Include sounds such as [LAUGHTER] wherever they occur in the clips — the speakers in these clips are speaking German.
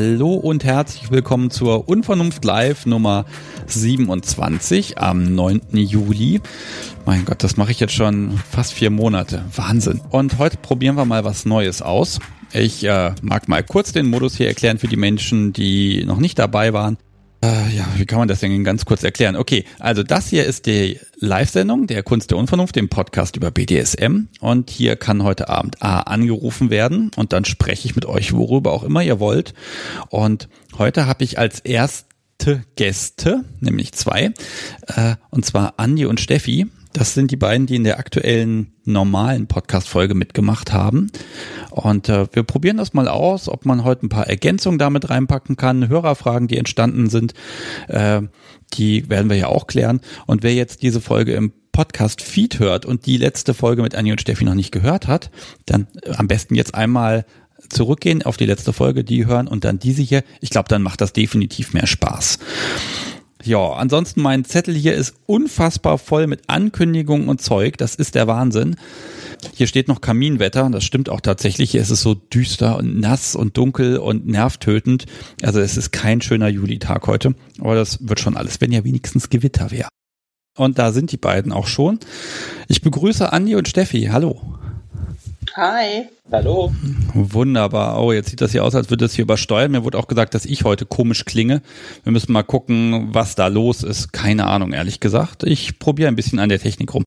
Hallo und herzlich willkommen zur Unvernunft Live Nummer 27 am 9. Juli. Mein Gott, das mache ich jetzt schon fast vier Monate. Wahnsinn. Und heute probieren wir mal was Neues aus. Ich äh, mag mal kurz den Modus hier erklären für die Menschen, die noch nicht dabei waren. Äh, ja, wie kann man das denn ganz kurz erklären? Okay, also das hier ist die Live-Sendung der Kunst der Unvernunft, dem Podcast über BDSM. Und hier kann heute Abend A angerufen werden und dann spreche ich mit euch, worüber auch immer ihr wollt. Und heute habe ich als erste Gäste, nämlich zwei, äh, und zwar Andi und Steffi. Das sind die beiden, die in der aktuellen normalen Podcast-Folge mitgemacht haben. Und äh, wir probieren das mal aus, ob man heute ein paar Ergänzungen damit reinpacken kann, Hörerfragen, die entstanden sind, äh, die werden wir ja auch klären. Und wer jetzt diese Folge im Podcast-Feed hört und die letzte Folge mit Annie und Steffi noch nicht gehört hat, dann äh, am besten jetzt einmal zurückgehen auf die letzte Folge, die hören und dann diese hier. Ich glaube, dann macht das definitiv mehr Spaß. Ja, ansonsten mein Zettel hier ist unfassbar voll mit Ankündigungen und Zeug. Das ist der Wahnsinn. Hier steht noch Kaminwetter. Das stimmt auch tatsächlich. Hier ist es so düster und nass und dunkel und nervtötend. Also es ist kein schöner Julitag heute. Aber das wird schon alles, wenn ja wenigstens Gewitter wäre. Und da sind die beiden auch schon. Ich begrüße Andi und Steffi. Hallo. Hi. Hallo. Wunderbar. Oh, jetzt sieht das hier aus, als würde es hier übersteuern. Mir wurde auch gesagt, dass ich heute komisch klinge. Wir müssen mal gucken, was da los ist. Keine Ahnung, ehrlich gesagt. Ich probiere ein bisschen an der Technik rum.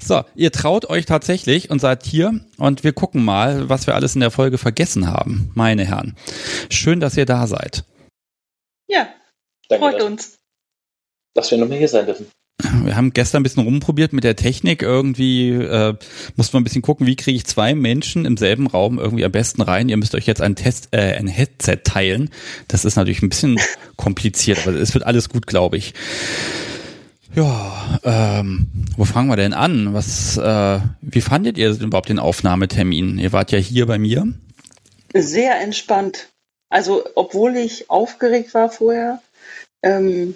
So, ihr traut euch tatsächlich und seid hier und wir gucken mal, was wir alles in der Folge vergessen haben, meine Herren. Schön, dass ihr da seid. Ja, Danke, freut uns. Dass wir nochmal hier sein dürfen. Wir haben gestern ein bisschen rumprobiert mit der Technik. Irgendwie äh, mussten wir ein bisschen gucken, wie kriege ich zwei Menschen im selben Raum irgendwie am besten rein. Ihr müsst euch jetzt ein Test, äh, ein Headset teilen. Das ist natürlich ein bisschen [LAUGHS] kompliziert, aber es wird alles gut, glaube ich. Ja, ähm, wo fangen wir denn an? Was, äh, wie fandet ihr überhaupt den Aufnahmetermin? Ihr wart ja hier bei mir. Sehr entspannt. Also, obwohl ich aufgeregt war vorher, ähm,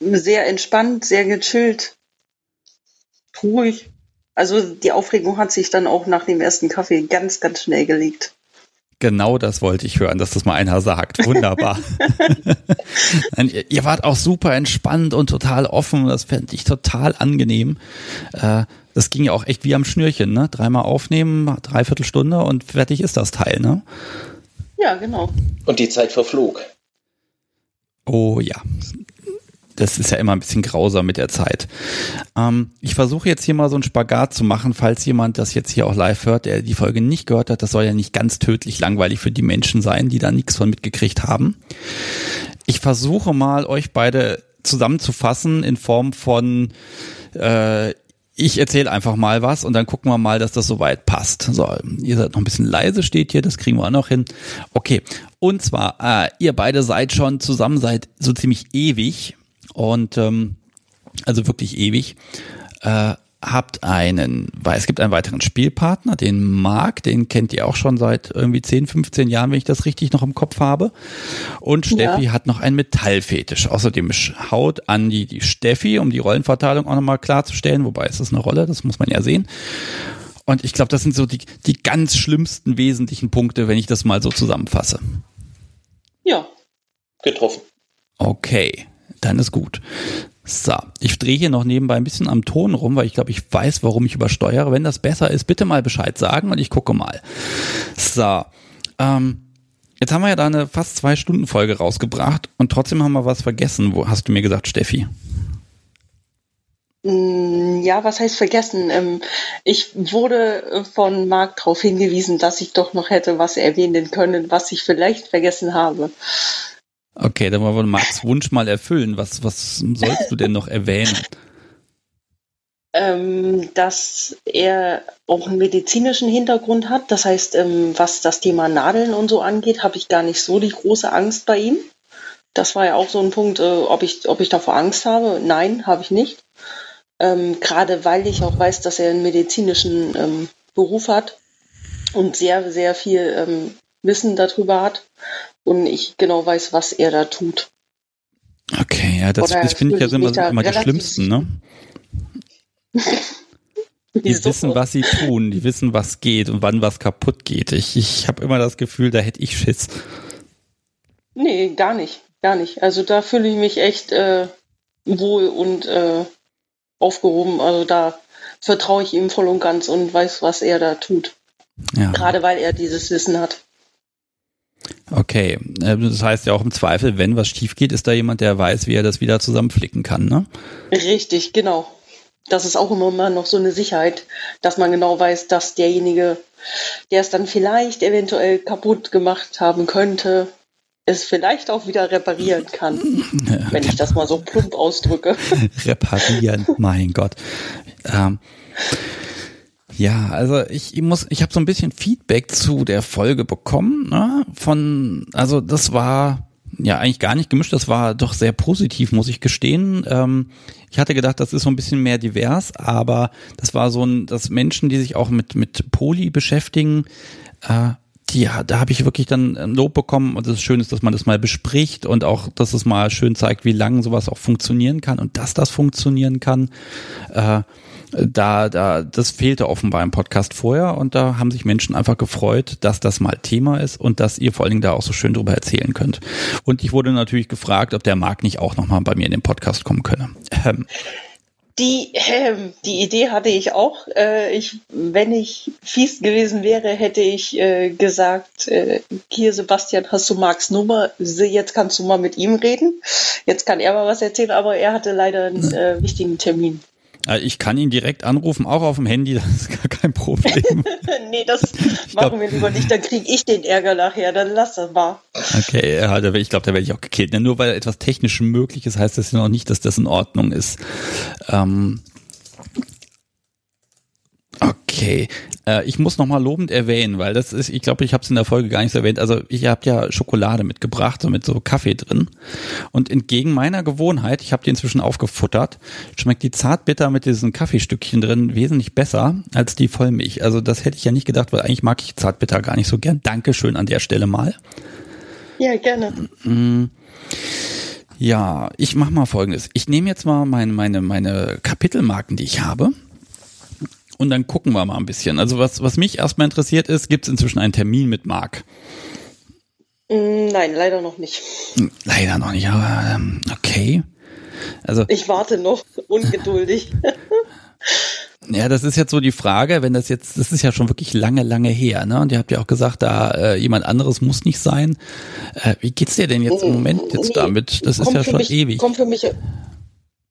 sehr entspannt, sehr gechillt, ruhig. Also die Aufregung hat sich dann auch nach dem ersten Kaffee ganz, ganz schnell gelegt. Genau das wollte ich hören, dass das mal einer sagt. Wunderbar. [LAUGHS] [LAUGHS] ihr wart auch super entspannt und total offen. Das fände ich total angenehm. Äh, das ging ja auch echt wie am Schnürchen, ne? Dreimal aufnehmen, dreiviertel Stunde und fertig ist das Teil, ne? Ja, genau. Und die Zeit verflog. Oh ja, das ist ja immer ein bisschen grausam mit der Zeit. Ähm, ich versuche jetzt hier mal so einen Spagat zu machen, falls jemand das jetzt hier auch live hört, der die Folge nicht gehört hat. Das soll ja nicht ganz tödlich langweilig für die Menschen sein, die da nichts von mitgekriegt haben. Ich versuche mal, euch beide zusammenzufassen in Form von äh, ich erzähle einfach mal was und dann gucken wir mal, dass das soweit passt. So, ihr seid noch ein bisschen leise, steht hier, das kriegen wir auch noch hin. Okay, und zwar, äh, ihr beide seid schon zusammen seit so ziemlich ewig und ähm, also wirklich ewig. Äh, habt einen, weil es gibt einen weiteren Spielpartner, den Marc, den kennt ihr auch schon seit irgendwie 10, 15 Jahren, wenn ich das richtig noch im Kopf habe. Und Steffi ja. hat noch einen Metallfetisch. Außerdem haut Andi die Steffi, um die Rollenverteilung auch nochmal klarzustellen, wobei es ist eine Rolle, das muss man ja sehen. Und ich glaube, das sind so die, die ganz schlimmsten wesentlichen Punkte, wenn ich das mal so zusammenfasse. Ja, getroffen. Okay dann ist gut. So, ich drehe hier noch nebenbei ein bisschen am Ton rum, weil ich glaube, ich weiß, warum ich übersteuere. Wenn das besser ist, bitte mal Bescheid sagen und ich gucke mal. So, ähm, jetzt haben wir ja da eine fast zwei Stunden Folge rausgebracht und trotzdem haben wir was vergessen. Wo hast du mir gesagt, Steffi? Mm, ja, was heißt vergessen? Ähm, ich wurde von Marc darauf hingewiesen, dass ich doch noch hätte was erwähnen können, was ich vielleicht vergessen habe. Okay, dann wollen wir Marks Wunsch mal erfüllen. Was, was sollst du denn noch erwähnen? Ähm, dass er auch einen medizinischen Hintergrund hat. Das heißt, ähm, was das Thema Nadeln und so angeht, habe ich gar nicht so die große Angst bei ihm. Das war ja auch so ein Punkt, äh, ob, ich, ob ich davor Angst habe. Nein, habe ich nicht. Ähm, Gerade weil ich auch weiß, dass er einen medizinischen ähm, Beruf hat und sehr, sehr viel ähm, Wissen darüber hat und ich genau weiß, was er da tut. Okay, ja, das, das finde ich ja immer, immer die schlimmsten, ne? [LAUGHS] Die so. wissen, was sie tun, die wissen, was geht und wann was kaputt geht. Ich, ich habe immer das Gefühl, da hätte ich Schiss. Nee, gar nicht. Gar nicht. Also da fühle ich mich echt äh, wohl und äh, aufgehoben. Also da vertraue ich ihm voll und ganz und weiß, was er da tut. Ja. Gerade weil er dieses Wissen hat. Okay, äh, das heißt ja auch im Zweifel, wenn was schief geht, ist da jemand, der weiß, wie er das wieder zusammenflicken kann, ne? Richtig, genau. Das ist auch immer noch so eine Sicherheit, dass man genau weiß, dass derjenige, der es dann vielleicht eventuell kaputt gemacht haben könnte, es vielleicht auch wieder reparieren kann, [LAUGHS] wenn ich das mal so plump ausdrücke. reparieren, mein Gott. Ähm, ja, also ich, ich muss, ich habe so ein bisschen Feedback zu der Folge bekommen. Ne? Von, also das war ja eigentlich gar nicht gemischt, das war doch sehr positiv, muss ich gestehen. Ähm, ich hatte gedacht, das ist so ein bisschen mehr divers, aber das war so ein, dass Menschen, die sich auch mit mit Poli beschäftigen, äh, die, da habe ich wirklich dann Lob bekommen und das Schöne ist, dass man das mal bespricht und auch, dass es mal schön zeigt, wie lange sowas auch funktionieren kann und dass das funktionieren kann. Äh, da, da, das fehlte offenbar im Podcast vorher und da haben sich Menschen einfach gefreut, dass das mal Thema ist und dass ihr vor allen Dingen da auch so schön drüber erzählen könnt. Und ich wurde natürlich gefragt, ob der Marc nicht auch nochmal bei mir in den Podcast kommen könne. Ähm, die, äh, die Idee hatte ich auch. Äh, ich, wenn ich fies gewesen wäre, hätte ich äh, gesagt, äh, hier Sebastian, hast du Marks Nummer? Jetzt kannst du mal mit ihm reden. Jetzt kann er mal was erzählen, aber er hatte leider einen äh, wichtigen Termin. Äh, ich kann ihn direkt anrufen, auch auf dem Handy, [LAUGHS] das ist gar kein Problem. [LAUGHS] nee, das ich machen glaub, wir lieber nicht, dann kriege ich den Ärger nachher, dann lass das mal. Okay, ja, ich glaube, da werde ich auch gekillt. Nur weil etwas technisch möglich ist, heißt das ja noch nicht, dass das in Ordnung ist. Ähm, Okay, äh, ich muss nochmal lobend erwähnen, weil das ist, ich glaube, ich habe es in der Folge gar nicht so erwähnt. Also ich habe ja Schokolade mitgebracht, so mit so Kaffee drin. Und entgegen meiner Gewohnheit, ich habe die inzwischen aufgefuttert, schmeckt die Zartbitter mit diesen Kaffeestückchen drin wesentlich besser als die Vollmilch. Also das hätte ich ja nicht gedacht, weil eigentlich mag ich Zartbitter gar nicht so gern. Dankeschön an der Stelle mal. Ja, gerne. Mm. Ja, ich mache mal folgendes. Ich nehme jetzt mal meine, meine, meine Kapitelmarken, die ich habe und dann gucken wir mal ein bisschen. Also was, was mich erstmal interessiert ist, gibt es inzwischen einen Termin mit Marc? Mm, nein, leider noch nicht. Hm, leider noch nicht, aber ähm, okay. Also ich warte noch [LAUGHS] ungeduldig. [LAUGHS] Ja, das ist jetzt so die Frage, wenn das jetzt, das ist ja schon wirklich lange, lange her, ne? Und ihr habt ja auch gesagt, da äh, jemand anderes muss nicht sein. Äh, wie geht's dir denn jetzt im Moment jetzt nee, damit? Das ist ja schon mich, ewig. Kommt für mich,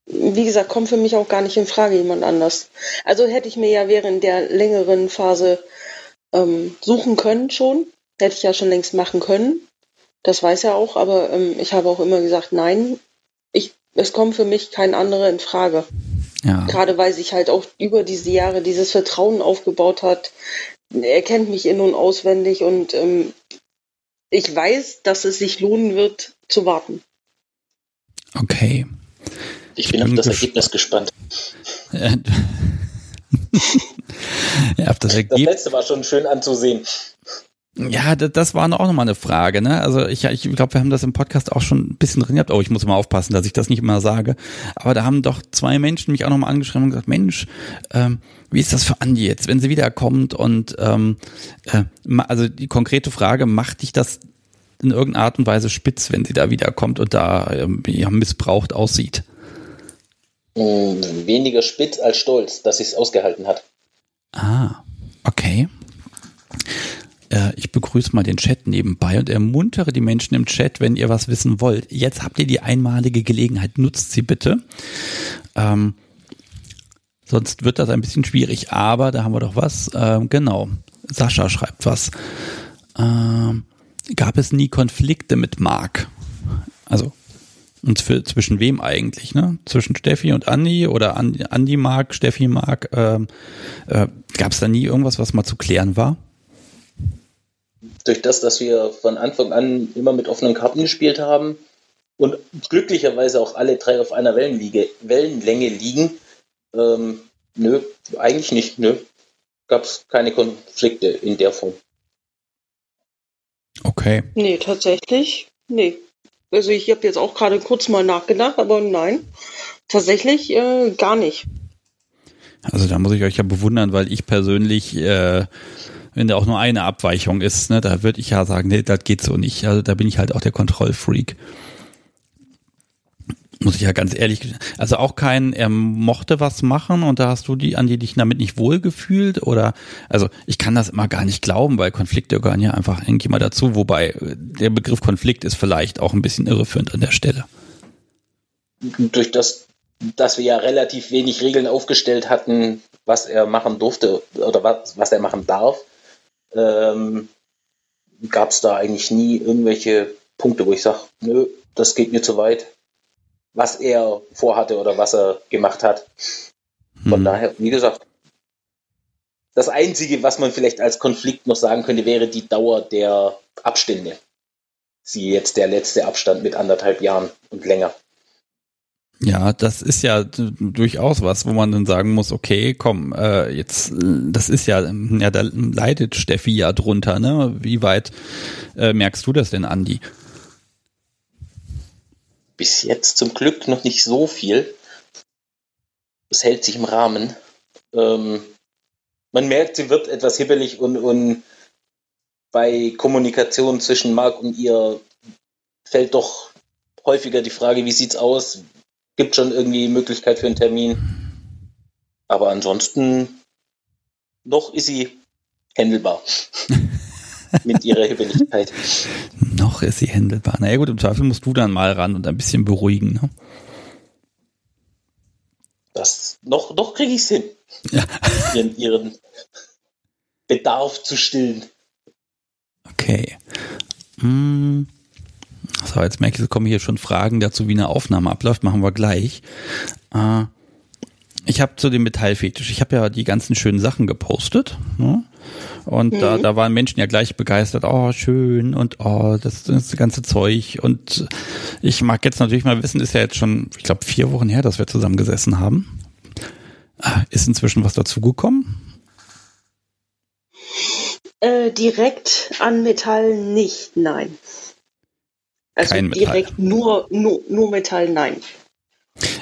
wie gesagt, kommt für mich auch gar nicht in Frage jemand anders. Also hätte ich mir ja während der längeren Phase ähm, suchen können schon. Hätte ich ja schon längst machen können. Das weiß er auch, aber ähm, ich habe auch immer gesagt, nein, ich, es kommt für mich kein anderer in Frage. Ja. Gerade weil sich halt auch über diese Jahre dieses Vertrauen aufgebaut hat. Er kennt mich in- und auswendig und ähm, ich weiß, dass es sich lohnen wird zu warten. Okay. Ich bin, auf das Ergebnis gespannt. [LAUGHS] ja, auf das, das letzte war schon schön anzusehen. Ja, das war auch nochmal eine Frage, ne? Also ich, ich glaube, wir haben das im Podcast auch schon ein bisschen drin gehabt. Oh, ich muss immer aufpassen, dass ich das nicht immer sage. Aber da haben doch zwei Menschen mich auch nochmal angeschrieben und gesagt, Mensch, ähm, wie ist das für Andi jetzt, wenn sie wiederkommt? Und ähm, äh, also die konkrete Frage, macht dich das in irgendeiner Art und Weise spitz, wenn sie da wiederkommt und da ähm, ja, missbraucht aussieht? Hm, weniger spitz als stolz, dass es ausgehalten hat. Ah, okay. Äh, ich begrüße mal den Chat nebenbei und ermuntere die Menschen im Chat, wenn ihr was wissen wollt. Jetzt habt ihr die einmalige Gelegenheit, nutzt sie bitte. Ähm, sonst wird das ein bisschen schwierig, aber da haben wir doch was. Ähm, genau, Sascha schreibt was. Ähm, gab es nie Konflikte mit Marc? Also und für, zwischen wem eigentlich, ne? Zwischen Steffi und Andi oder Andi, Andi mag, Steffi mag. Ähm, äh, Gab es da nie irgendwas, was mal zu klären war? Durch das, dass wir von Anfang an immer mit offenen Karten gespielt haben und glücklicherweise auch alle drei auf einer Wellenliege, Wellenlänge liegen, ähm, nö, eigentlich nicht, nö. Gab es keine Konflikte in der Form. Okay. Nee, tatsächlich, nee. Also ich habe jetzt auch gerade kurz mal nachgedacht, aber nein, tatsächlich äh, gar nicht. Also da muss ich euch ja bewundern, weil ich persönlich äh, wenn da auch nur eine Abweichung ist, ne, da würde ich ja sagen, nee, das geht so nicht. Also da bin ich halt auch der Kontrollfreak. Muss ich ja ganz ehrlich, also auch kein, er mochte was machen und da hast du die, an die dich damit nicht wohlgefühlt oder, also ich kann das immer gar nicht glauben, weil Konflikte gehören ja einfach irgendjemand dazu, wobei der Begriff Konflikt ist vielleicht auch ein bisschen irreführend an der Stelle. Durch das, dass wir ja relativ wenig Regeln aufgestellt hatten, was er machen durfte oder was, was er machen darf, ähm, gab es da eigentlich nie irgendwelche Punkte, wo ich sage, nö, das geht mir zu weit was er vorhatte oder was er gemacht hat. Von hm. daher, wie gesagt, das Einzige, was man vielleicht als Konflikt noch sagen könnte, wäre die Dauer der Abstände. Siehe jetzt der letzte Abstand mit anderthalb Jahren und länger. Ja, das ist ja durchaus was, wo man dann sagen muss, okay, komm, äh, jetzt, das ist ja, ja, da leidet Steffi ja drunter, ne? Wie weit äh, merkst du das denn, Andi? Bis jetzt zum Glück noch nicht so viel. Es hält sich im Rahmen. Ähm, man merkt, sie wird etwas hibbelig und, und bei Kommunikation zwischen Marc und ihr fällt doch häufiger die Frage, wie sieht's aus? Gibt schon irgendwie Möglichkeit für einen Termin? Aber ansonsten noch ist sie händelbar. [LAUGHS] mit ihrer Hibbeligkeit. Noch ist sie händelbar. Na ja gut, im Zweifel musst du dann mal ran und ein bisschen beruhigen. Ne? Das, noch noch kriege ich es hin. Ja. Ihren, ihren Bedarf zu stillen. Okay. Hm. So, jetzt merke ich, es kommen hier schon Fragen dazu, wie eine Aufnahme abläuft. Machen wir gleich. Äh, ich habe zu dem Metallfetisch, ich habe ja die ganzen schönen Sachen gepostet. Ne? Und mhm. da, da waren Menschen ja gleich begeistert, oh, schön und oh, das, das ganze Zeug. Und ich mag jetzt natürlich mal wissen, ist ja jetzt schon, ich glaube, vier Wochen her, dass wir zusammengesessen haben. Ah, ist inzwischen was dazugekommen? Äh, direkt an Metall nicht, nein. Also Kein direkt nur, nur, nur Metall, nein.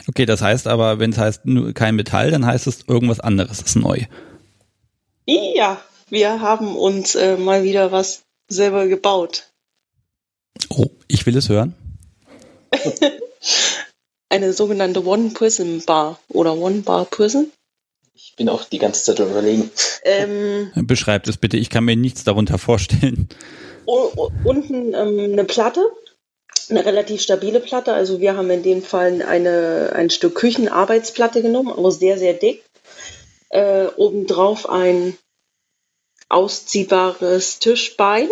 Okay, das heißt aber, wenn es heißt nur kein Metall, dann heißt es irgendwas anderes ist neu. Ja, wir haben uns äh, mal wieder was selber gebaut. Oh, ich will es hören. [LAUGHS] Eine sogenannte One-Prison-Bar oder One-Bar-Prison. Ich bin auch die ganze Zeit überlegen. Ähm, Beschreibt es bitte, ich kann mir nichts darunter vorstellen. Unten ähm, eine Platte, eine relativ stabile Platte. Also wir haben in dem Fall eine, ein Stück Küchenarbeitsplatte genommen, aber sehr, sehr dick. Äh, obendrauf ein ausziehbares Tischbein.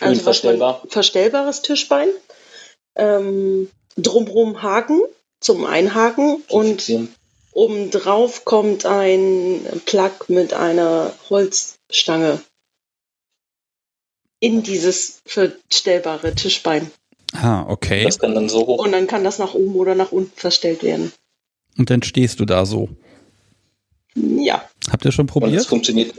Also verstellbar. verstellbares Tischbein. Ähm, drumrum Haken zum Einhaken und obendrauf kommt ein Plug mit einer Holzstange in dieses verstellbare Tischbein. Ah, okay. Das kann dann so hoch. Und dann kann das nach oben oder nach unten verstellt werden. Und dann stehst du da so. Ja. Habt ihr schon probiert? Und es funktioniert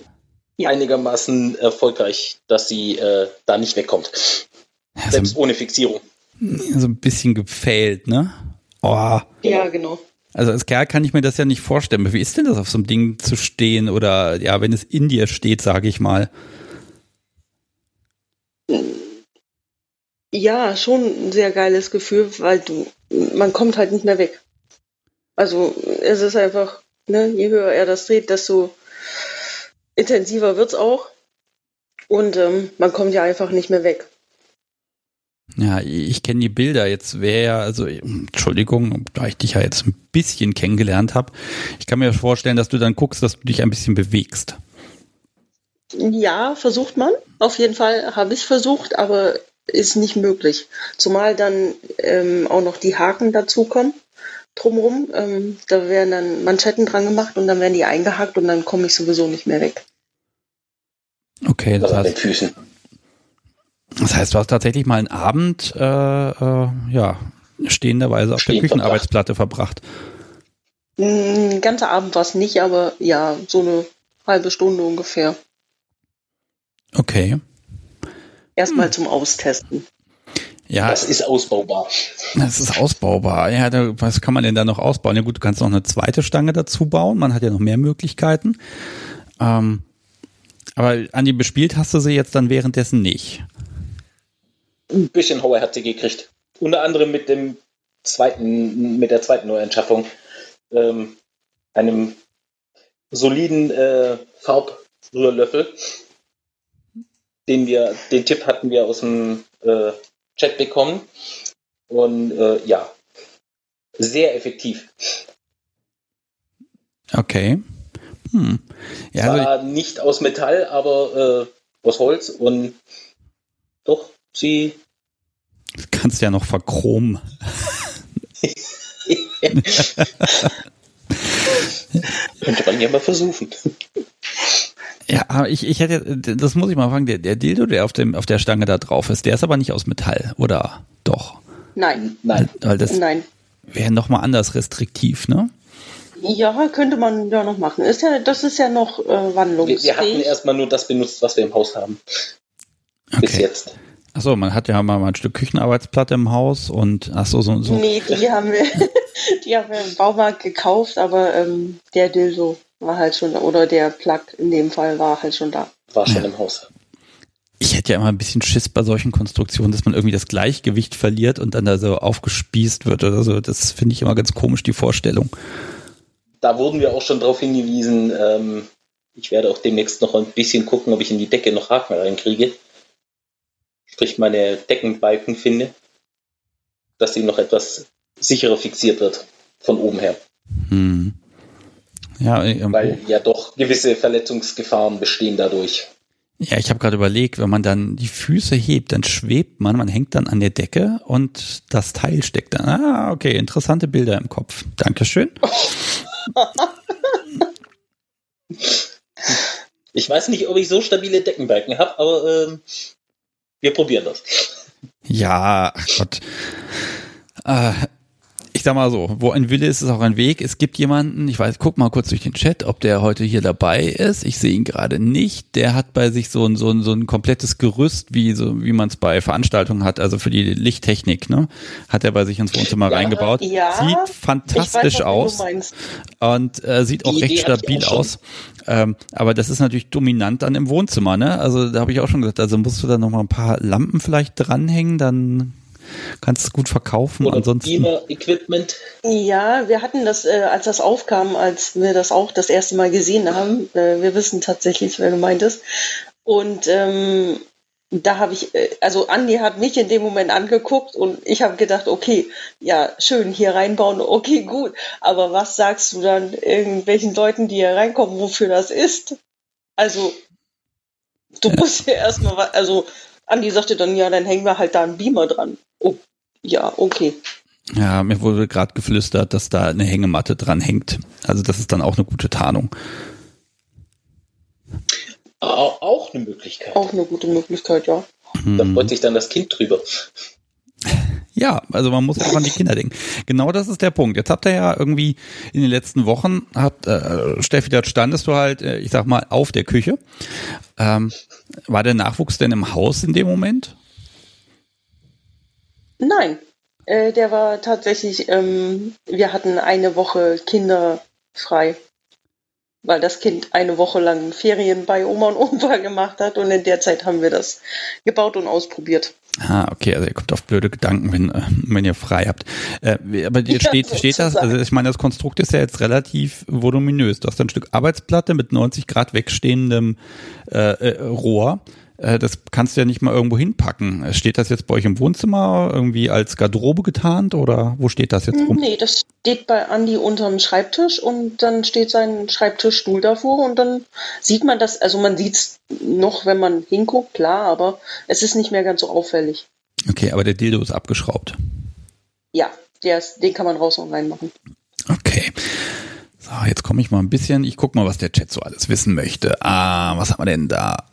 ja. einigermaßen erfolgreich, dass sie äh, da nicht wegkommt. Ja, Selbst ohne Fixierung. So ein bisschen gefällt, ne? Oh. Ja, genau. Also als Kerl kann ich mir das ja nicht vorstellen. Wie ist denn das, auf so einem Ding zu stehen oder ja, wenn es in dir steht, sage ich mal? Ja, schon ein sehr geiles Gefühl, weil du, man kommt halt nicht mehr weg. Also es ist einfach, ne, je höher er das dreht, desto intensiver wird's auch. Und ähm, man kommt ja einfach nicht mehr weg. Ja, ich kenne die Bilder. Jetzt wäre ja, also Entschuldigung, da ich dich ja jetzt ein bisschen kennengelernt habe. Ich kann mir vorstellen, dass du dann guckst, dass du dich ein bisschen bewegst. Ja, versucht man. Auf jeden Fall habe ich versucht, aber ist nicht möglich. Zumal dann ähm, auch noch die Haken dazukommen drumherum. Ähm, da werden dann Manschetten dran gemacht und dann werden die eingehakt und dann komme ich sowieso nicht mehr weg. Okay, das heißt, Füßen. das heißt, du hast tatsächlich mal einen Abend, äh, äh, ja, stehenderweise auf Stehen der Küchenarbeitsplatte verbracht. Ein ganzer Abend war es nicht, aber ja, so eine halbe Stunde ungefähr. Okay. Erstmal hm. zum Austesten. Ja. Das ist ausbaubar. Das ist ausbaubar. Ja, da, was kann man denn da noch ausbauen? Ja gut, du kannst noch eine zweite Stange dazu bauen. Man hat ja noch mehr Möglichkeiten. Ähm, Aber Andi, bespielt hast du sie jetzt dann währenddessen nicht? Ein bisschen Hauer hat sie gekriegt. Unter anderem mit dem zweiten, mit der zweiten Neuanschaffung. Ähm, einem soliden äh, Farbrührlöffel. Den wir, den Tipp hatten wir aus dem äh, Chat bekommen. Und äh, ja, sehr effektiv. Okay. Hm. Ja, Zwar also nicht aus Metall, aber äh, aus Holz und doch, sie. Kannst du ja noch verchromen. [LAUGHS] [LAUGHS] Könnte man ja mal versuchen. Ja, aber ich, ich hätte, das muss ich mal fragen, der, der Dildo, der auf, dem, auf der Stange da drauf ist, der ist aber nicht aus Metall, oder doch? Nein. Nein. Weil das Nein. wäre nochmal anders restriktiv, ne? Ja, könnte man ja noch machen. Ist ja, das ist ja noch äh, wandlungsfähig. Wir, wir hatten erstmal nur das benutzt, was wir im Haus haben. Okay. Bis jetzt. Achso, man hat ja mal ein Stück Küchenarbeitsplatte im Haus und achso, so, so. Nee, die haben wir, [LAUGHS] die haben wir im Baumarkt gekauft, aber ähm, der Dildo war halt schon da, oder der Plug in dem Fall war halt schon da. War schon ja. im Haus. Ich hätte ja immer ein bisschen Schiss bei solchen Konstruktionen, dass man irgendwie das Gleichgewicht verliert und dann da so aufgespießt wird oder so. Das finde ich immer ganz komisch, die Vorstellung da wurden wir auch schon darauf hingewiesen. Ähm, ich werde auch demnächst noch ein bisschen gucken, ob ich in die Decke noch Haken reinkriege. Sprich, meine Deckenbalken finde, dass sie noch etwas sicherer fixiert wird von oben her. Hm. Ja, ähm, Weil ja doch gewisse Verletzungsgefahren bestehen dadurch. Ja, ich habe gerade überlegt, wenn man dann die Füße hebt, dann schwebt man, man hängt dann an der Decke und das Teil steckt dann. Ah, okay, interessante Bilder im Kopf. Dankeschön. [LAUGHS] ich weiß nicht, ob ich so stabile Deckenbalken habe, aber ähm, wir probieren das. Ja, ach Gott. Äh, ich sag mal so, wo ein Wille ist, ist auch ein Weg. Es gibt jemanden, ich weiß, guck mal kurz durch den Chat, ob der heute hier dabei ist. Ich sehe ihn gerade nicht. Der hat bei sich so ein, so ein, so ein komplettes Gerüst, wie, so, wie man es bei Veranstaltungen hat, also für die Lichttechnik, ne? Hat er bei sich ins Wohnzimmer ja, reingebaut. Ja, sieht fantastisch weiß, aus. Und äh, sieht auch die recht Idee stabil auch aus. Ähm, aber das ist natürlich dominant dann im Wohnzimmer, ne? Also da habe ich auch schon gesagt, also musst du da noch mal ein paar Lampen vielleicht dranhängen, dann kannst es gut verkaufen. Oder Ansonsten Beamer-Equipment. Ja, wir hatten das, äh, als das aufkam, als wir das auch das erste Mal gesehen haben. Äh, wir wissen tatsächlich, wer du meintest. Und ähm, da habe ich, äh, also Andi hat mich in dem Moment angeguckt und ich habe gedacht, okay, ja, schön, hier reinbauen, okay, gut. Aber was sagst du dann irgendwelchen Leuten, die hier reinkommen, wofür das ist? Also, du musst ja erstmal, also Andi sagte dann, ja, dann hängen wir halt da einen Beamer dran. Oh, ja, okay. Ja, mir wurde gerade geflüstert, dass da eine Hängematte dran hängt. Also das ist dann auch eine gute Tarnung. Auch eine Möglichkeit. Auch eine gute Möglichkeit, ja. Da freut hm. sich dann das Kind drüber. [LAUGHS] Ja, also man muss auch an die Kinder denken. Genau das ist der Punkt. Jetzt habt ihr ja irgendwie in den letzten Wochen, habt, äh, Steffi, da standest du halt, äh, ich sag mal, auf der Küche. Ähm, war der Nachwuchs denn im Haus in dem Moment? Nein, äh, der war tatsächlich, ähm, wir hatten eine Woche Kinder frei weil das Kind eine Woche lang Ferien bei Oma und Opa gemacht hat und in der Zeit haben wir das gebaut und ausprobiert. Ah, okay, also ihr kommt auf blöde Gedanken, wenn, äh, wenn ihr frei habt. Äh, aber jetzt [LAUGHS] ja, steht, steht das, also ich meine, das Konstrukt ist ja jetzt relativ voluminös. Du hast ein Stück Arbeitsplatte mit 90 Grad wegstehendem äh, äh, Rohr. Äh, das kannst du ja nicht mal irgendwo hinpacken. Steht das jetzt bei euch im Wohnzimmer irgendwie als Garderobe getarnt oder wo steht das jetzt rum? Nee, das steht bei Andi unterm Schreibtisch und dann steht sein Schreibtischstuhl davor und dann sieht man das, also man sieht es noch, wenn man hinguckt, klar, aber es ist nicht mehr ganz so auffällig. Okay, aber der Dildo ist abgeschraubt. Ja, ist, den kann man raus und rein machen. Okay. So, jetzt komme ich mal ein bisschen, ich gucke mal, was der Chat so alles wissen möchte. Ah, was haben wir denn da?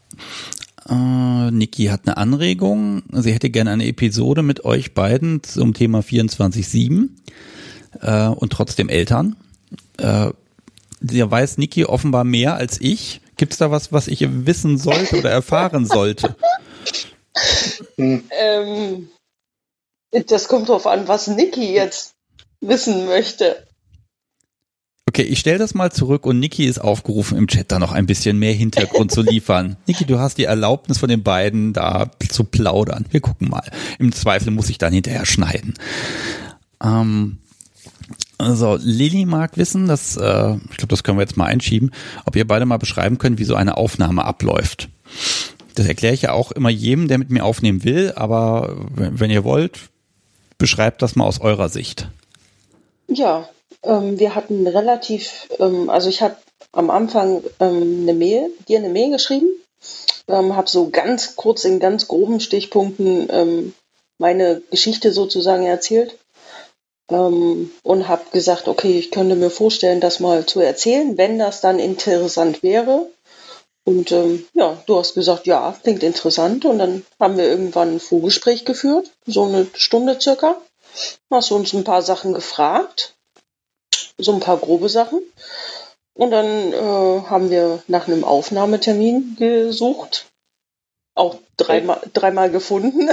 Äh, Niki hat eine Anregung. Sie hätte gerne eine Episode mit euch beiden zum Thema 24-7 äh, und trotzdem Eltern. Äh, da weiß Niki offenbar mehr als ich. Gibt es da was, was ich wissen sollte oder erfahren sollte? [LAUGHS] ähm, das kommt drauf an, was Niki jetzt wissen möchte. Okay, ich stelle das mal zurück und Niki ist aufgerufen, im Chat da noch ein bisschen mehr Hintergrund zu liefern. [LAUGHS] Niki, du hast die Erlaubnis von den beiden, da zu plaudern. Wir gucken mal. Im Zweifel muss ich dann hinterher schneiden. Ähm, also Lilly mag wissen, dass, äh, ich glaube, das können wir jetzt mal einschieben, ob ihr beide mal beschreiben könnt, wie so eine Aufnahme abläuft. Das erkläre ich ja auch immer jedem, der mit mir aufnehmen will, aber wenn ihr wollt, beschreibt das mal aus eurer Sicht. Ja, ähm, wir hatten relativ, ähm, also ich habe am Anfang ähm, eine Mail, dir eine Mail geschrieben, ähm, habe so ganz kurz in ganz groben Stichpunkten ähm, meine Geschichte sozusagen erzählt ähm, und habe gesagt, okay, ich könnte mir vorstellen, das mal zu erzählen, wenn das dann interessant wäre. Und ähm, ja, du hast gesagt, ja, klingt interessant. Und dann haben wir irgendwann ein Vorgespräch geführt, so eine Stunde circa. Hast uns ein paar Sachen gefragt, so ein paar grobe Sachen. Und dann äh, haben wir nach einem Aufnahmetermin gesucht auch dreimal, dreimal gefunden.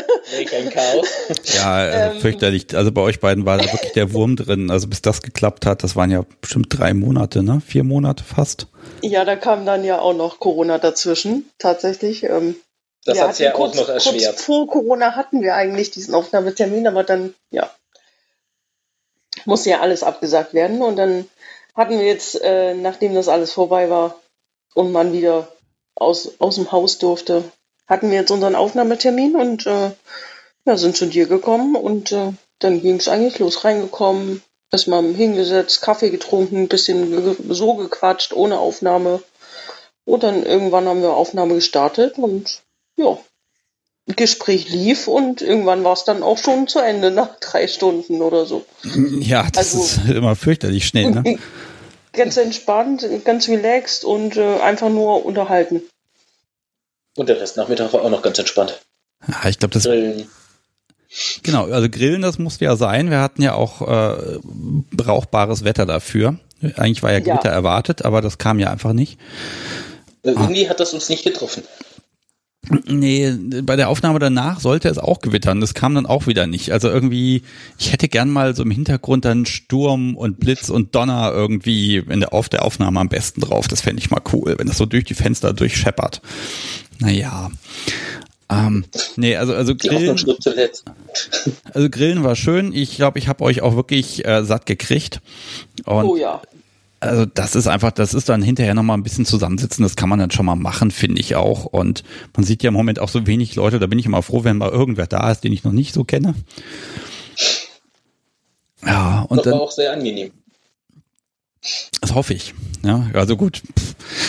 Kein Chaos. [LAUGHS] Ja, also ähm, fürchterlich. Also bei euch beiden war da wirklich der Wurm drin. Also bis das geklappt hat, das waren ja bestimmt drei Monate, ne? Vier Monate fast. Ja, da kam dann ja auch noch Corona dazwischen, tatsächlich. Ähm, das hat ja kurz, auch noch erschwert. Kurz vor Corona hatten wir eigentlich diesen Aufnahmetermin, aber dann, ja, musste ja alles abgesagt werden. Und dann hatten wir jetzt, äh, nachdem das alles vorbei war und man wieder aus, aus dem Haus durfte, hatten wir jetzt unseren Aufnahmetermin und äh, ja, sind zu dir gekommen und äh, dann ging es eigentlich los. Reingekommen, erstmal hingesetzt, Kaffee getrunken, bisschen so gequatscht, ohne Aufnahme. Und dann irgendwann haben wir Aufnahme gestartet und ja, Gespräch lief und irgendwann war es dann auch schon zu Ende nach drei Stunden oder so. Ja, das also, ist immer fürchterlich schnell, ne? [LAUGHS] Ganz entspannt, ganz relaxed und äh, einfach nur unterhalten. Und der Rest Nachmittag war auch noch ganz entspannt. Ja, ich glaube, das. Grillen. Genau, also Grillen, das musste ja sein. Wir hatten ja auch äh, brauchbares Wetter dafür. Eigentlich war ja Gewitter ja. erwartet, aber das kam ja einfach nicht. Irgendwie ah. hat das uns nicht getroffen. Nee, bei der Aufnahme danach sollte es auch gewittern. Das kam dann auch wieder nicht. Also irgendwie, ich hätte gern mal so im Hintergrund dann Sturm und Blitz und Donner irgendwie in der, auf der Aufnahme am besten drauf. Das fände ich mal cool, wenn das so durch die Fenster durchscheppert. Naja. Ähm, nee, also, also Grillen, also Grillen war schön. Ich glaube, ich habe euch auch wirklich äh, satt gekriegt. Und oh ja. Also das ist einfach, das ist dann hinterher nochmal ein bisschen zusammensitzen, das kann man dann schon mal machen, finde ich auch. Und man sieht ja im Moment auch so wenig Leute, da bin ich immer froh, wenn mal irgendwer da ist, den ich noch nicht so kenne. Ja, und das war dann, auch sehr angenehm. Das hoffe ich. Ja, also gut.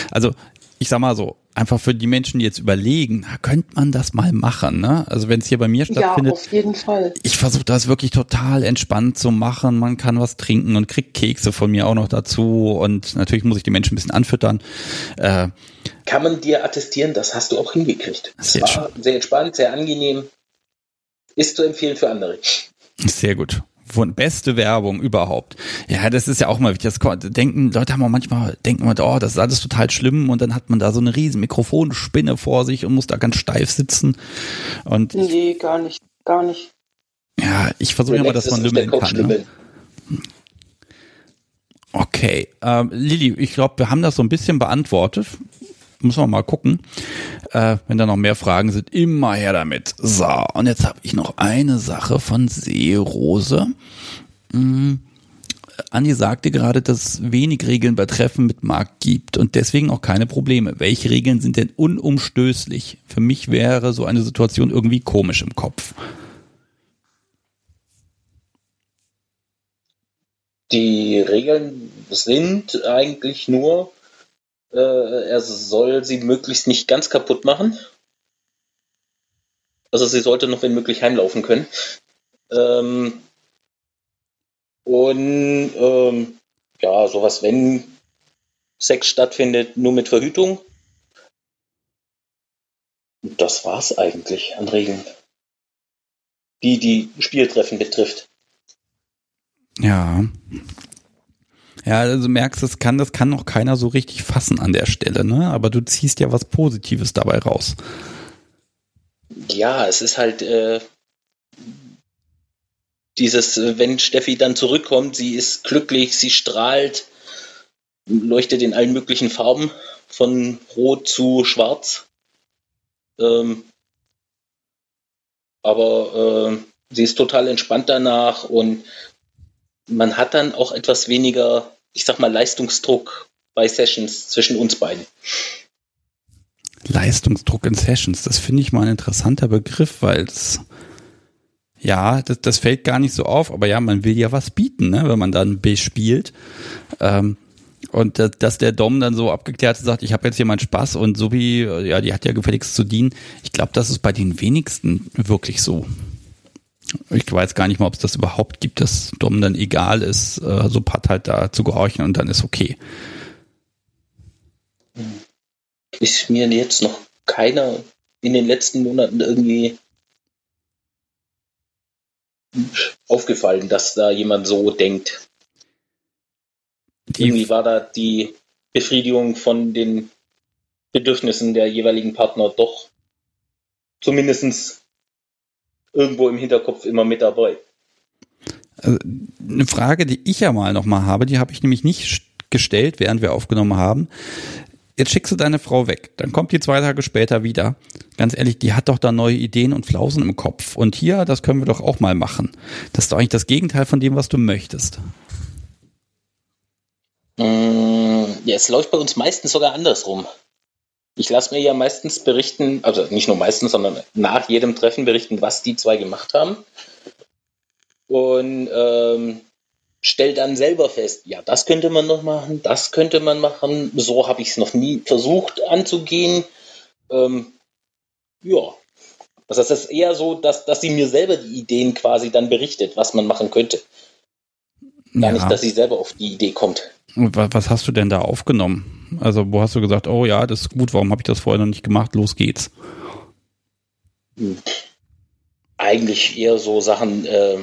Also ich sag mal so, einfach für die Menschen, die jetzt überlegen, könnte man das mal machen, ne? Also wenn es hier bei mir stattfindet. Ja, auf jeden Fall. Ich versuche das wirklich total entspannt zu machen. Man kann was trinken und kriegt Kekse von mir auch noch dazu. Und natürlich muss ich die Menschen ein bisschen anfüttern. Äh, kann man dir attestieren, das hast du auch hingekriegt. Es war schön. sehr entspannt, sehr angenehm. Ist zu empfehlen für andere. Sehr gut beste Werbung überhaupt. Ja, das ist ja auch mal wichtig. Das denken, Leute haben auch manchmal, denken mal, oh, das ist alles total schlimm und dann hat man da so eine riesen Mikrofonspinne vor sich und muss da ganz steif sitzen. Und nee, gar nicht, gar nicht. Ja, ich versuche ja mal, dass man lümmeln kann. Ne? Okay, ähm, Lilly, ich glaube, wir haben das so ein bisschen beantwortet muss man mal gucken. Äh, wenn da noch mehr Fragen sind, immer her damit. So, und jetzt habe ich noch eine Sache von Seerose. Hm. Andi sagte gerade, dass es wenig Regeln bei Treffen mit Marc gibt und deswegen auch keine Probleme. Welche Regeln sind denn unumstößlich? Für mich wäre so eine Situation irgendwie komisch im Kopf. Die Regeln sind eigentlich nur, äh, er soll sie möglichst nicht ganz kaputt machen. Also sie sollte noch wenn möglich heimlaufen können. Ähm, und ähm, ja, sowas, wenn Sex stattfindet, nur mit Verhütung. Das war's eigentlich an Regeln, die die Spieltreffen betrifft. Ja, ja, also merkst, das kann, das kann noch keiner so richtig fassen an der Stelle, ne? Aber du ziehst ja was Positives dabei raus. Ja, es ist halt äh, dieses, wenn Steffi dann zurückkommt, sie ist glücklich, sie strahlt leuchtet in allen möglichen Farben, von rot zu schwarz. Ähm, aber äh, sie ist total entspannt danach und man hat dann auch etwas weniger, ich sag mal, Leistungsdruck bei Sessions zwischen uns beiden. Leistungsdruck in Sessions, das finde ich mal ein interessanter Begriff, weil es ja, das, das fällt gar nicht so auf, aber ja, man will ja was bieten, ne, wenn man dann B spielt. Ähm, und dass der Dom dann so abgeklärt sagt, ich habe jetzt hier meinen Spaß und so wie, ja, die hat ja gefälligst zu dienen. Ich glaube, das ist bei den wenigsten wirklich so. Ich weiß gar nicht mal, ob es das überhaupt gibt, dass Dom dann egal ist, äh, so Pat halt da zu gehorchen und dann ist okay. Ist mir jetzt noch keiner in den letzten Monaten irgendwie aufgefallen, dass da jemand so denkt. Die Irgendwie war da die Befriedigung von den Bedürfnissen der jeweiligen Partner doch zumindest irgendwo im Hinterkopf immer mit dabei. Also eine Frage, die ich ja mal noch mal habe, die habe ich nämlich nicht gestellt, während wir aufgenommen haben. Jetzt schickst du deine Frau weg, dann kommt die zwei Tage später wieder. Ganz ehrlich, die hat doch da neue Ideen und Flausen im Kopf. Und hier, das können wir doch auch mal machen. Das ist doch eigentlich das Gegenteil von dem, was du möchtest. Mm, ja, es läuft bei uns meistens sogar andersrum. Ich lasse mir ja meistens berichten, also nicht nur meistens, sondern nach jedem Treffen berichten, was die zwei gemacht haben. Und ähm, stell dann selber fest, ja, das könnte man noch machen, das könnte man machen. So habe ich es noch nie versucht anzugehen. Ähm, ja. Das ist eher so, dass, dass sie mir selber die Ideen quasi dann berichtet, was man machen könnte. Gar ja. nicht, dass sie selber auf die Idee kommt. Was hast du denn da aufgenommen? Also, wo hast du gesagt, oh ja, das ist gut, warum habe ich das vorher noch nicht gemacht? Los geht's. Hm. Eigentlich eher so Sachen, äh,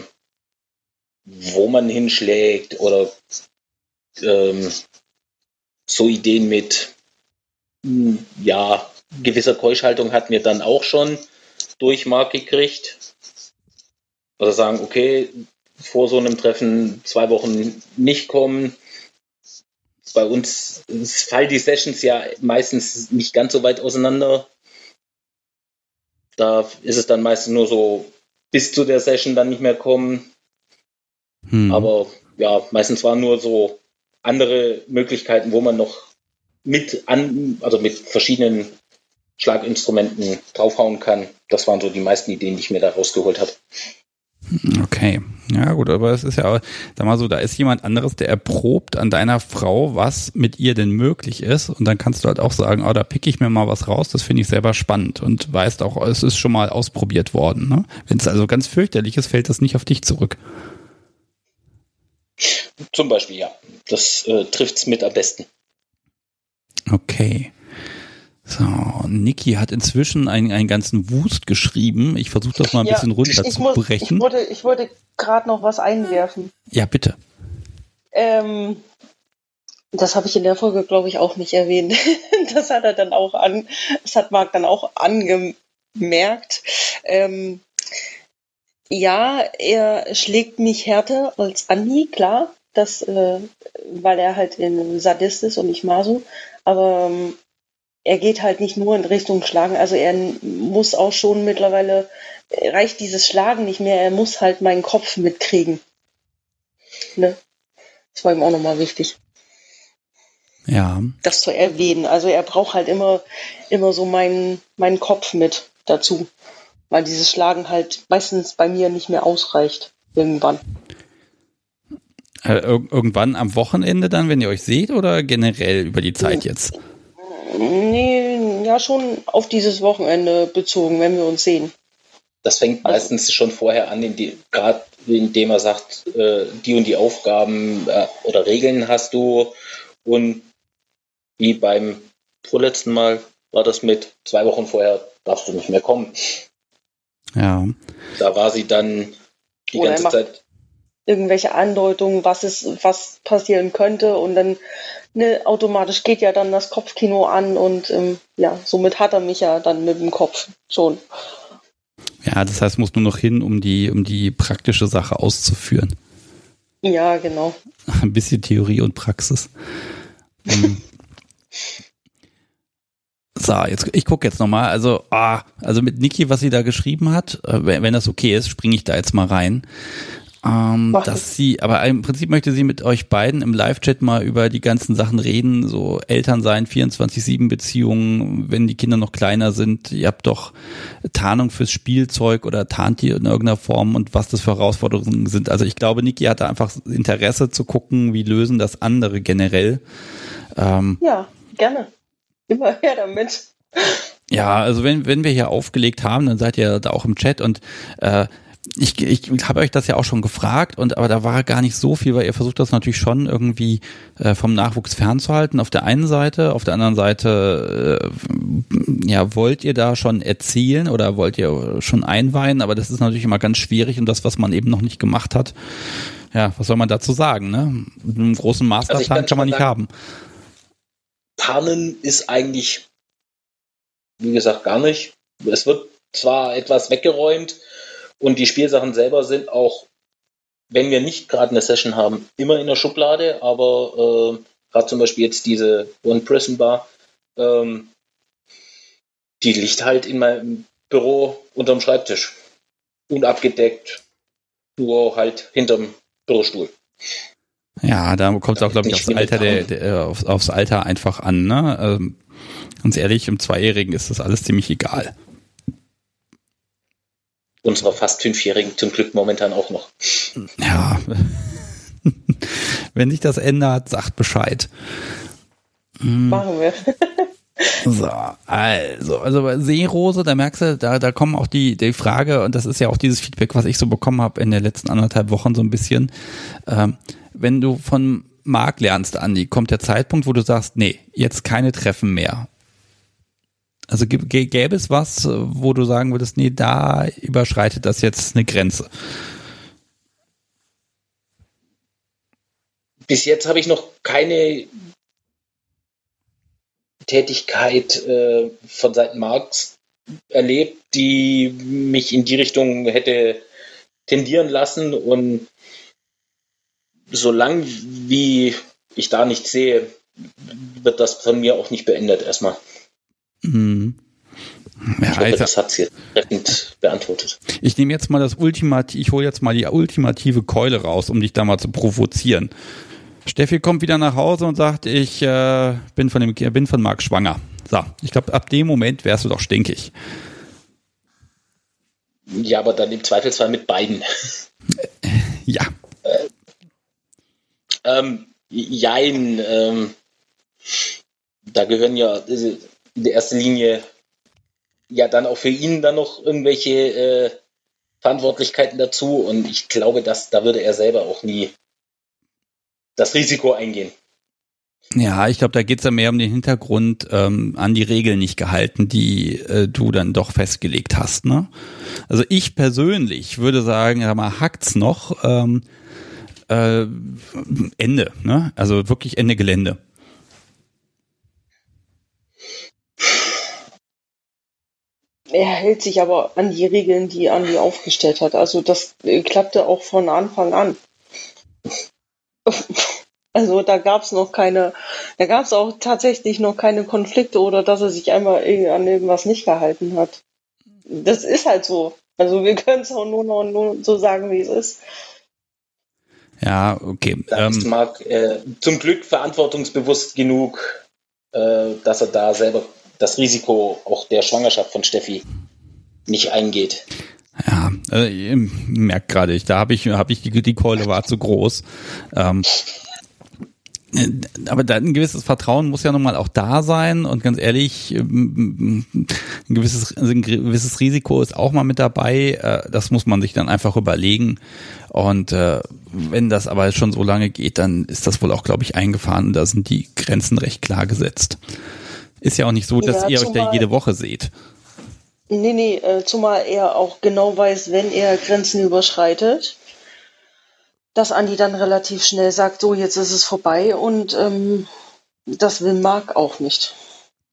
wo man hinschlägt oder ähm, so Ideen mit, hm, ja, gewisser Keuschhaltung hat mir dann auch schon Durchmark gekriegt. Also sagen, okay, vor so einem Treffen zwei Wochen nicht kommen, bei uns fallen die Sessions ja meistens nicht ganz so weit auseinander. Da ist es dann meistens nur so bis zu der Session dann nicht mehr kommen. Hm. Aber ja, meistens waren nur so andere Möglichkeiten, wo man noch mit an, also mit verschiedenen Schlaginstrumenten draufhauen kann. Das waren so die meisten Ideen, die ich mir da rausgeholt habe. Okay, ja gut, aber es ist ja, sag mal so, da ist jemand anderes, der erprobt an deiner Frau, was mit ihr denn möglich ist und dann kannst du halt auch sagen, oh, da pick ich mir mal was raus, das finde ich selber spannend und weißt auch, es ist schon mal ausprobiert worden. Ne? Wenn es also ganz fürchterlich ist, fällt das nicht auf dich zurück. Zum Beispiel, ja. Das äh, trifft es mit am besten. Okay. So, Niki hat inzwischen einen, einen ganzen Wust geschrieben. Ich versuche das mal ein ja, bisschen runter zu muss, brechen. Ich wollte, ich wollte gerade noch was einwerfen. Ja, bitte. Ähm, das habe ich in der Folge, glaube ich, auch nicht erwähnt. [LAUGHS] das hat er dann auch an, das hat Marc dann auch angemerkt. Ähm, ja, er schlägt mich härter als Andi, klar, das, äh, weil er halt ein Sadist ist und nicht Maso. Aber ähm, er geht halt nicht nur in Richtung Schlagen, also er muss auch schon mittlerweile, reicht dieses Schlagen nicht mehr, er muss halt meinen Kopf mitkriegen. Ne? Das war ihm auch nochmal wichtig. Ja. Das zu erwähnen. Also er braucht halt immer, immer so meinen, meinen Kopf mit dazu. Weil dieses Schlagen halt meistens bei mir nicht mehr ausreicht. Irgendwann. Äh, irgendwann am Wochenende dann, wenn ihr euch seht, oder generell über die Zeit jetzt? Nee, ja, schon auf dieses Wochenende bezogen, wenn wir uns sehen. Das fängt also, meistens schon vorher an, gerade indem er sagt, äh, die und die Aufgaben äh, oder Regeln hast du. Und wie beim vorletzten Mal war das mit zwei Wochen vorher, darfst du nicht mehr kommen. Ja. Da war sie dann die ganze Zeit. Irgendwelche Andeutungen, was ist, was passieren könnte und dann ne, automatisch geht ja dann das Kopfkino an und ähm, ja, somit hat er mich ja dann mit dem Kopf schon. Ja, das heißt, muss nur noch hin, um die, um die praktische Sache auszuführen. Ja, genau. [LAUGHS] Ein bisschen Theorie und Praxis. Mhm. [LAUGHS] So, jetzt ich gucke jetzt nochmal. Also, ah, also mit Niki, was sie da geschrieben hat, äh, wenn, wenn das okay ist, springe ich da jetzt mal rein. Ähm, dass sie, aber im Prinzip möchte sie mit euch beiden im Live-Chat mal über die ganzen Sachen reden, so Eltern sein, 24-7-Beziehungen, wenn die Kinder noch kleiner sind, ihr habt doch Tarnung fürs Spielzeug oder tarnt ihr in irgendeiner Form und was das für Herausforderungen sind. Also ich glaube, Niki hatte einfach Interesse zu gucken, wie lösen das andere generell. Ähm, ja, gerne. Immer [LAUGHS] her damit. Ja, also wenn, wenn wir hier aufgelegt haben, dann seid ihr da auch im Chat und äh, ich, ich habe euch das ja auch schon gefragt und aber da war gar nicht so viel, weil ihr versucht das natürlich schon irgendwie äh, vom Nachwuchs fernzuhalten. Auf der einen Seite, auf der anderen Seite, äh, ja, wollt ihr da schon erzählen oder wollt ihr schon einweihen? Aber das ist natürlich immer ganz schwierig und das, was man eben noch nicht gemacht hat. Ja, was soll man dazu sagen? Ne? Einen großen Masterplan also kann man nicht sagen, haben. Tarnen ist eigentlich, wie gesagt, gar nicht. Es wird zwar etwas weggeräumt, und die Spielsachen selber sind auch, wenn wir nicht gerade eine Session haben, immer in der Schublade, aber äh, gerade zum Beispiel jetzt diese One Prison Bar, ähm, die liegt halt in meinem Büro unterm Schreibtisch. Unabgedeckt, nur halt hinterm Bürostuhl. Ja, da kommt es auch, glaube ich, aufs Alter, der, der, aufs, aufs, Alter einfach an. Ne? Ähm, ganz ehrlich, im Zweijährigen ist das alles ziemlich egal unserer fast Fünfjährigen zum Glück momentan auch noch. Ja. [LAUGHS] Wenn sich das ändert, sagt Bescheid. Machen wir. [LAUGHS] So, also, also bei Seerose, da merkst du, da, da kommen auch die, die Frage, und das ist ja auch dieses Feedback, was ich so bekommen habe in den letzten anderthalb Wochen so ein bisschen. Ähm, wenn du von Marc lernst, Andi, kommt der Zeitpunkt, wo du sagst, nee, jetzt keine Treffen mehr. Also gäbe es was, wo du sagen würdest, nee, da überschreitet das jetzt eine Grenze? Bis jetzt habe ich noch keine Tätigkeit äh, von Seiten Marx erlebt, die mich in die Richtung hätte tendieren lassen. Und solange wie ich da nichts sehe, wird das von mir auch nicht beendet erstmal. Mhm. Ja, ich hoffe, das hat sie treffend beantwortet. Ich nehme jetzt mal das Ultimativ, ich hole jetzt mal die ultimative Keule raus, um dich da mal zu provozieren. Steffi kommt wieder nach Hause und sagt, ich äh, bin von dem bin von Marc schwanger. So, ich glaube, ab dem Moment wärst du doch stinkig. Ja, aber dann im Zweifelsfall mit beiden. Ja. Äh, ähm, jein, ähm, da gehören ja, in der ersten Linie ja dann auch für ihn dann noch irgendwelche äh, Verantwortlichkeiten dazu und ich glaube, dass da würde er selber auch nie das Risiko eingehen. Ja, ich glaube, da geht's ja mehr um den Hintergrund ähm, an die Regeln nicht gehalten, die äh, du dann doch festgelegt hast. Ne? Also ich persönlich würde sagen, ja mal hackt's noch ähm, äh, Ende, ne? Also wirklich Ende Gelände. Er hält sich aber an die Regeln, die Andi aufgestellt hat. Also das äh, klappte auch von Anfang an. [LAUGHS] Also da gab es noch keine, da gab es auch tatsächlich noch keine Konflikte oder dass er sich einmal an irgendwas nicht gehalten hat. Das ist halt so. Also wir können es auch nur noch nur so sagen, wie es ist. Ja, okay. Da ist Marc äh, zum Glück verantwortungsbewusst genug, äh, dass er da selber das Risiko auch der Schwangerschaft von Steffi nicht eingeht. Ja, äh, merkt gerade, da habe ich, hab ich die, die Keule war zu groß. Ähm, äh, aber da ein gewisses Vertrauen muss ja nun mal auch da sein und ganz ehrlich, ähm, ein gewisses, ein gewisses Risiko ist auch mal mit dabei. Äh, das muss man sich dann einfach überlegen. Und äh, wenn das aber schon so lange geht, dann ist das wohl auch, glaube ich, eingefahren. Da sind die Grenzen recht klar gesetzt. Ist ja auch nicht so, dass ja, ihr euch da jede Woche seht. Nee, nee, äh, zumal er auch genau weiß, wenn er Grenzen überschreitet, dass Andi dann relativ schnell sagt, so, jetzt ist es vorbei und ähm, das will Marc auch nicht,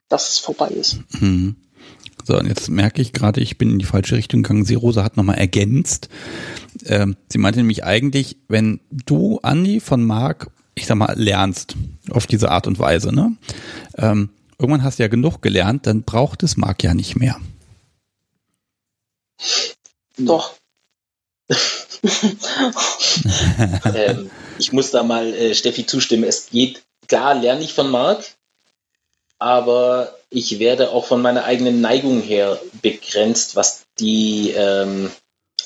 dass es vorbei ist. Mhm. So, und jetzt merke ich gerade, ich bin in die falsche Richtung gegangen. Sie Rosa hat nochmal ergänzt. Ähm, sie meinte nämlich eigentlich, wenn du, Andi, von Marc ich sag mal, lernst auf diese Art und Weise, ne? Ähm, irgendwann hast du ja genug gelernt, dann braucht es Marc ja nicht mehr. Doch. [LAUGHS] ähm, ich muss da mal äh, Steffi zustimmen. Es geht, klar lerne ich von Marc, aber ich werde auch von meiner eigenen Neigung her begrenzt, was die ähm,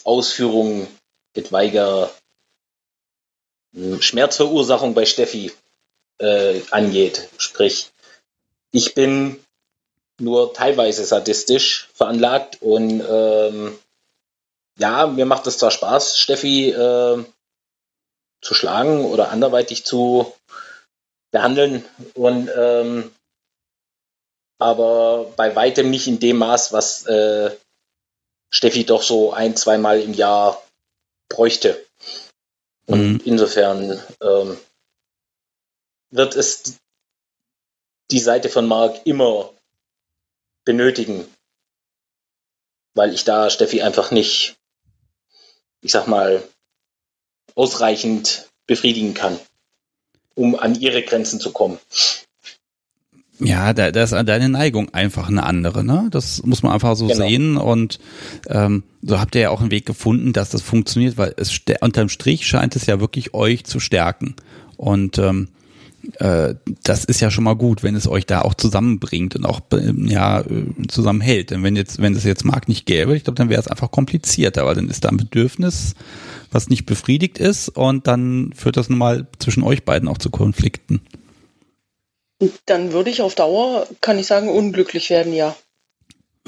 Ausführung etwaiger hm, Schmerzverursachung bei Steffi äh, angeht. Sprich, ich bin nur teilweise sadistisch veranlagt und ähm, ja, mir macht es zwar Spaß, Steffi äh, zu schlagen oder anderweitig zu behandeln und ähm, aber bei weitem nicht in dem Maß, was äh, Steffi doch so ein, zweimal im Jahr bräuchte. Und mhm. insofern ähm, wird es die Seite von Marc immer benötigen, weil ich da Steffi einfach nicht, ich sag mal, ausreichend befriedigen kann, um an ihre Grenzen zu kommen. Ja, da, da ist deine Neigung einfach eine andere, ne? Das muss man einfach so genau. sehen und ähm, so habt ihr ja auch einen Weg gefunden, dass das funktioniert, weil es unterm Strich scheint es ja wirklich euch zu stärken und ähm, äh, das ist ja schon mal gut, wenn es euch da auch zusammenbringt und auch ja zusammenhält. Denn wenn jetzt, wenn es jetzt Markt nicht gäbe, ich glaube, dann wäre es einfach komplizierter, weil dann ist da ein Bedürfnis, was nicht befriedigt ist und dann führt das nun mal zwischen euch beiden auch zu Konflikten. Dann würde ich auf Dauer, kann ich sagen, unglücklich werden, ja.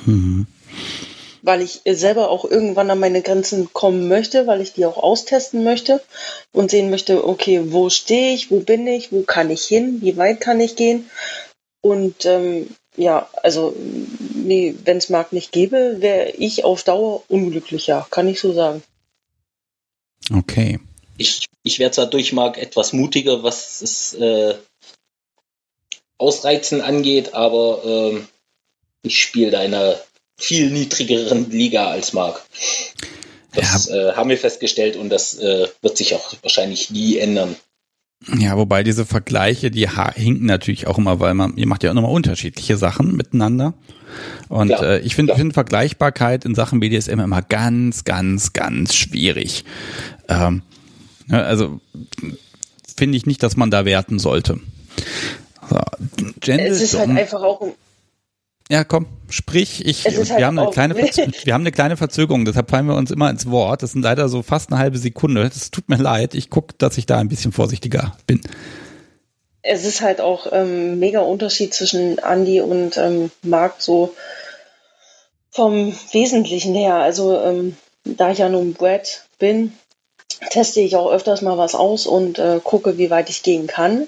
Mhm. Weil ich selber auch irgendwann an meine Grenzen kommen möchte, weil ich die auch austesten möchte und sehen möchte, okay, wo stehe ich, wo bin ich, wo kann ich hin, wie weit kann ich gehen. Und ähm, ja, also nee, wenn es Markt nicht gäbe, wäre ich auf Dauer unglücklicher, kann ich so sagen. Okay. Ich, ich wäre zwar durch Mark etwas mutiger, was es äh, Ausreizen angeht, aber ähm, ich spiele einer viel niedrigeren Liga als Marc. Das ja. äh, haben wir festgestellt und das äh, wird sich auch wahrscheinlich nie ändern. Ja, wobei diese Vergleiche, die hinken natürlich auch immer, weil man, ihr macht ja auch nochmal unterschiedliche Sachen miteinander. Und klar, äh, ich finde find Vergleichbarkeit in Sachen BDSM immer ganz, ganz, ganz schwierig. Ähm, also finde ich nicht, dass man da werten sollte. So, es ist halt einfach auch ja, komm, sprich. Ich, wir, halt haben eine kleine wir haben eine kleine Verzögerung, deshalb fallen wir uns immer ins Wort. Das sind leider so fast eine halbe Sekunde. Das tut mir leid. Ich gucke, dass ich da ein bisschen vorsichtiger bin. Es ist halt auch ähm, mega Unterschied zwischen Andy und ähm, Marc so vom Wesentlichen her. Also ähm, da ich ja nun Brad bin, teste ich auch öfters mal was aus und äh, gucke, wie weit ich gehen kann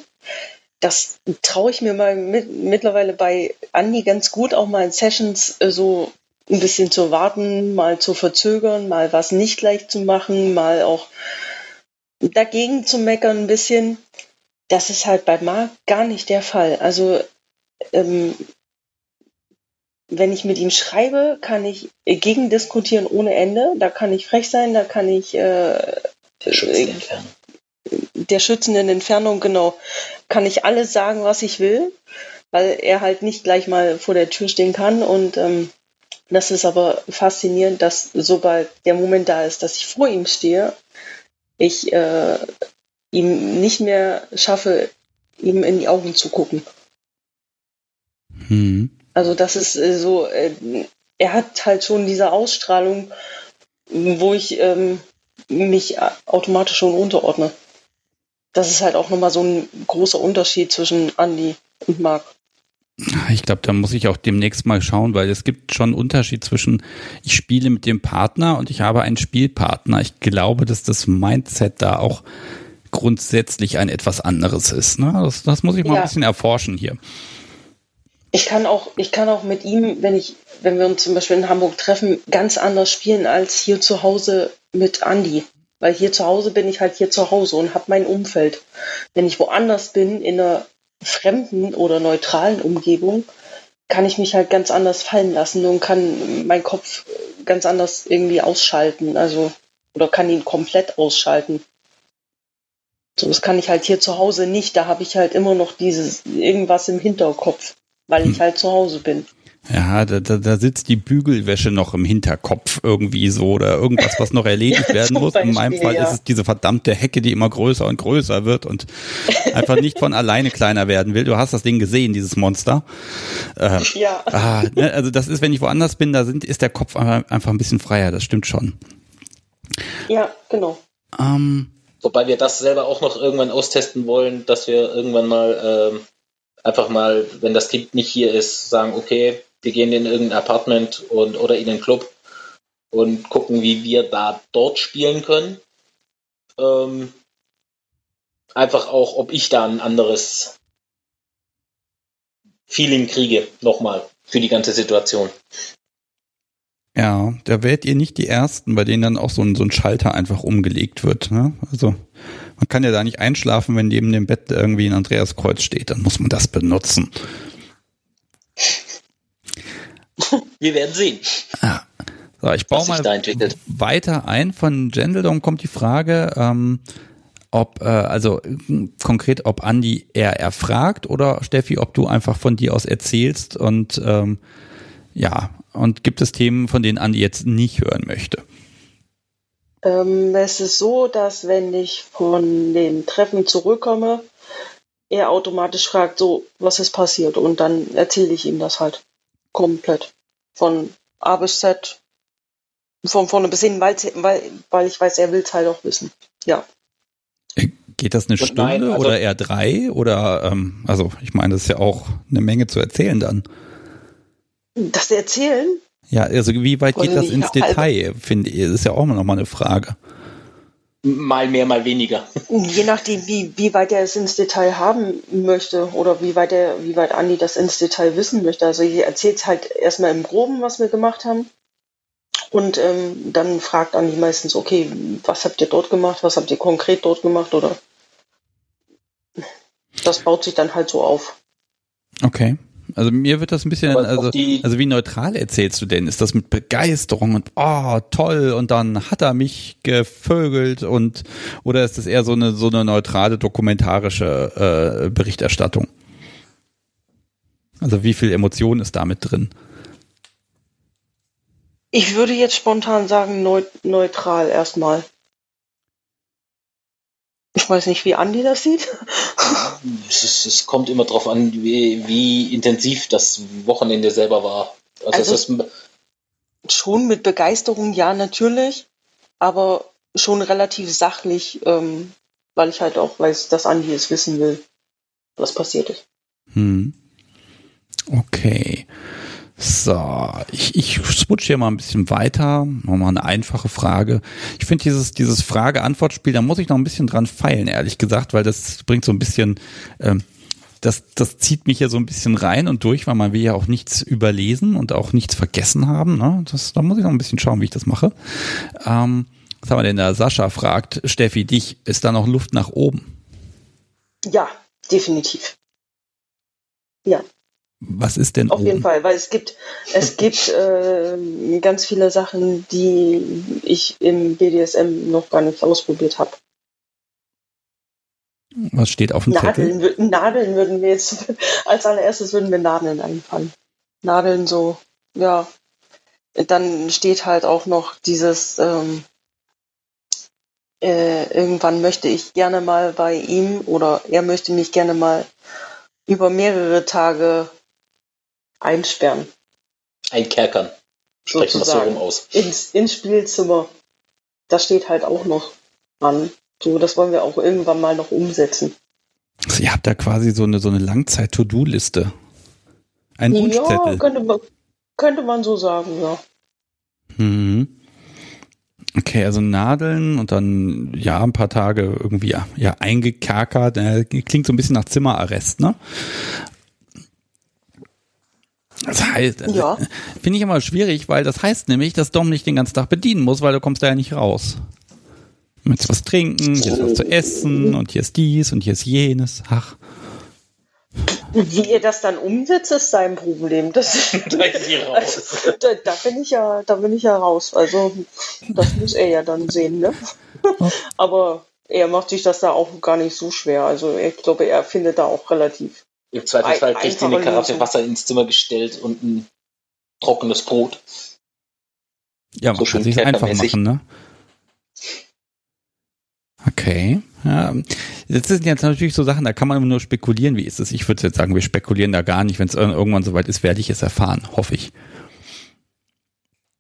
das traue ich mir mal mit, mittlerweile bei Andi ganz gut, auch mal in Sessions äh, so ein bisschen zu warten, mal zu verzögern, mal was nicht gleich zu machen, mal auch dagegen zu meckern ein bisschen. Das ist halt bei Marc gar nicht der Fall. Also ähm, wenn ich mit ihm schreibe, kann ich gegen diskutieren ohne Ende. Da kann ich frech sein, da kann ich äh, der schützenden Entfernung, genau, kann ich alles sagen, was ich will, weil er halt nicht gleich mal vor der Tür stehen kann. Und ähm, das ist aber faszinierend, dass sobald der Moment da ist, dass ich vor ihm stehe, ich äh, ihm nicht mehr schaffe, ihm in die Augen zu gucken. Hm. Also das ist äh, so, äh, er hat halt schon diese Ausstrahlung, wo ich ähm, mich automatisch schon unterordne das ist halt auch nochmal so ein großer Unterschied zwischen Andy und Marc. Ich glaube, da muss ich auch demnächst mal schauen, weil es gibt schon einen Unterschied zwischen, ich spiele mit dem Partner und ich habe einen Spielpartner. Ich glaube, dass das Mindset da auch grundsätzlich ein etwas anderes ist. Ne? Das, das muss ich mal ja. ein bisschen erforschen hier. Ich kann auch, ich kann auch mit ihm, wenn ich, wenn wir uns zum Beispiel in Hamburg treffen, ganz anders spielen als hier zu Hause mit Andy. Weil hier zu Hause bin ich halt hier zu Hause und habe mein Umfeld. Wenn ich woanders bin, in einer fremden oder neutralen Umgebung, kann ich mich halt ganz anders fallen lassen und kann meinen Kopf ganz anders irgendwie ausschalten. Also, oder kann ihn komplett ausschalten. So, das kann ich halt hier zu Hause nicht. Da habe ich halt immer noch dieses irgendwas im Hinterkopf, weil ich hm. halt zu Hause bin. Ja, da, da, da sitzt die Bügelwäsche noch im Hinterkopf irgendwie so oder irgendwas, was noch erledigt [LAUGHS] ja, werden muss. Beispiel, In meinem Fall ja. ist es diese verdammte Hecke, die immer größer und größer wird und einfach nicht von alleine kleiner werden will. Du hast das Ding gesehen, dieses Monster. Äh, ja. Ah, ne, also das ist, wenn ich woanders bin, da sind, ist der Kopf einfach ein bisschen freier. Das stimmt schon. Ja, genau. Ähm, Wobei wir das selber auch noch irgendwann austesten wollen, dass wir irgendwann mal ähm, einfach mal, wenn das Kind nicht hier ist, sagen, okay, wir gehen in irgendein Apartment und, oder in den Club und gucken, wie wir da dort spielen können. Ähm, einfach auch, ob ich da ein anderes Feeling kriege, nochmal, für die ganze Situation. Ja, da werdet ihr nicht die Ersten, bei denen dann auch so ein, so ein Schalter einfach umgelegt wird. Ne? Also man kann ja da nicht einschlafen, wenn neben dem Bett irgendwie ein Andreaskreuz steht. Dann muss man das benutzen. Wir werden sehen. Ah. So, ich baue mal weiter ein. Von Gendeldom kommt die Frage, ähm, ob, äh, also konkret, ob Andi eher erfragt oder Steffi, ob du einfach von dir aus erzählst und ähm, ja, und gibt es Themen, von denen Andi jetzt nicht hören möchte? Ähm, es ist so, dass wenn ich von den Treffen zurückkomme, er automatisch fragt, so, was ist passiert? Und dann erzähle ich ihm das halt komplett. Von A bis Z, von vorne bis hin, weil, weil ich weiß, er will es halt auch wissen. Ja. Geht das eine Stunde nein, also oder eher drei? Oder, ähm, also ich meine, das ist ja auch eine Menge zu erzählen dann. Das Erzählen? Ja, also wie weit geht das ins Detail, finde ich, das ist ja auch noch mal eine Frage. Mal mehr, mal weniger. Je nachdem, wie, wie weit er es ins Detail haben möchte oder wie weit er, wie weit Andi das ins Detail wissen möchte. Also ich erzähle es halt erstmal im Groben, was wir gemacht haben. Und ähm, dann fragt Andi meistens, okay, was habt ihr dort gemacht, was habt ihr konkret dort gemacht oder das baut sich dann halt so auf. Okay. Also mir wird das ein bisschen, also, also wie neutral erzählst du denn? Ist das mit Begeisterung und oh toll und dann hat er mich gevögelt und oder ist das eher so eine so eine neutrale dokumentarische äh, Berichterstattung? Also wie viel Emotion ist damit drin? Ich würde jetzt spontan sagen neutral erstmal. Ich weiß nicht, wie Andi das sieht. es, es, kommt immer darauf an, wie, wie, intensiv das Wochenende selber war. Also, also schon mit Begeisterung, ja, natürlich, aber schon relativ sachlich, ähm, weil ich halt auch weiß, dass Andi es wissen will, was passiert ist. Hm. Okay. So, ich, ich switch hier mal ein bisschen weiter. Nochmal eine einfache Frage. Ich finde dieses, dieses Frage-Antwort-Spiel, da muss ich noch ein bisschen dran feilen, ehrlich gesagt, weil das bringt so ein bisschen, ähm, das, das zieht mich ja so ein bisschen rein und durch, weil man will ja auch nichts überlesen und auch nichts vergessen haben. Ne? Das, da muss ich noch ein bisschen schauen, wie ich das mache. Ähm, was haben wir denn da? Sascha fragt, Steffi, dich, ist da noch Luft nach oben? Ja, definitiv. Ja, was ist denn Auf oben? jeden Fall, weil es gibt, es gibt äh, ganz viele Sachen, die ich im BDSM noch gar nicht ausprobiert habe. Was steht auf dem Nadeln, Zettel? Nadeln würden wir jetzt, [LAUGHS] als allererstes würden wir Nadeln einfallen. Nadeln so, ja. Dann steht halt auch noch dieses, ähm, äh, irgendwann möchte ich gerne mal bei ihm oder er möchte mich gerne mal über mehrere Tage einsperren. Einkerkern. Sprechen wir so rum aus. Ins, ins Spielzimmer. Das steht halt auch noch an. So, das wollen wir auch irgendwann mal noch umsetzen. Also ihr habt da quasi so eine, so eine Langzeit-To-Do-Liste. Ein ja, Wunschzettel. Könnte man, könnte man so sagen, ja. Mhm. Okay, also Nadeln und dann ja ein paar Tage irgendwie ja, ja eingekerkert. Äh, klingt so ein bisschen nach Zimmerarrest, ne? Das heißt, äh, ja. finde ich immer schwierig, weil das heißt nämlich, dass Dom nicht den ganzen Tag bedienen muss, weil du kommst da ja nicht raus. Du möchtest was trinken, hier ist was zu essen und hier ist dies und hier ist jenes. Ach. Wie ihr das dann umsetzt, ist sein Problem. Das, [LAUGHS] da, also, da, da, bin ich ja, da bin ich ja raus. Also das muss er ja dann sehen, ne? Aber er macht sich das da auch gar nicht so schwer. Also ich glaube, er findet da auch relativ. Im Zweifelsfall kriegt sie eine Karaffe Wasser ins Zimmer gestellt und ein trockenes Brot. Ja, man so kann sich einfach machen, ne? Okay. Ja. Das sind jetzt natürlich so Sachen, da kann man immer nur spekulieren, wie ist es. Ich würde jetzt sagen, wir spekulieren da gar nicht. Wenn es irgendwann soweit ist, werde ich es erfahren, hoffe ich.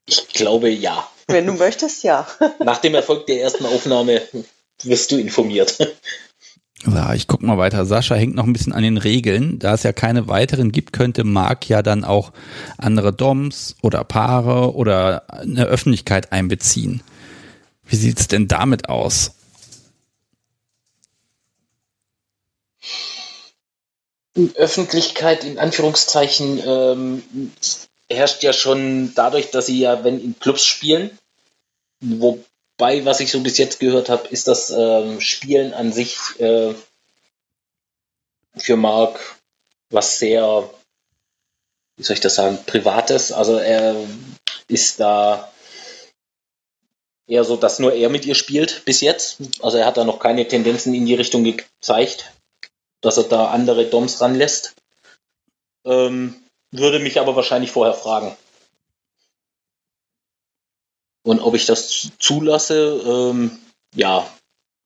Ich glaube ja. Wenn du möchtest, ja. Nach dem Erfolg der ersten Aufnahme wirst du informiert. So, ich guck mal weiter. Sascha hängt noch ein bisschen an den Regeln. Da es ja keine weiteren gibt, könnte Marc ja dann auch andere Doms oder Paare oder eine Öffentlichkeit einbeziehen. Wie sieht's denn damit aus? Öffentlichkeit in Anführungszeichen ähm, herrscht ja schon dadurch, dass sie ja, wenn in Clubs spielen, wobei, was ich so bis jetzt gehört habe, ist das ähm, Spielen an sich äh, für Mark was sehr, wie soll ich das sagen, privates. Also er ist da eher so, dass nur er mit ihr spielt bis jetzt. Also er hat da noch keine Tendenzen in die Richtung gezeigt, dass er da andere Doms ranlässt. Ähm, würde mich aber wahrscheinlich vorher fragen. Und ob ich das zulasse, ähm, ja,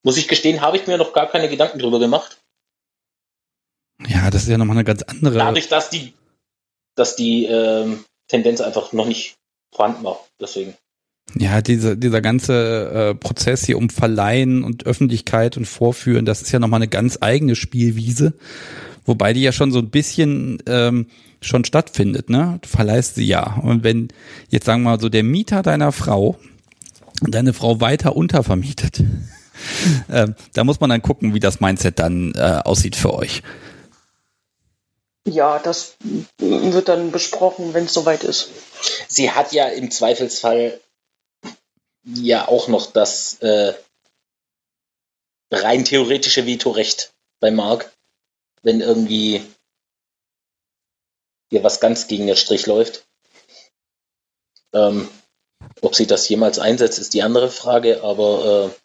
muss ich gestehen, habe ich mir noch gar keine Gedanken drüber gemacht. Ja, das ist ja nochmal eine ganz andere. Dadurch, dass die, dass die ähm, Tendenz einfach noch nicht vorhanden war. Deswegen. Ja, diese, dieser ganze äh, Prozess hier um Verleihen und Öffentlichkeit und Vorführen, das ist ja nochmal eine ganz eigene Spielwiese. Wobei die ja schon so ein bisschen ähm, schon stattfindet, ne? Du verleihst sie ja. Und wenn jetzt sagen wir mal so der Mieter deiner Frau deine Frau weiter untervermietet, [LAUGHS] äh, da muss man dann gucken, wie das Mindset dann äh, aussieht für euch. Ja, das wird dann besprochen, wenn es soweit ist. Sie hat ja im Zweifelsfall ja auch noch das äh, rein theoretische Vetorecht bei Mark, wenn irgendwie ihr was ganz gegen den Strich läuft. Ähm, ob sie das jemals einsetzt, ist die andere Frage, aber äh,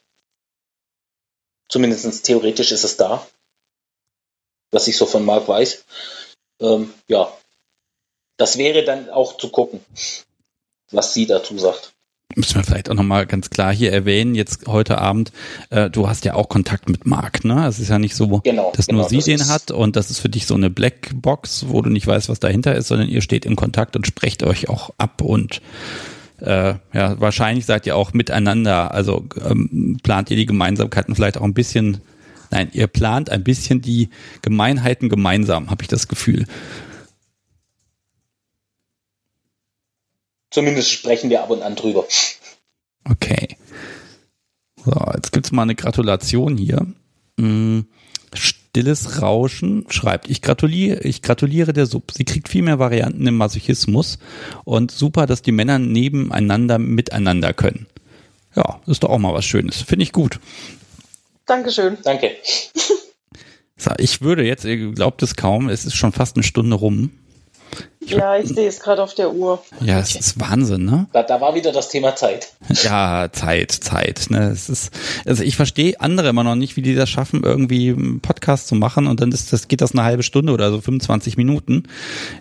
zumindest theoretisch ist es da, was ich so von Mark weiß. Ähm, ja, das wäre dann auch zu gucken, was sie dazu sagt müssen wir vielleicht auch nochmal ganz klar hier erwähnen, jetzt heute Abend, äh, du hast ja auch Kontakt mit Marc, ne? Es ist ja nicht so, genau, dass genau, nur sie das den hat und das ist für dich so eine Blackbox, wo du nicht weißt, was dahinter ist, sondern ihr steht in Kontakt und sprecht euch auch ab und äh, ja, wahrscheinlich seid ihr auch miteinander, also ähm, plant ihr die Gemeinsamkeiten vielleicht auch ein bisschen, nein, ihr plant ein bisschen die Gemeinheiten gemeinsam, habe ich das Gefühl. Zumindest sprechen wir ab und an drüber. Okay. So, jetzt gibt's mal eine Gratulation hier. Hm, stilles Rauschen schreibt, ich gratuliere, ich gratuliere der Sub. Sie kriegt viel mehr Varianten im Masochismus und super, dass die Männer nebeneinander miteinander können. Ja, ist doch auch mal was Schönes. Finde ich gut. Dankeschön. Danke. So, ich würde jetzt, ihr glaubt es kaum, es ist schon fast eine Stunde rum. Ja, ich sehe es gerade auf der Uhr. Ja, es ist Wahnsinn, ne? Da, da war wieder das Thema Zeit. [LAUGHS] Ja, Zeit, Zeit. Ne? Es ist, also ich verstehe andere immer noch nicht, wie die das schaffen, irgendwie einen Podcast zu machen und dann ist das, geht das eine halbe Stunde oder so 25 Minuten.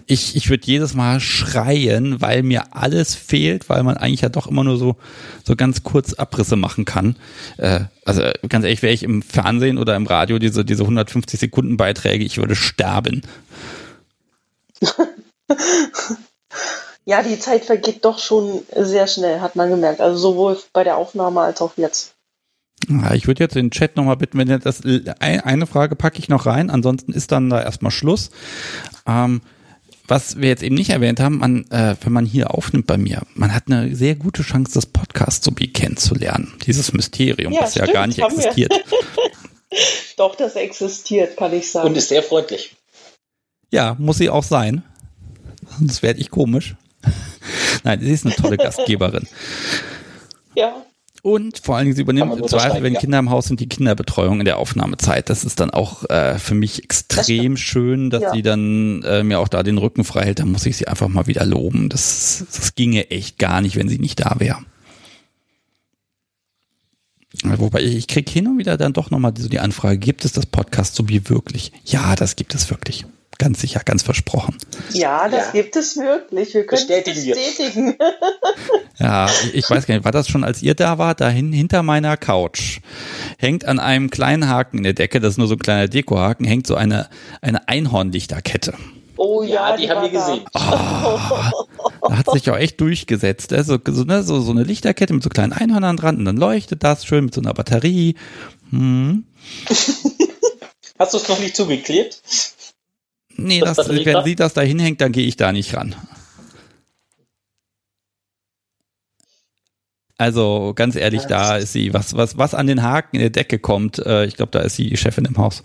Ich, ich würde jedes Mal schreien, weil mir alles fehlt, weil man eigentlich ja doch immer nur so, so ganz kurz Abrisse machen kann. Äh, also ganz ehrlich, wäre ich im Fernsehen oder im Radio diese, diese 150 Sekunden Beiträge, ich würde sterben. [LAUGHS] [LAUGHS] ja, die Zeit vergeht doch schon sehr schnell, hat man gemerkt. Also sowohl bei der Aufnahme als auch jetzt. Ja, ich würde jetzt den Chat nochmal bitten, wenn ihr das eine Frage packe ich noch rein, ansonsten ist dann da erstmal Schluss. Ähm, was wir jetzt eben nicht erwähnt haben, man, äh, wenn man hier aufnimmt bei mir, man hat eine sehr gute Chance, das Podcast so kennenzulernen. Dieses Mysterium, ja, das stimmt, ja gar nicht existiert. [LAUGHS] Doch, das existiert, kann ich sagen. Und ist sehr freundlich. Ja, muss sie auch sein sonst werde ich komisch. [LAUGHS] Nein, sie ist eine tolle Gastgeberin. Ja. Und vor allen Dingen, sie übernimmt im Zweifel, wenn ja. Kinder im Haus sind, die Kinderbetreuung in der Aufnahmezeit. Das ist dann auch äh, für mich extrem das schön, dass ja. sie dann äh, mir auch da den Rücken frei hält. Da muss ich sie einfach mal wieder loben. Das, das ginge echt gar nicht, wenn sie nicht da wäre. wobei ich kriege hin und wieder dann doch nochmal so die Anfrage, gibt es das Podcast so wie wirklich? Ja, das gibt es wirklich. Ganz sicher, ganz versprochen. Ja, das ja. gibt es wirklich. Wir können bestätigen. bestätigen. [LAUGHS] ja, ich weiß gar nicht, war das schon, als ihr da wart, dahin hinter meiner Couch hängt an einem kleinen Haken in der Decke, das ist nur so ein kleiner Dekohaken, hängt so eine, eine Einhornlichterkette. Oh ja, ja die, die haben wir gesehen. Oh, da hat sich auch echt durchgesetzt. Also, so, ne, so, so eine Lichterkette mit so kleinen Einhörnern dran und dann leuchtet das schön mit so einer Batterie. Hm. [LAUGHS] Hast du es noch nicht zugeklebt? Nee, das, das wenn sie das da hinhängt, dann gehe ich da nicht ran. Also ganz ehrlich, da ist sie. Was, was, was an den Haken in der Decke kommt, äh, ich glaube, da ist sie die Chefin im Haus.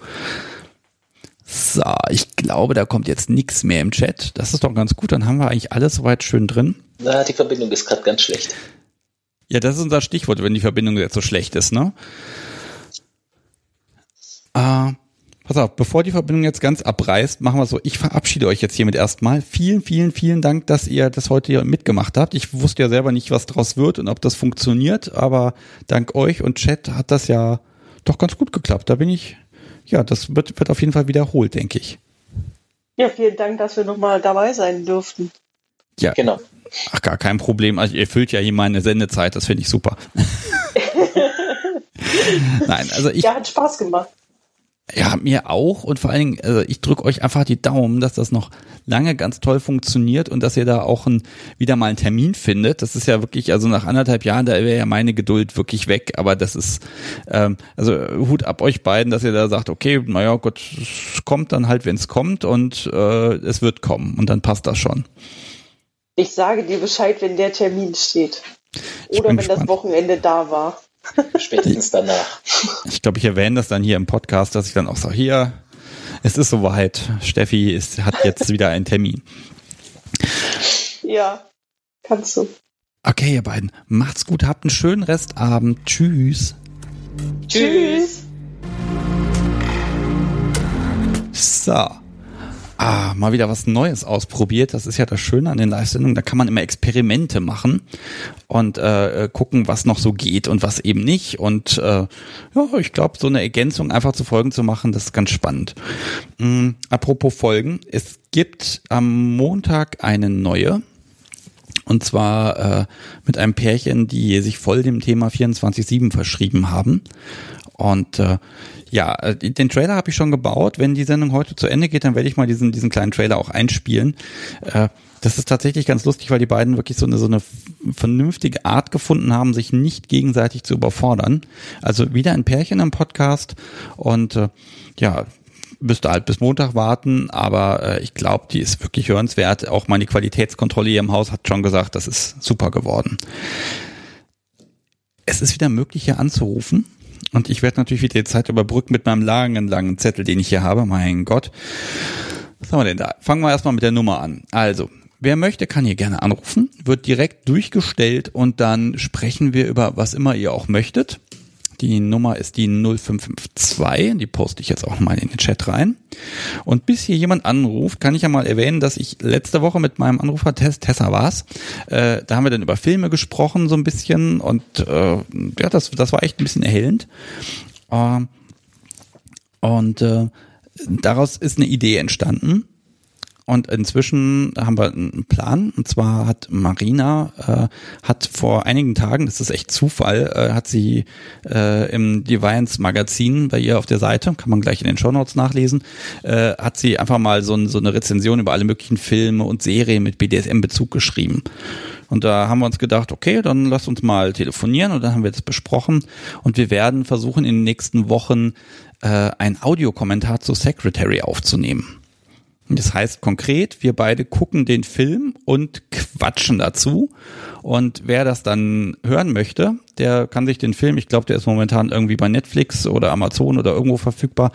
So, ich glaube, da kommt jetzt nichts mehr im Chat. Das ist doch ganz gut. Dann haben wir eigentlich alles soweit schön drin. Na, die Verbindung ist gerade ganz schlecht. Ja, das ist unser Stichwort, wenn die Verbindung jetzt so schlecht ist, ne? Äh, pass auf, bevor die Verbindung jetzt ganz abreißt, machen wir so. Ich verabschiede euch jetzt hiermit erstmal. Vielen, vielen, vielen Dank, dass ihr das heute hier mitgemacht habt. Ich wusste ja selber nicht, was draus wird und ob das funktioniert, aber dank euch und Chat hat das ja doch ganz gut geklappt. Da bin ich ja, das wird, wird auf jeden Fall wiederholt, denke ich. Ja, vielen Dank, dass wir nochmal dabei sein durften. Ja, genau. Ach, gar kein Problem. Also ihr füllt ja hier meine Sendezeit, das finde ich super. [LAUGHS] [LAUGHS] Nein, also ich. Ja, hat Spaß gemacht. Ja, mir auch und vor allen Dingen, also ich drücke euch einfach die Daumen, dass das noch lange ganz toll funktioniert und dass ihr da auch ein, wieder mal einen Termin findet. Das ist ja wirklich, also nach anderthalb Jahren, da wäre ja meine Geduld wirklich weg, aber das ist, ähm, also Hut ab euch beiden, dass ihr da sagt, okay, naja Gott, es kommt dann halt, wenn es kommt und äh, es wird kommen und dann passt das schon. Ich sage dir Bescheid, wenn der Termin steht. Oder wenn gespannt. das Wochenende da war. Spätestens danach. Ich glaube, ich erwähne das dann hier im Podcast, dass ich dann auch sage, hier, es ist soweit. Steffi ist, hat jetzt wieder einen Termin. Ja, kannst du. Okay, ihr beiden, macht's gut, habt einen schönen Restabend. Tschüss. Tschüss. So ah, mal wieder was Neues ausprobiert. Das ist ja das Schöne an den Live-Sendungen. Da kann man immer Experimente machen und äh, äh gucken, was noch so geht und was eben nicht. Und äh, ja, ich glaube, so eine Ergänzung einfach zu Folgen zu machen, das ist ganz spannend. Mhm, apropos Folgen, es gibt am Montag eine neue. Und zwar äh, mit einem Pärchen, die sich voll dem Thema 24-7 verschrieben haben. Und äh, ja, äh, den Trailer habe ich schon gebaut. Wenn die Sendung heute zu Ende geht, dann werde ich mal diesen, diesen kleinen Trailer auch einspielen. Äh, das ist tatsächlich ganz lustig, weil die beiden wirklich so eine, so eine vernünftige Art gefunden haben, sich nicht gegenseitig zu überfordern. Also wieder ein Pärchen am Podcast und äh, ja, müsste halt bis Montag warten, aber ich glaube, die ist wirklich hörenswert. Auch meine Qualitätskontrolle hier im Haus hat schon gesagt, das ist super geworden. Es ist wieder möglich, hier anzurufen. Und ich werde natürlich wieder die Zeit überbrücken mit meinem langen, langen Zettel, den ich hier habe. Mein Gott. Was haben wir denn da? Fangen wir erstmal mit der Nummer an. Also, wer möchte, kann hier gerne anrufen, wird direkt durchgestellt und dann sprechen wir über was immer ihr auch möchtet. Die Nummer ist die 0552, die poste ich jetzt auch mal in den Chat rein. Und bis hier jemand anruft, kann ich ja mal erwähnen, dass ich letzte Woche mit meinem Anrufer Tess, Tessa war's, äh, da haben wir dann über Filme gesprochen so ein bisschen und äh, ja, das, das war echt ein bisschen erhellend. Äh, und äh, daraus ist eine Idee entstanden und inzwischen haben wir einen Plan. Und zwar hat Marina äh, hat vor einigen Tagen, das ist echt Zufall, äh, hat sie äh, im Deviance Magazin bei ihr auf der Seite, kann man gleich in den Show Notes nachlesen, äh, hat sie einfach mal so, so eine Rezension über alle möglichen Filme und Serien mit BDSM-Bezug geschrieben. Und da haben wir uns gedacht, okay, dann lass uns mal telefonieren und dann haben wir das besprochen und wir werden versuchen in den nächsten Wochen äh, ein Audiokommentar zu Secretary aufzunehmen. Das heißt konkret, wir beide gucken den Film und quatschen dazu. Und wer das dann hören möchte, der kann sich den Film, ich glaube, der ist momentan irgendwie bei Netflix oder Amazon oder irgendwo verfügbar,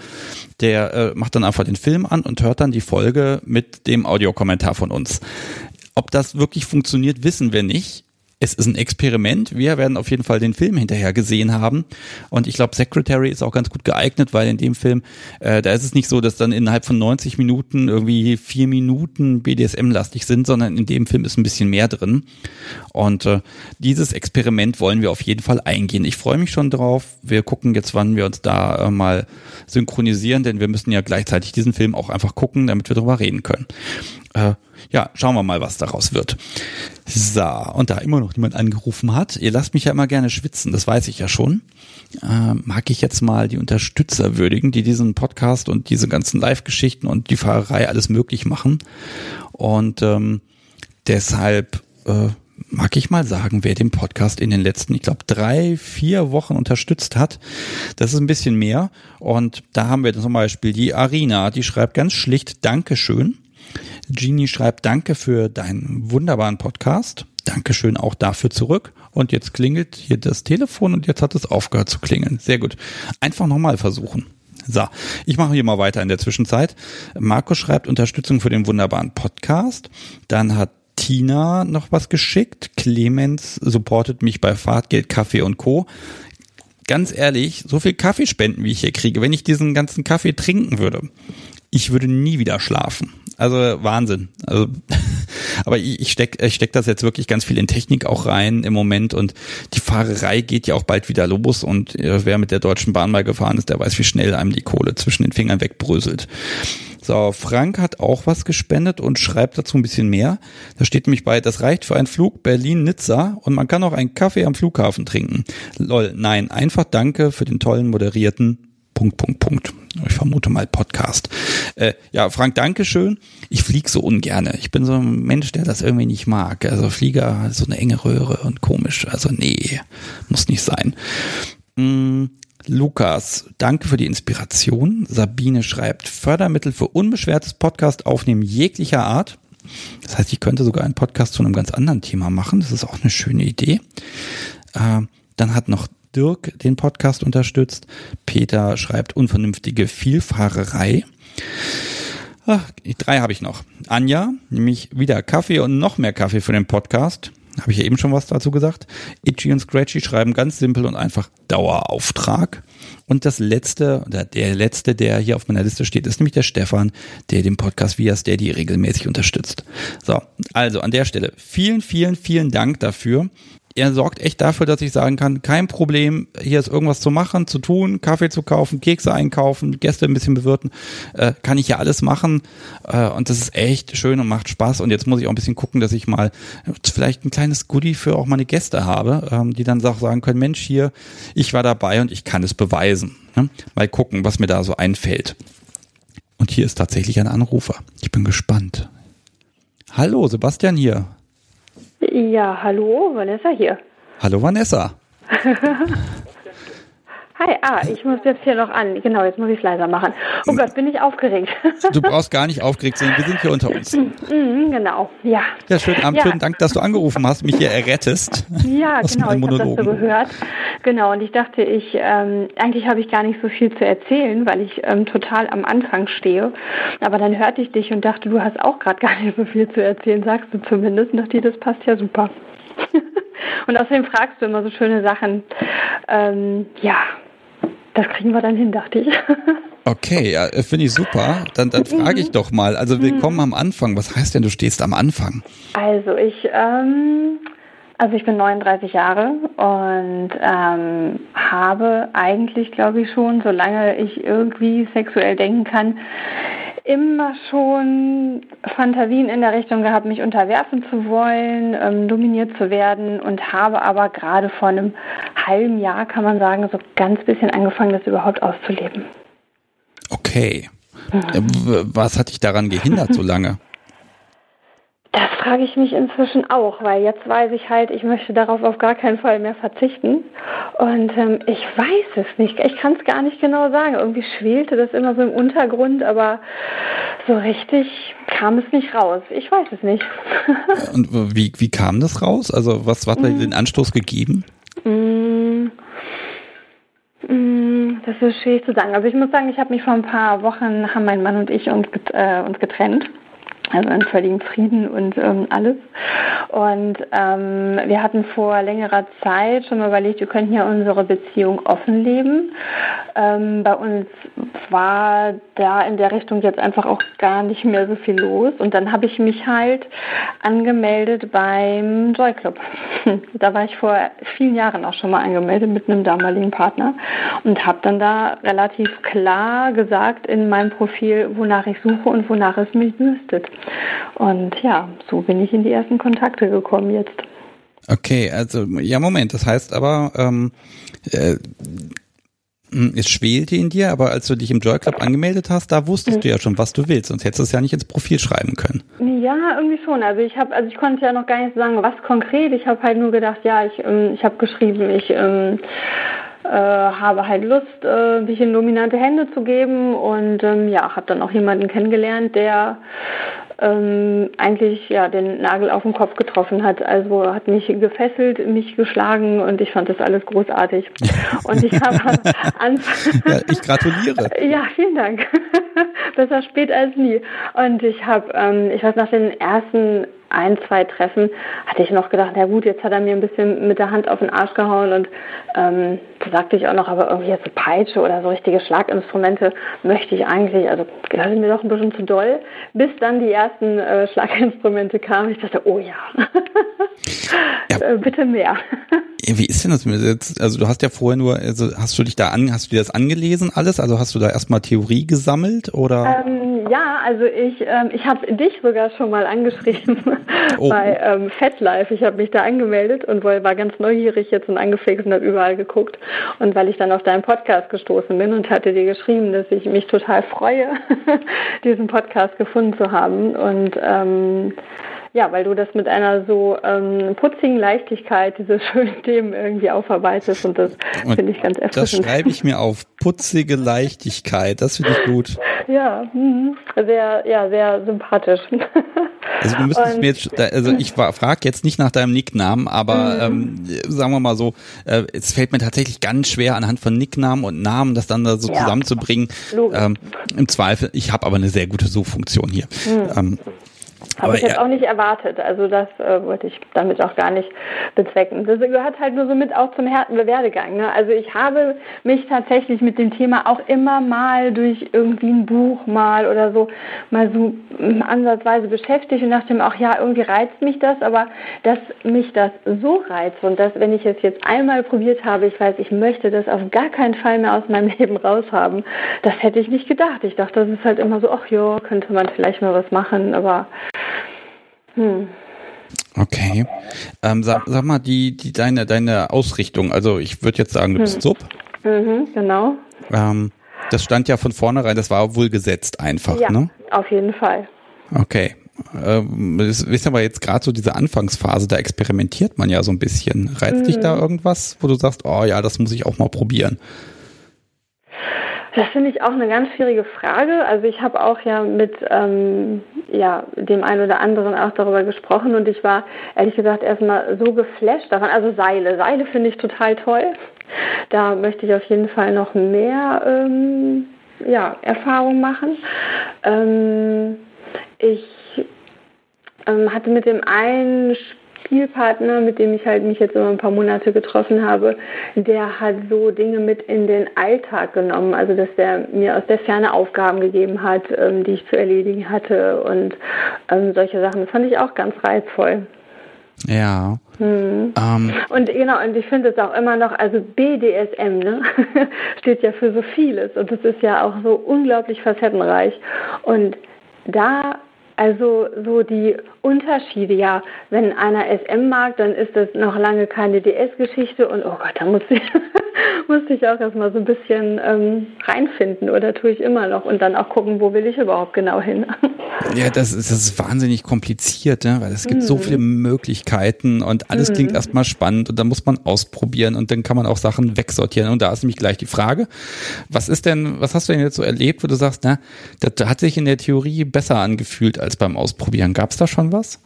der äh, macht dann einfach den Film an und hört dann die Folge mit dem Audiokommentar von uns. Ob das wirklich funktioniert, wissen wir nicht es ist ein Experiment. Wir werden auf jeden Fall den Film hinterher gesehen haben. Und ich glaube, Secretary ist auch ganz gut geeignet, weil in dem Film, äh, da ist es nicht so, dass dann innerhalb von 90 Minuten irgendwie vier Minuten BDSM-lastig sind, sondern in dem Film ist ein bisschen mehr drin. Und äh, dieses Experiment wollen wir auf jeden Fall eingehen. Ich freue mich schon drauf. Wir gucken jetzt, wann wir uns da äh, mal synchronisieren, denn wir müssen ja gleichzeitig diesen Film auch einfach gucken, damit wir darüber reden können. Äh, ja, schauen wir mal, was daraus wird. So, und da immer noch niemand angerufen hat, ihr lasst mich ja immer gerne schwitzen, das weiß ich ja schon, äh, mag ich jetzt mal die Unterstützer würdigen, die diesen Podcast und diese ganzen Live-Geschichten und die Fahrerei alles möglich machen. Und ähm, deshalb äh, mag ich mal sagen, wer den Podcast in den letzten, ich glaube, drei, vier Wochen unterstützt hat. Das ist ein bisschen mehr. Und da haben wir zum Beispiel die Arina, die schreibt ganz schlicht Dankeschön. Genie schreibt Danke für deinen wunderbaren Podcast. Dankeschön auch dafür zurück. Und jetzt klingelt hier das Telefon und jetzt hat es aufgehört zu klingeln. Sehr gut. Einfach nochmal versuchen. So, ich mache hier mal weiter in der Zwischenzeit. Marco schreibt Unterstützung für den wunderbaren Podcast. Dann hat Tina noch was geschickt. Clemens supportet mich bei Fahrtgeld, Kaffee und Co. Ganz ehrlich, so viel Kaffeespenden, wie ich hier kriege, wenn ich diesen ganzen Kaffee trinken würde, ich würde nie wieder schlafen. Also Wahnsinn. Also, [LAUGHS] aber ich, ich steck, ich steck das jetzt wirklich ganz viel in Technik auch rein im Moment und die Fahrerei geht ja auch bald wieder los und äh, wer mit der Deutschen Bahn mal gefahren ist, der weiß, wie schnell einem die Kohle zwischen den Fingern wegbröselt. So, Frank hat auch was gespendet und schreibt dazu ein bisschen mehr. Da steht nämlich bei, das reicht für einen Flug Berlin-Nizza und man kann auch einen Kaffee am Flughafen trinken. Lol, nein, einfach danke für den tollen moderierten Punkt, Punkt, Punkt. Ich vermute mal Podcast. Äh, ja, Frank, Dankeschön. Ich fliege so ungerne. Ich bin so ein Mensch, der das irgendwie nicht mag. Also Flieger, so eine enge Röhre und komisch. Also nee, muss nicht sein. Mm, Lukas, danke für die Inspiration. Sabine schreibt, Fördermittel für unbeschwertes Podcast aufnehmen jeglicher Art. Das heißt, ich könnte sogar einen Podcast zu einem ganz anderen Thema machen. Das ist auch eine schöne Idee. Äh, dann hat noch Dirk den Podcast unterstützt. Peter schreibt unvernünftige Vielfahrerei. Ach, drei habe ich noch. Anja, nämlich wieder Kaffee und noch mehr Kaffee für den Podcast. Habe ich ja eben schon was dazu gesagt. Itchy und Scratchy schreiben ganz simpel und einfach Dauerauftrag. Und das letzte, oder der letzte, der hier auf meiner Liste steht, ist nämlich der Stefan, der den Podcast via Steady regelmäßig unterstützt. So, also an der Stelle vielen, vielen, vielen Dank dafür er sorgt echt dafür, dass ich sagen kann, kein Problem, hier ist irgendwas zu machen, zu tun, Kaffee zu kaufen, Kekse einkaufen, Gäste ein bisschen bewirten, äh, kann ich ja alles machen äh, und das ist echt schön und macht Spaß und jetzt muss ich auch ein bisschen gucken, dass ich mal vielleicht ein kleines Goodie für auch meine Gäste habe, ähm, die dann auch sagen können, Mensch, hier, ich war dabei und ich kann es beweisen. Ne? Mal gucken, was mir da so einfällt. Und hier ist tatsächlich ein Anrufer. Ich bin gespannt. Hallo, Sebastian hier. Ja, hallo, Vanessa hier. Hallo Vanessa. [LAUGHS] Hi, ah, ich muss jetzt hier noch an. Genau, jetzt muss ich es leiser machen. Oh Gott, bin ich aufgeregt. du brauchst gar nicht aufgeregt sein, wir sind hier unter uns. Mhm, genau, ja. Ja, schönen Abend, ja. schönen Dank, dass du angerufen hast, mich hier errettest. Ja, genau, ich habe das so gehört. Genau, und ich dachte, ich, ähm, eigentlich habe ich gar nicht so viel zu erzählen, weil ich ähm, total am Anfang stehe. Aber dann hörte ich dich und dachte, du hast auch gerade [LAUGHS] gar nicht so viel zu erzählen, sagst du zumindest. Und dachte, das passt ja super. [LAUGHS] und außerdem fragst du immer so schöne Sachen. Ähm, ja, das kriegen wir dann hin, dachte ich. [LAUGHS] Okay, ja, äh, finde ich super. Dann, dann frage ich doch mal. Also willkommen am Anfang. Was heißt denn, du stehst am Anfang? Also ich, ähm, also ich bin 39 Jahre und ähm, habe eigentlich, glaube ich schon, solange ich irgendwie sexuell denken kann, immer schon Fantasien in der Richtung gehabt, mich unterwerfen zu wollen, ähm, dominiert zu werden und habe aber gerade vor einem halben Jahr, kann man sagen, so ganz bisschen angefangen, das überhaupt auszuleben. Okay. Mhm. Was hat dich daran gehindert so lange? [LAUGHS] Das frage ich mich inzwischen auch, weil jetzt weiß ich halt, ich möchte darauf auf gar keinen Fall mehr verzichten. Und ähm, ich weiß es nicht. Ich kann es gar nicht genau sagen. Irgendwie schwelte das immer so im Untergrund, aber so richtig kam es nicht raus. Ich weiß es nicht. [LAUGHS] Und wie, wie kam das raus? Also was, was hat mm. den Anstoß gegeben? Mm. mm. Das ist schwierig zu sagen. Also ich muss sagen, ich habe mich vor ein paar Wochen, haben mein Mann und ich uns, äh, uns getrennt also in völligem Frieden und ähm, alles. Und ähm, wir hatten vor längerer Zeit schon mal überlegt, wir könnten ja unsere Beziehung offen leben. Ähm, bei uns war da in der Richtung jetzt einfach auch gar nicht mehr so viel los. Und dann habe ich mich halt angemeldet beim Joy Club. [LAUGHS] da war ich vor vielen Jahren auch schon mal angemeldet mit einem damaligen Partner und habe dann da relativ klar gesagt in meinem Profil, wonach ich suche und wonach es mich düstet. Und ja, so bin ich in die ersten Kontakte gekommen jetzt. Okay, also ja, Moment, das heißt aber, ähm, äh, es schwelte in dir, aber als du dich im Joy Club angemeldet hast, da wusstest mhm. du ja schon, was du willst, sonst hättest du es ja nicht ins Profil schreiben können. Ja, irgendwie schon. Also ich habe, also ich konnte ja noch gar nicht sagen, was konkret. Ich habe halt nur gedacht, ja, ich, ähm, ich habe geschrieben, ich ähm, äh, habe halt Lust, äh, mich in dominante Hände zu geben und ähm, ja, habe dann auch jemanden kennengelernt, der ähm, eigentlich ja den Nagel auf den Kopf getroffen hat. Also hat mich gefesselt, mich geschlagen und ich fand das alles großartig. [LAUGHS] Und ich habe ja, ich gratuliere. [LAUGHS] Ja, vielen Dank. [LAUGHS] Besser spät als nie. Und ich habe, ähm, ich weiß nach den ersten ein, zwei Treffen hatte ich noch gedacht, na gut, jetzt hat er mir ein bisschen mit der Hand auf den Arsch gehauen und ähm, da sagte ich auch noch, aber irgendwie jetzt so Peitsche oder so richtige Schlaginstrumente möchte ich eigentlich, also das ist mir doch ein bisschen zu doll, bis dann die ersten äh, Schlaginstrumente kamen. Ich dachte, oh ja, ja. [LAUGHS] Äh, bitte mehr. Wie ist denn das jetzt? Also du hast ja vorher nur, also hast du dich da an, hast du dir das angelesen alles? Also hast du da erstmal Theorie gesammelt oder? Ähm, ja, also ich, ähm, ich habe dich sogar schon mal angeschrieben [LAUGHS] oh. bei ähm, FatLife. Ich habe mich da angemeldet und war ganz neugierig jetzt und angefixt und habe überall geguckt. Und weil ich dann auf deinen Podcast gestoßen bin und hatte dir geschrieben, dass ich mich total freue, [LAUGHS] diesen Podcast gefunden zu haben und ähm, ja, weil du das mit einer so ähm, putzigen Leichtigkeit, diese [LAUGHS] schönen Themen irgendwie aufarbeitest und das finde ich ganz erfrischend. Das schreibe ich mir auf, putzige Leichtigkeit, das finde ich gut. Ja, mh, sehr, ja, sehr sympathisch. [LAUGHS] Also du müsstest und, mir jetzt, also ich frage jetzt nicht nach deinem Nicknamen, aber mhm. ähm, sagen wir mal so, äh, es fällt mir tatsächlich ganz schwer anhand von Nicknamen und Namen das dann da so ja. zusammenzubringen. Ähm, Im Zweifel, ich habe aber eine sehr gute Suchfunktion hier. Mhm. Ähm, habe ich jetzt ja. auch nicht erwartet. Also das äh, wollte ich damit auch gar nicht bezwecken. Das gehört halt nur so mit auch zum Werdegang. Ne? Also ich habe mich tatsächlich mit dem Thema auch immer mal durch irgendwie ein Buch mal oder so mal so ansatzweise beschäftigt und dachte mir auch, ja, irgendwie reizt mich das, aber dass mich das so reizt und dass, wenn ich es jetzt einmal probiert habe, ich weiß, ich möchte das auf gar keinen Fall mehr aus meinem [LAUGHS] Leben raushaben, das hätte ich nicht gedacht. Ich dachte, das ist halt immer so, ach ja, könnte man vielleicht mal was machen, aber hm. Okay. Ähm, sag, sag, mal, die, die, deine, deine Ausrichtung, also ich würde jetzt sagen, du bist hm. Sub. Mhm, genau. Ähm, das stand ja von vornherein, das war wohl gesetzt einfach, ja, ne? Auf jeden Fall. Okay. Ähm, das ist aber jetzt gerade so diese Anfangsphase, da experimentiert man ja so ein bisschen. Reizt mhm. dich da irgendwas, wo du sagst, oh ja, das muss ich auch mal probieren? Das finde ich auch eine ganz schwierige Frage. Also ich habe auch ja mit ähm, ja, dem einen oder anderen auch darüber gesprochen und ich war ehrlich gesagt erstmal so geflasht davon. Also Seile. Seile finde ich total toll. Da möchte ich auf jeden Fall noch mehr ähm, ja, Erfahrung machen. Ähm, ich ähm, hatte mit dem einen Spielpartner, mit dem ich halt mich jetzt immer ein paar Monate getroffen habe, der hat so Dinge mit in den Alltag genommen. Also dass der mir aus der Ferne Aufgaben gegeben hat, ähm, die ich zu erledigen hatte und ähm, solche Sachen. Das fand ich auch ganz reizvoll. Ja. Hm. Ähm. Und genau, und ich finde es auch immer noch, also BDSM, ne, [LAUGHS] steht ja für so vieles und es ist ja auch so unglaublich facettenreich. Und da also so die Unterschiede, ja, wenn einer SM mag, dann ist das noch lange keine DS-Geschichte und oh Gott, da muss ich, [LAUGHS] [LAUGHS] musste ich auch erstmal so ein bisschen ähm, reinfinden oder tue ich immer noch und dann auch gucken, wo will ich überhaupt genau hin. [LAUGHS] ja, das ist, das ist wahnsinnig kompliziert, ne? weil es gibt mhm. so viele Möglichkeiten und alles mhm. klingt erstmal spannend und dann muss man ausprobieren und dann kann man auch Sachen wegsortieren und da ist nämlich gleich die Frage, was ist denn, was hast du denn jetzt so erlebt, wo du sagst, na, das hat sich in der Theorie besser angefühlt als beim Ausprobieren. Gab es da schon was?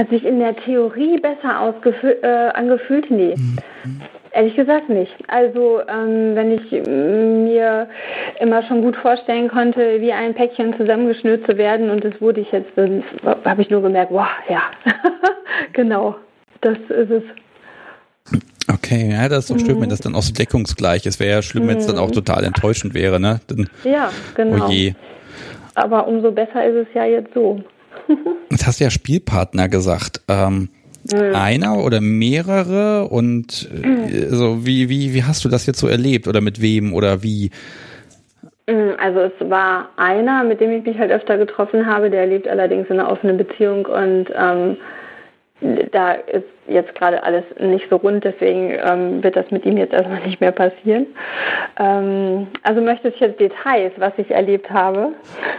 Hat sich in der Theorie besser äh, angefühlt? Nee. Mhm. Ehrlich gesagt nicht. Also ähm, wenn ich mir immer schon gut vorstellen konnte, wie ein Päckchen zusammengeschnürt zu werden und das wurde ich jetzt, dann habe ich nur gemerkt, wow, ja, [LAUGHS] genau, das ist es. Okay, ja, das ist doch schön, mhm. wenn das dann auch so deckungsgleich ist. Wäre ja schlimm, wenn es dann auch mhm. total enttäuschend wäre, ne? Dann, ja, genau. Oh je. Aber umso besser ist es ja jetzt so. Jetzt hast du ja Spielpartner gesagt. Ähm, mhm. Einer oder mehrere und äh, so wie, wie, wie hast du das jetzt so erlebt oder mit wem oder wie? Mhm, also es war einer, mit dem ich mich halt öfter getroffen habe, der lebt allerdings in einer offenen Beziehung und ähm, da ist jetzt gerade alles nicht so rund, deswegen ähm, wird das mit ihm jetzt erstmal nicht mehr passieren. Ähm, also möchtest du jetzt Details, was ich erlebt habe?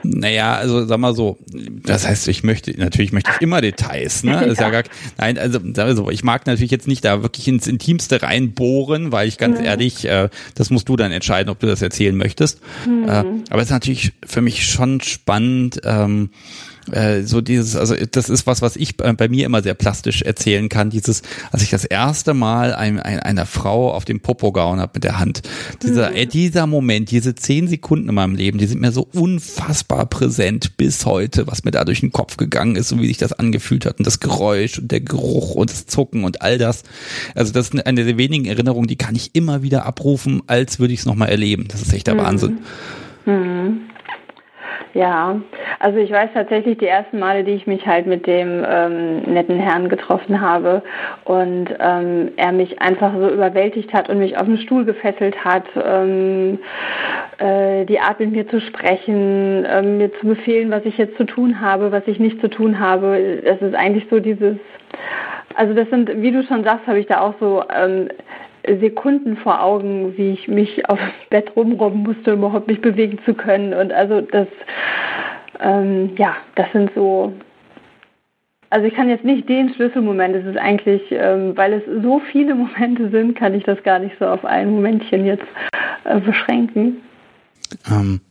Naja, also sag mal so, das heißt, ich möchte, natürlich möchte ich immer Details, ne? [LAUGHS] Ist ja gar, nein, also sag mal so, ich mag natürlich jetzt nicht da wirklich ins Intimste reinbohren, weil ich ganz mhm. ehrlich, äh, das musst du dann entscheiden, ob du das erzählen möchtest. Mhm. Äh, aber es ist natürlich für mich schon spannend, ähm, äh, so dieses, also das ist was, was ich bei, bei, mir immer sehr plastisch erzählen kann. Dieses, als ich das erste Mal ein, ein, einer Frau auf dem Popo gehauen habe mit der Hand. Dieser, äh, dieser Moment, diese zehn Sekunden in meinem Leben, die sind mir so unfassbar präsent bis heute, was mir da durch den Kopf gegangen ist und wie sich das angefühlt hat und das Geräusch und der Geruch und das Zucken und all das. Also das ist eine der wenigen Erinnerungen, die kann ich immer wieder abrufen, als würde ich es nochmal erleben. Das ist echt der mhm. Wahnsinn. Mhm. Ja, also ich weiß tatsächlich die ersten Male, die ich mich halt mit dem ähm, netten Herrn getroffen habe und ähm, er mich einfach so überwältigt hat und mich auf den Stuhl gefesselt hat, ähm, äh, die Art mit mir zu sprechen, ähm, mir zu befehlen, was ich jetzt zu tun habe, was ich nicht zu tun habe. Das ist eigentlich so dieses, also das sind, wie du schon sagst, habe ich da auch so ähm, Sekunden vor Augen, wie ich mich aufs Bett rumrobben musste, um überhaupt mich bewegen zu können. Und also das, ähm, ja, das sind so. Also ich kann jetzt nicht den Schlüsselmoment, es ist eigentlich, ähm, weil es so viele [LAUGHS] Momente sind, kann ich das gar nicht so auf ein Momentchen jetzt äh, beschränken. Ähm,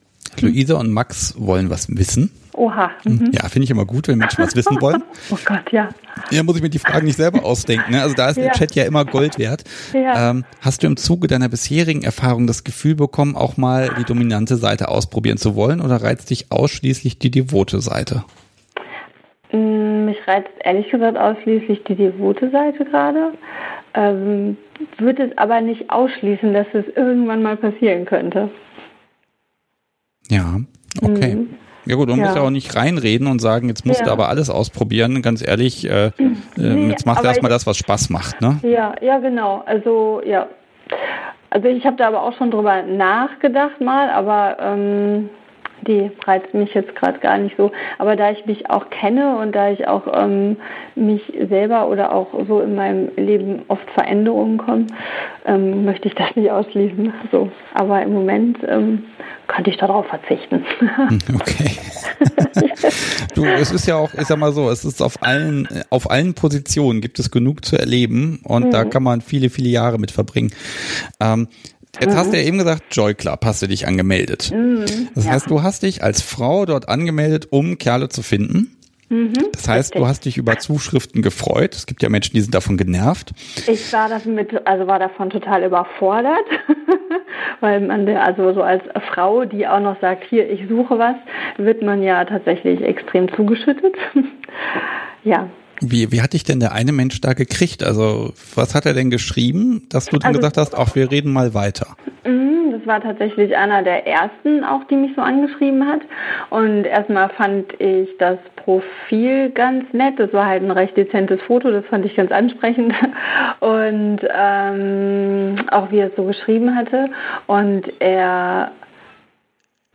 Luisa und Max wollen was wissen. Oha. Mhm. Ja, finde ich immer gut, wenn Menschen was wissen wollen. [LAUGHS] oh Gott, ja. Ja, muss ich mir die Fragen nicht selber ausdenken. Ne? Also da ist ja. der Chat ja immer Gold wert. Ja. Ähm, hast du im Zuge deiner bisherigen Erfahrung das Gefühl bekommen, auch mal die dominante Seite ausprobieren zu wollen oder reizt dich ausschließlich die devote Seite? Mm, mich reizt ehrlich gesagt ausschließlich die devote Seite gerade. Ähm, würde es aber nicht ausschließen, dass es irgendwann mal passieren könnte. Ja, okay. Mhm. Ja gut, man ja. muss ja auch nicht reinreden und sagen, jetzt musst ja. du aber alles ausprobieren. Ganz ehrlich, äh, äh nee, jetzt machst du erstmal das, was Spaß macht, ne? Ja, ja, genau. Also ja. Also ich habe da aber auch schon drüber nachgedacht mal, aber ähm, die reizt mich jetzt gerade gar nicht so. Aber da ich mich auch kenne und da ich auch ähm, mich selber oder auch so in meinem Leben oft Veränderungen kommen, ähm, möchte ich das nicht ausschließen. So. Aber im Moment ähm, könnte ich darauf verzichten. Okay. [LAUGHS] du, es ist ja auch, ich sag mal so, es ist auf allen, auf allen Positionen gibt es genug zu erleben und mhm. da kann man viele, viele Jahre mit verbringen. Ähm, Jetzt mhm. hast du ja eben gesagt, Joy Club hast du dich angemeldet. Mhm, das ja. heißt, du hast dich als Frau dort angemeldet, um Kerle zu finden. Mhm, das heißt, richtig. du hast dich über Zuschriften gefreut. Es gibt ja Menschen, die sind davon genervt. Ich war damit, also war davon total überfordert, [LAUGHS] weil man, also so als Frau, die auch noch sagt, hier, ich suche was, wird man ja tatsächlich extrem zugeschüttet. [LAUGHS] ja, wie, wie hat dich denn der eine Mensch da gekriegt? Also was hat er denn geschrieben, dass du dann also, gesagt hast, auch wir reden mal weiter? Mhm, das war tatsächlich einer der ersten auch, die mich so angeschrieben hat. Und erstmal fand ich das Profil ganz nett. Das war halt ein recht dezentes Foto, das fand ich ganz ansprechend. [LAUGHS] Und ähm, auch wie er es so geschrieben hatte. Und er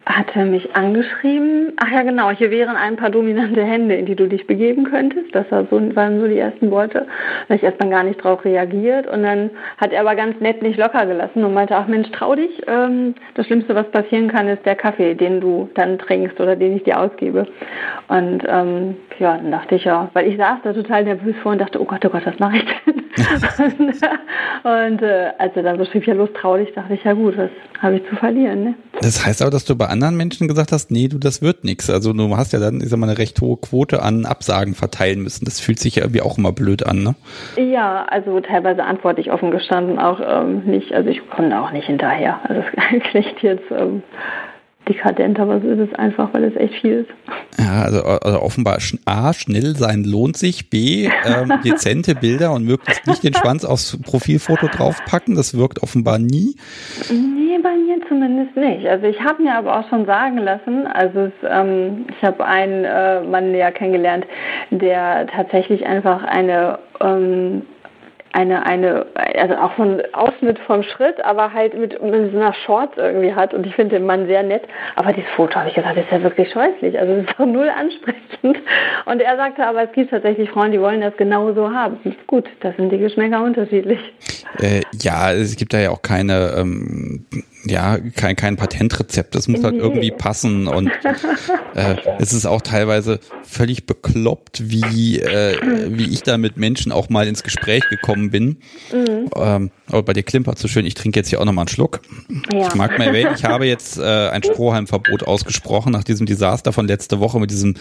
hatte mich angeschrieben. Ach ja, genau, hier wären ein paar dominante Hände, in die du dich begeben könntest. Das war so, waren so die ersten Worte. Da habe ich erstmal gar nicht drauf reagiert. Und dann hat er aber ganz nett nicht locker gelassen und meinte, ach Mensch, trau dich. Ähm, das Schlimmste, was passieren kann, ist der Kaffee, den du dann trinkst oder den ich dir ausgebe. Und ähm, ja, dann dachte ich ja, weil ich saß da total nervös vor und dachte, oh Gott, oh Gott, was mache ich denn? [LAUGHS] und, und äh, als er dann so schrieb, ja los, trau dich, dachte ich, ja gut, was habe ich zu verlieren, ne? Das heißt aber, dass du bei anderen Menschen gesagt hast, nee, du, das wird nichts. Also du hast ja dann, ich sag mal, eine recht hohe Quote an Absagen verteilen müssen. Das fühlt sich ja irgendwie auch immer blöd an, ne? Ja, also teilweise antworte ich offen gestanden auch ähm, nicht. Also ich komme auch nicht hinterher. Also es [LAUGHS] klingt jetzt ähm, dekadent, aber so ist es einfach, weil es echt viel ist. Ja, also, also offenbar A, schnell sein lohnt sich, B, ähm, [LAUGHS] dezente Bilder und möglichst nicht den Schwanz aufs Profilfoto draufpacken, das wirkt offenbar nie. Nee, bei mir zumindest nicht. Also ich habe mir aber auch schon sagen lassen, also es, ähm, ich habe einen äh, Mann näher kennengelernt, der tatsächlich einfach eine ähm, eine, eine, also auch ein Ausschnitt vom Schritt, aber halt mit, mit so einer Shorts irgendwie hat. Und ich finde den Mann sehr nett. Aber dieses Foto, habe ich gesagt, ist ja wirklich scheußlich. Also ist doch null ansprechend. Und er sagte aber, es gibt tatsächlich Frauen, die wollen das genauso haben. Gut, das sind die Geschmäcker unterschiedlich. Äh, ja, es gibt da ja auch keine ähm, ja, kein, kein Patentrezept. Das muss halt irgendwie passen und äh, es ist auch teilweise völlig bekloppt, wie, äh, wie ich da mit Menschen auch mal ins Gespräch gekommen bin. Mhm. Ähm, aber bei dir klimpert so schön. Ich trinke jetzt hier auch nochmal einen Schluck. Ja. Ich mag mal erwähnen, ich habe jetzt äh, ein Strohhalmverbot ausgesprochen nach diesem Desaster von letzte Woche mit diesem,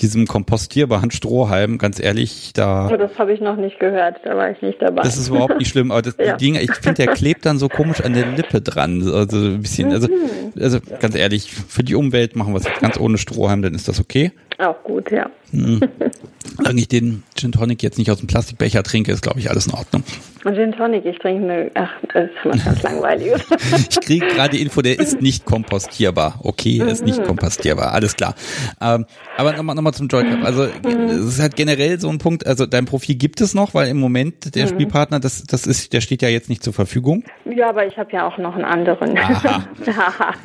diesem kompostierbaren Strohhalm. Ganz ehrlich, da. Oh, das habe ich noch nicht gehört, da war ich nicht dabei. Das ist überhaupt nicht schlimm, aber das, [LAUGHS] ja. die Dinge, ich finde, der klebt dann so komisch an der Lippe dran. Also ein bisschen, also, mhm. also ganz ehrlich, für die Umwelt machen wir es ganz ohne Strohhalm, dann ist das okay. [LAUGHS] Auch gut, ja. Mhm. [LAUGHS] Solange ich den Gin Tonic jetzt nicht aus dem Plastikbecher trinke, ist, glaube ich, alles in Ordnung. Gin Tonic, ich trinke eine, ach, das ist was ganz [LAUGHS] Langweiliges. ich kriege gerade die Info, der ist nicht kompostierbar. Okay, er ist nicht mhm. kompostierbar, alles klar. Ähm, aber nochmal noch mal zum Joy Club. Also mhm. es ist halt generell so ein Punkt, also dein Profil gibt es noch, weil im Moment der mhm. Spielpartner, das, das ist, der steht ja jetzt nicht zur Verfügung. Ja, aber ich habe ja auch noch einen anderen. Aha.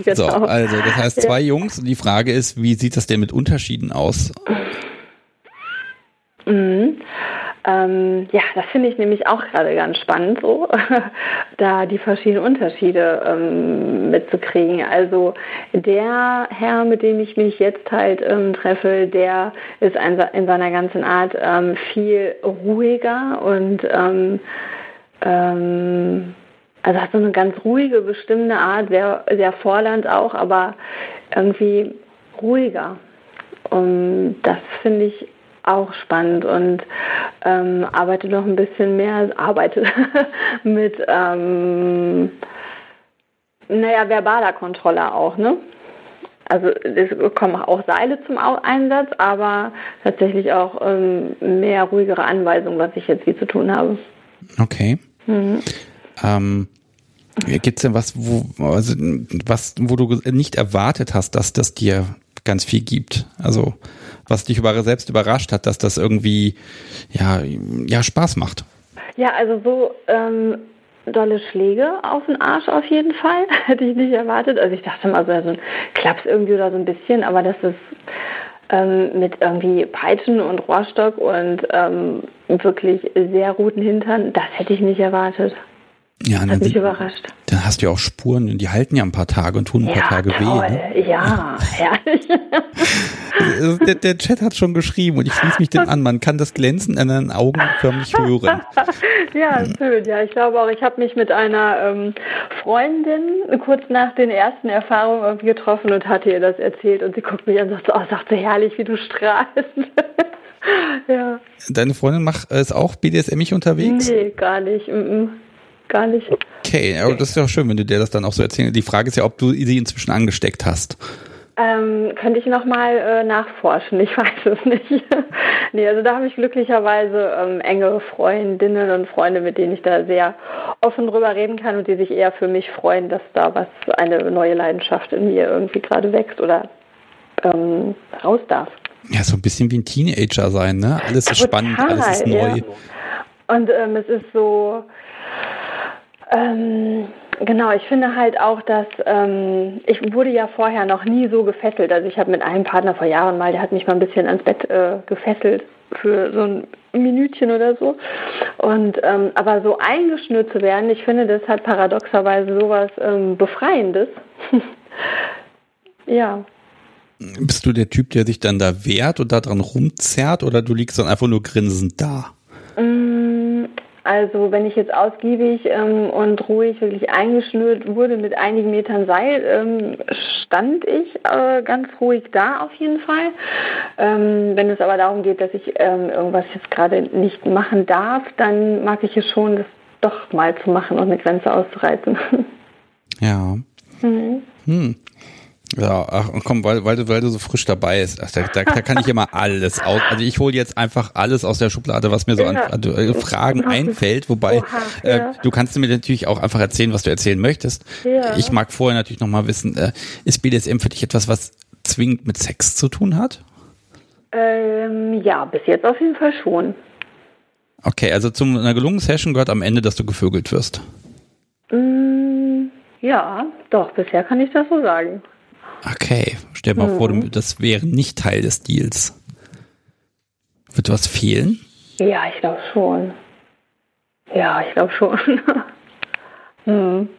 Genau. So, also das heißt zwei ja. Jungs. Die Frage ist, wie sieht das denn mit Unterschieden aus? Mhm. Ähm, ja, das finde ich nämlich auch gerade ganz spannend, so [LAUGHS] da die verschiedenen Unterschiede ähm, mitzukriegen. Also der Herr, mit dem ich mich jetzt halt ähm, treffe, der ist ein, in seiner ganzen Art ähm, viel ruhiger und ähm, ähm, also hat so eine ganz ruhige, bestimmte Art, sehr, sehr fordernd auch, aber irgendwie ruhiger. Und das finde ich auch spannend und ähm, arbeite noch ein bisschen mehr, arbeite [LAUGHS] mit, ähm, naja, verbaler Kontrolle auch, ne? Also es kommen auch Seile zum Einsatz, aber tatsächlich auch ähm, mehr ruhigere Anweisungen, was ich jetzt wie zu tun habe. Okay. Mhm. Ähm, Gibt es denn was, wo, also, was, wo du nicht erwartet hast, dass das dir ganz viel gibt? Also was dich über, selbst überrascht hat, dass das irgendwie ja, ja Spaß macht? Ja, also so ähm, dolle Schläge auf den Arsch auf jeden Fall. [LAUGHS] Hätte ich nicht erwartet. Also ich dachte mal so, ein Klaps irgendwie oder so ein bisschen, aber das ist ähm, mit irgendwie Peitschen und Rohrstock und ähm, wirklich sehr guten Hintern, das hätte ich nicht erwartet. Ja, Hat mich überrascht. Dann hast du ja auch Spuren, die halten ja ein paar Tage und tun ein ja, paar Tage toll. weh. Ne? Ja, [LAUGHS] herrlich. Also der, der, Chat hat schon geschrieben und ich schließe mich dem an. Man kann das Glänzen in den Augen förmlich hören. [LAUGHS] ja, schön. Ja, ich glaube auch, ich habe mich mit einer ähm, Freundin kurz nach den ersten Erfahrungen irgendwie getroffen und hatte ihr das erzählt und sie guckt mich an und sagt, oh, sagt so herrlich, wie du strahlst. [LAUGHS] ja. Deine Freundin macht es auch BDSM-ig unterwegs? Nee, gar nicht. Mm -mm gar nicht. Okay, aber das ist ja auch schön, wenn du dir das dann auch so erzählst. Die Frage ist ja, ob du sie inzwischen angesteckt hast. Ähm, könnte ich nochmal äh, nachforschen, ich [LAUGHS] weiß es nicht. [LAUGHS] nee, also da habe ich glücklicherweise ähm, enge Freundinnen und Freunde, mit denen ich da sehr offen drüber reden kann und die sich eher für mich freuen, dass da was, eine neue Leidenschaft in mir irgendwie gerade wächst oder ähm, raus darf. Ja, so ein bisschen wie ein Teenager sein, ne? Alles ist Total, spannend, alles ist neu. Ja. Und ähm, es ist so, ähm, genau, ich finde halt auch, dass ähm, ich wurde ja vorher noch nie so gefesselt. Also ich habe mit einem Partner vor Jahren mal, der hat mich mal ein bisschen ans Bett äh, gefesselt für so ein Minütchen oder so. Und ähm, aber so eingeschnürt zu werden, ich finde, das hat paradoxerweise sowas ähm, Befreiendes. [LAUGHS] ja. Bist du der Typ, der sich dann da wehrt und da dran rumzerrt oder du liegst dann einfach nur grinsend da? Also wenn ich jetzt ausgiebig ähm, und ruhig wirklich eingeschnürt wurde mit einigen Metern Seil, ähm, stand ich äh, ganz ruhig da auf jeden Fall. Ähm, wenn es aber darum geht, dass ich ähm, irgendwas jetzt gerade nicht machen darf, dann mag ich es schon, das doch mal zu machen und eine Grenze auszureizen. [LAUGHS] Ja. Mhm. Hm. Ja, ach komm, weil, weil, du, weil du so frisch dabei bist. Ach, da, da, da kann ich immer alles aus. Also ich hole jetzt einfach alles aus der Schublade, was mir so an, äh, Fragen einfällt. Wobei Oha, äh, ja. du kannst mir natürlich auch einfach erzählen, was du erzählen möchtest. Ja. Ich mag vorher natürlich noch mal wissen, äh, ist BDSM für dich etwas, was zwingend mit Sex zu tun hat? Ähm, ja, bis jetzt auf jeden Fall schon. Okay, also zu einer gelungenen Session gehört am Ende, dass du gevögelt wirst. Mm, ja, doch, bisher kann ich das so sagen. Okay, stell dir mal mhm. vor, das wäre nicht Teil des Deals. Wird was fehlen? Ja, ich glaube schon. Ja, ich glaube schon. hm. [LAUGHS]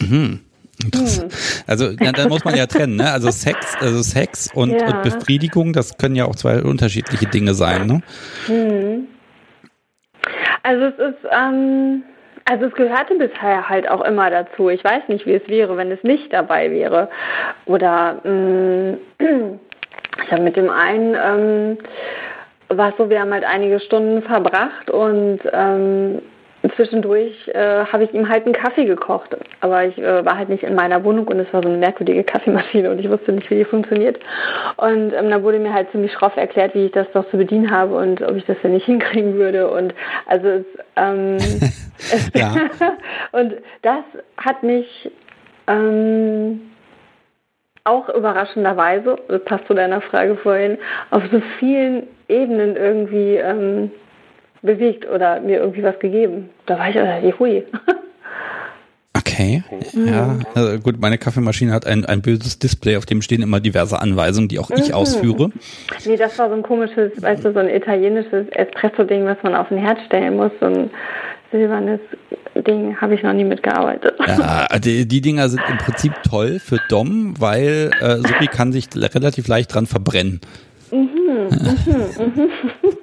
Mhm. Hm. Also ja, dann muss man ja trennen, ne? Also Sex, also Sex und, ja. und, Befriedigung, das können ja auch zwei unterschiedliche Dinge sein, ne? Hm. Also es ist, ähm, also es gehörte bisher halt auch immer dazu. Ich weiß nicht, wie es wäre, wenn es nicht dabei wäre. Oder mm, [CLEARS THROAT] ich habe mit dem einen ähm, war so, wir haben halt einige Stunden verbracht und ähm, zwischendurch äh, habe ich ihm halt einen Kaffee gekocht. Aber ich äh, war halt nicht in meiner Wohnung und es war so eine merkwürdige [LAUGHS] Kaffeemaschine und ich wusste nicht, wie die funktioniert. Und ähm, dann wurde mir halt ziemlich schroff erklärt, wie ich das doch zu bedienen habe und ob ich das denn nicht [LAUGHS] hinkriegen würde. Und also es, ähm, [LAUGHS] und das hat mich ähm, auch überraschenderweise, das passt zu deiner Frage vorhin, auf so vielen Ebenen irgendwie ähm, bewegt oder mir irgendwie was gegeben. Da war ich, äh, hui. [LAUGHS] Okay, mhm. ja, also gut, meine Kaffeemaschine hat ein, ein böses Display, auf dem stehen immer diverse Anweisungen, die auch ich mhm. ausführe. Nee, das war so ein komisches, weißt du, so ein italienisches Espresso-Ding, was man auf den Herd stellen muss, so ein silbernes Ding, habe ich noch nie mitgearbeitet. Ja, [LAUGHS] die, die Dinger sind im Prinzip toll für Dom, weil äh, Supi kann sich relativ leicht dran verbrennen. Mhm, mhm, mhm. [LAUGHS]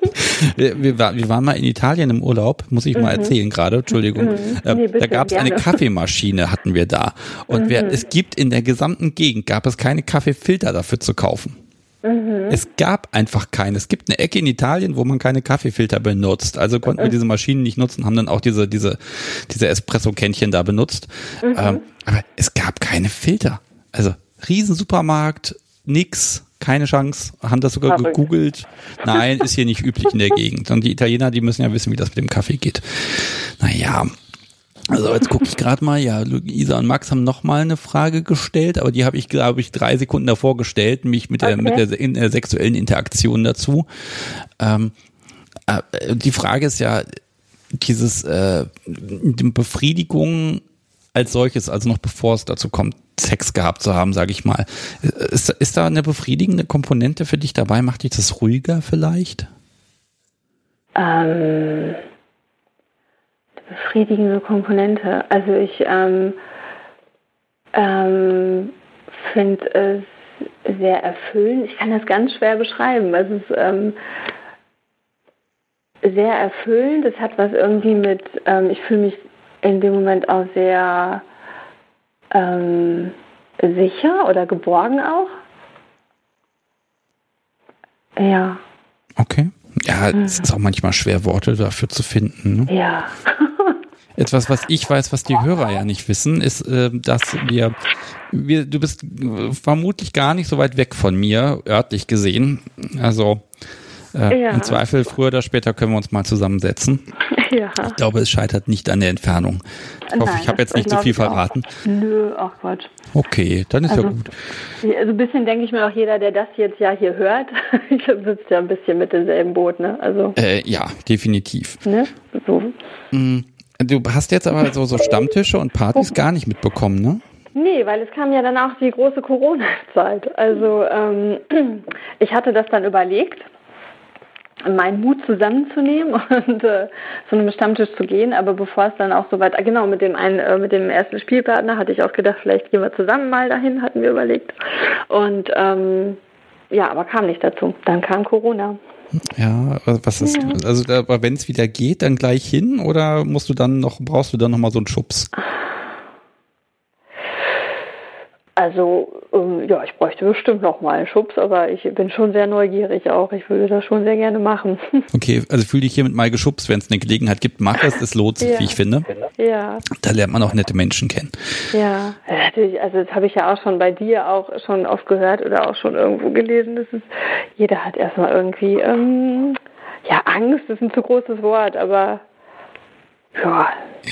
wir, wir, wir, waren mal in Italien im Urlaub, muss ich mal mhm. erzählen gerade, Entschuldigung. Mhm. Äh, nee, da gab es eine Kaffeemaschine, hatten wir da. Und wir, es gibt in der gesamten Gegend, gab es keine Kaffeefilter dafür zu kaufen. Mhm. Es gab einfach keine. Es gibt eine Ecke in Italien, wo man keine Kaffeefilter benutzt. Also konnten wir diese Maschinen nicht nutzen, haben dann auch diese, diese, diese Espresso-Kännchen da benutzt. Mhm. Ähm, aber es gab keine Filter. Also Riesensupermarkt, nix keine Chance, haben das sogar Verrückt. gegoogelt. Nein, ist hier nicht üblich in der Gegend. Und die Italiener, die müssen ja wissen, wie das mit dem Kaffee geht. Naja. Also jetzt gucke ich gerade mal, ja, Luisa und Max haben noch mal eine Frage gestellt, aber die habe ich, glaube ich, drei Sekunden davor gestellt, mich mit der, okay. mit der, in, der sexuellen Interaktion dazu. Ähm, äh, die Frage ist ja, dieses äh, Befriedigung als solches, also noch bevor es dazu kommt, Sex gehabt zu haben, sage ich mal. Ist, ist da eine befriedigende Komponente für dich dabei? Macht dich das ruhiger vielleicht? Ähm, befriedigende Komponente. Also ich ähm, ähm, finde es sehr erfüllend. Ich kann das ganz schwer beschreiben. Es ist ähm, sehr erfüllend. Es hat was irgendwie mit, ähm, ich fühle mich in dem Moment auch sehr ähm, sicher oder geborgen auch. Ja. Okay. Ja, es ist auch manchmal schwer, Worte dafür zu finden. Ne? Ja. [LAUGHS] Etwas, was ich weiß, was die Hörer ja nicht wissen, ist, äh, dass wir, wir, du bist vermutlich gar nicht so weit weg von mir, örtlich gesehen. Also äh, ja. Im Zweifel früher oder später können wir uns mal zusammensetzen. [LAUGHS] Ja. Ich glaube, es scheitert nicht an der Entfernung. Ich hoffe, Nein, ich habe jetzt nicht zu viel verraten. Auch. Nö, ach Quatsch. Okay, dann ist also, ja gut. Also ein bisschen denke ich mir auch jeder, der das jetzt ja hier hört, [LAUGHS] ich sitzt ja ein bisschen mit demselben Boot, ne? Also. Äh, ja, definitiv. Ne? So. Mm, du hast jetzt aber so, so Stammtische und Partys gar nicht mitbekommen, ne? Nee, weil es kam ja dann auch die große Corona-Zeit. Also ähm, [CLEARS THROAT] ich hatte das dann überlegt meinen Mut zusammenzunehmen [LAUGHS] und äh, zu einem Stammtisch zu gehen. Aber bevor es dann auch so weit, genau, mit dem einen, äh, mit dem ersten Spielpartner hatte ich auch gedacht, vielleicht gehen wir zusammen mal dahin, hatten wir überlegt. Und ähm, ja, aber kam nicht dazu. Dann kam Corona. Ja, was ist, ja. also aber wenn es wieder geht, dann gleich hin oder musst du dann noch, brauchst du dann nochmal so einen Schubs? Also, ähm, ja, ich bräuchte bestimmt noch mal einen Schubs, aber ich bin schon sehr neugierig auch. Ich würde das schon sehr gerne machen. [LAUGHS] Okay, also fühle dich hiermit mal geschubst, wenn es eine Gelegenheit gibt. Mach es, es lohnt sich, ja. wie ich finde. Ja. Da lernt man auch nette Menschen kennen. Ja, natürlich, also das habe ich ja auch schon bei dir auch schon oft gehört oder auch schon irgendwo gelesen. Das ist, jeder hat erstmal irgendwie, ähm, ja, Angst ist ein zu großes Wort, aber ja,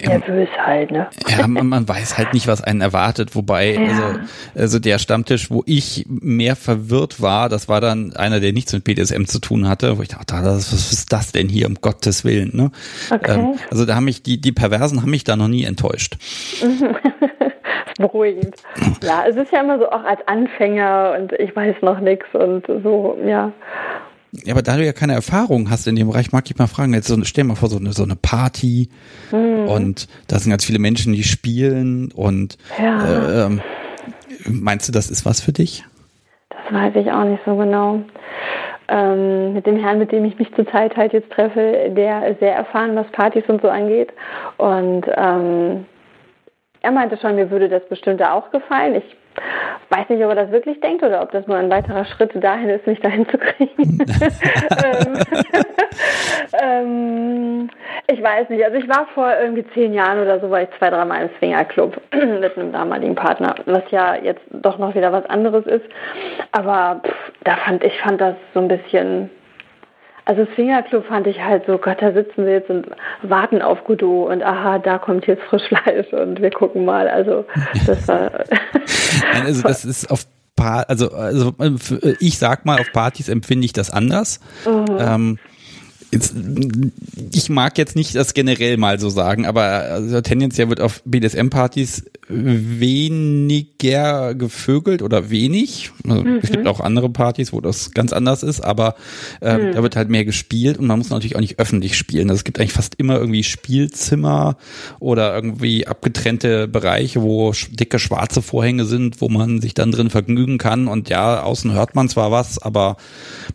nervös halt, ne? Ja, man, man, weiß halt nicht, was einen erwartet. Wobei, ja. also, also der Stammtisch, wo ich mehr verwirrt war, das war dann einer, der nichts mit BDSM zu tun hatte, wo ich dachte, was, was ist das denn hier, um Gottes Willen, ne? Okay. Ähm, also da haben mich, die, die Perversen haben mich da noch nie enttäuscht. [LAUGHS] Beruhigend. Ja, es ist ja immer so auch als Anfänger und ich weiß noch nichts und so, ja. Ja, aber da du ja keine Erfahrung hast in dem Bereich, mag ich mal fragen, jetzt so, stell mal vor, so eine, so eine Party mhm. und da sind ganz viele Menschen, die spielen und ja. äh, ähm, meinst du, das ist was für dich? Das weiß ich auch nicht so genau. Ähm, mit dem Herrn, mit dem ich mich zurzeit halt jetzt treffe, der ist sehr erfahren, was Partys und so angeht und ähm, er meinte schon, mir würde das bestimmt auch gefallen. Ich weiß nicht, ob er das wirklich denkt oder ob das nur ein weiterer Schritt dahin ist, mich dahin zu kriegen. [LAUGHS] [LAUGHS] ähm, ähm, ich weiß nicht. Also ich war vor irgendwie zehn Jahren oder so, war ich zwei, dreimal im Swingerclub [CLEARS THROAT] mit einem damaligen Partner, was ja jetzt doch noch wieder was anderes ist. Aber pff, da fand ich fand das so ein bisschen also Swingerclub fand ich halt so, Gott, da sitzen wir jetzt und warten auf Godot und aha, da kommt jetzt Frischfleisch und wir gucken mal. Also das war. [LAUGHS] Nein, also das ist auf also, also ich sag mal, auf Partys empfinde ich das anders. Mhm. Ähm, ich mag jetzt nicht das generell mal so sagen, aber also tendenziell wird auf BDSM-Partys weniger gevögelt oder wenig. Also mhm. Es gibt auch andere Partys, wo das ganz anders ist, aber äh, mhm. da wird halt mehr gespielt und man muss natürlich auch nicht öffentlich spielen. Also es gibt eigentlich fast immer irgendwie Spielzimmer oder irgendwie abgetrennte Bereiche, wo dicke schwarze Vorhänge sind, wo man sich dann drin vergnügen kann. Und ja, außen hört man zwar was, aber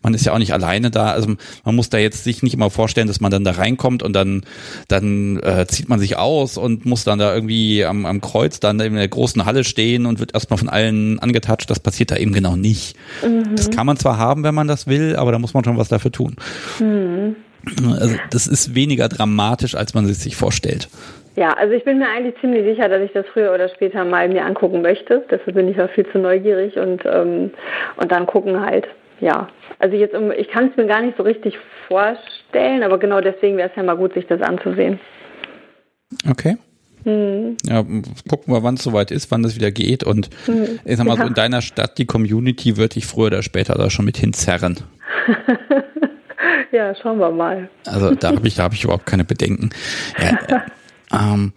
man ist ja auch nicht alleine da. Also man muss da jetzt sich nicht immer vorstellen, dass man dann da reinkommt und dann, dann äh, zieht man sich aus und muss dann da irgendwie am, am Kreuz dann in der großen Halle stehen und wird erstmal von allen angetatscht. Das passiert da eben genau nicht. Mhm. Das kann man zwar haben, wenn man das will, aber da muss man schon was dafür tun. Mhm. Also das ist weniger dramatisch, als man es sich vorstellt. Ja, also ich bin mir eigentlich ziemlich sicher, dass ich das früher oder später mal mir angucken möchte. Dafür bin ich auch viel zu neugierig und, ähm, und dann gucken halt, ja, also jetzt, ich kann es mir gar nicht so richtig vorstellen, aber genau deswegen wäre es ja mal gut, sich das anzusehen. Okay. Hm. Ja, gucken wir, wann es soweit ist, wann das wieder geht. Und hm. ich sag mal ja. so, in deiner Stadt, die Community wird dich früher oder später da schon mit hinzerren. [LAUGHS] ja, schauen wir mal. Also da habe ich, da ich überhaupt keine Bedenken. Ja, [LAUGHS] ähm,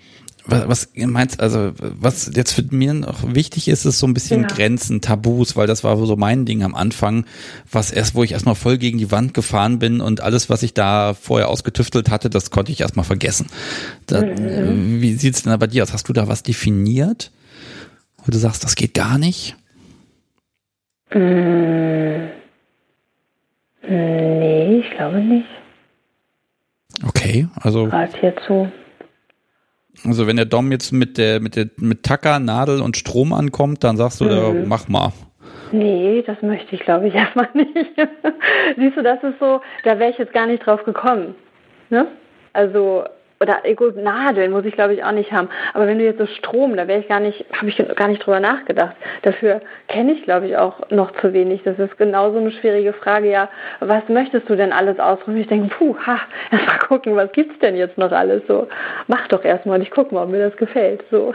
was meinst also was jetzt für mir noch wichtig ist, ist so ein bisschen ja. Grenzen, Tabus, weil das war so mein Ding am Anfang, was erst, wo ich erstmal voll gegen die Wand gefahren bin und alles, was ich da vorher ausgetüftelt hatte, das konnte ich erstmal vergessen. Da, mhm. Wie sieht's denn da bei dir aus? Hast du da was definiert? Wo du sagst, das geht gar nicht? Mhm. Nee, ich glaube nicht. Okay, also. Gerade hierzu. Also wenn der Dom jetzt mit der mit der mit Tacker, Nadel und Strom ankommt, dann sagst du, mhm. da, mach mal. Nee, das möchte ich glaube ich [LAUGHS] erstmal nicht. Siehst du, das ist so, da wäre ich jetzt gar nicht drauf gekommen. Ne? Also oder gut, Nadeln muss ich glaube ich auch nicht haben. Aber wenn du jetzt so Strom, da wäre ich gar nicht, habe ich gar nicht drüber nachgedacht. Dafür kenne ich glaube ich auch noch zu wenig. Das ist genauso eine schwierige Frage. Ja, was möchtest du denn alles ausprobieren? Ich denke, puh, ha, [LAUGHS] erst mal gucken, was gibt's denn jetzt noch alles so? Mach doch erstmal und ich gucke mal, ob mir das gefällt. So.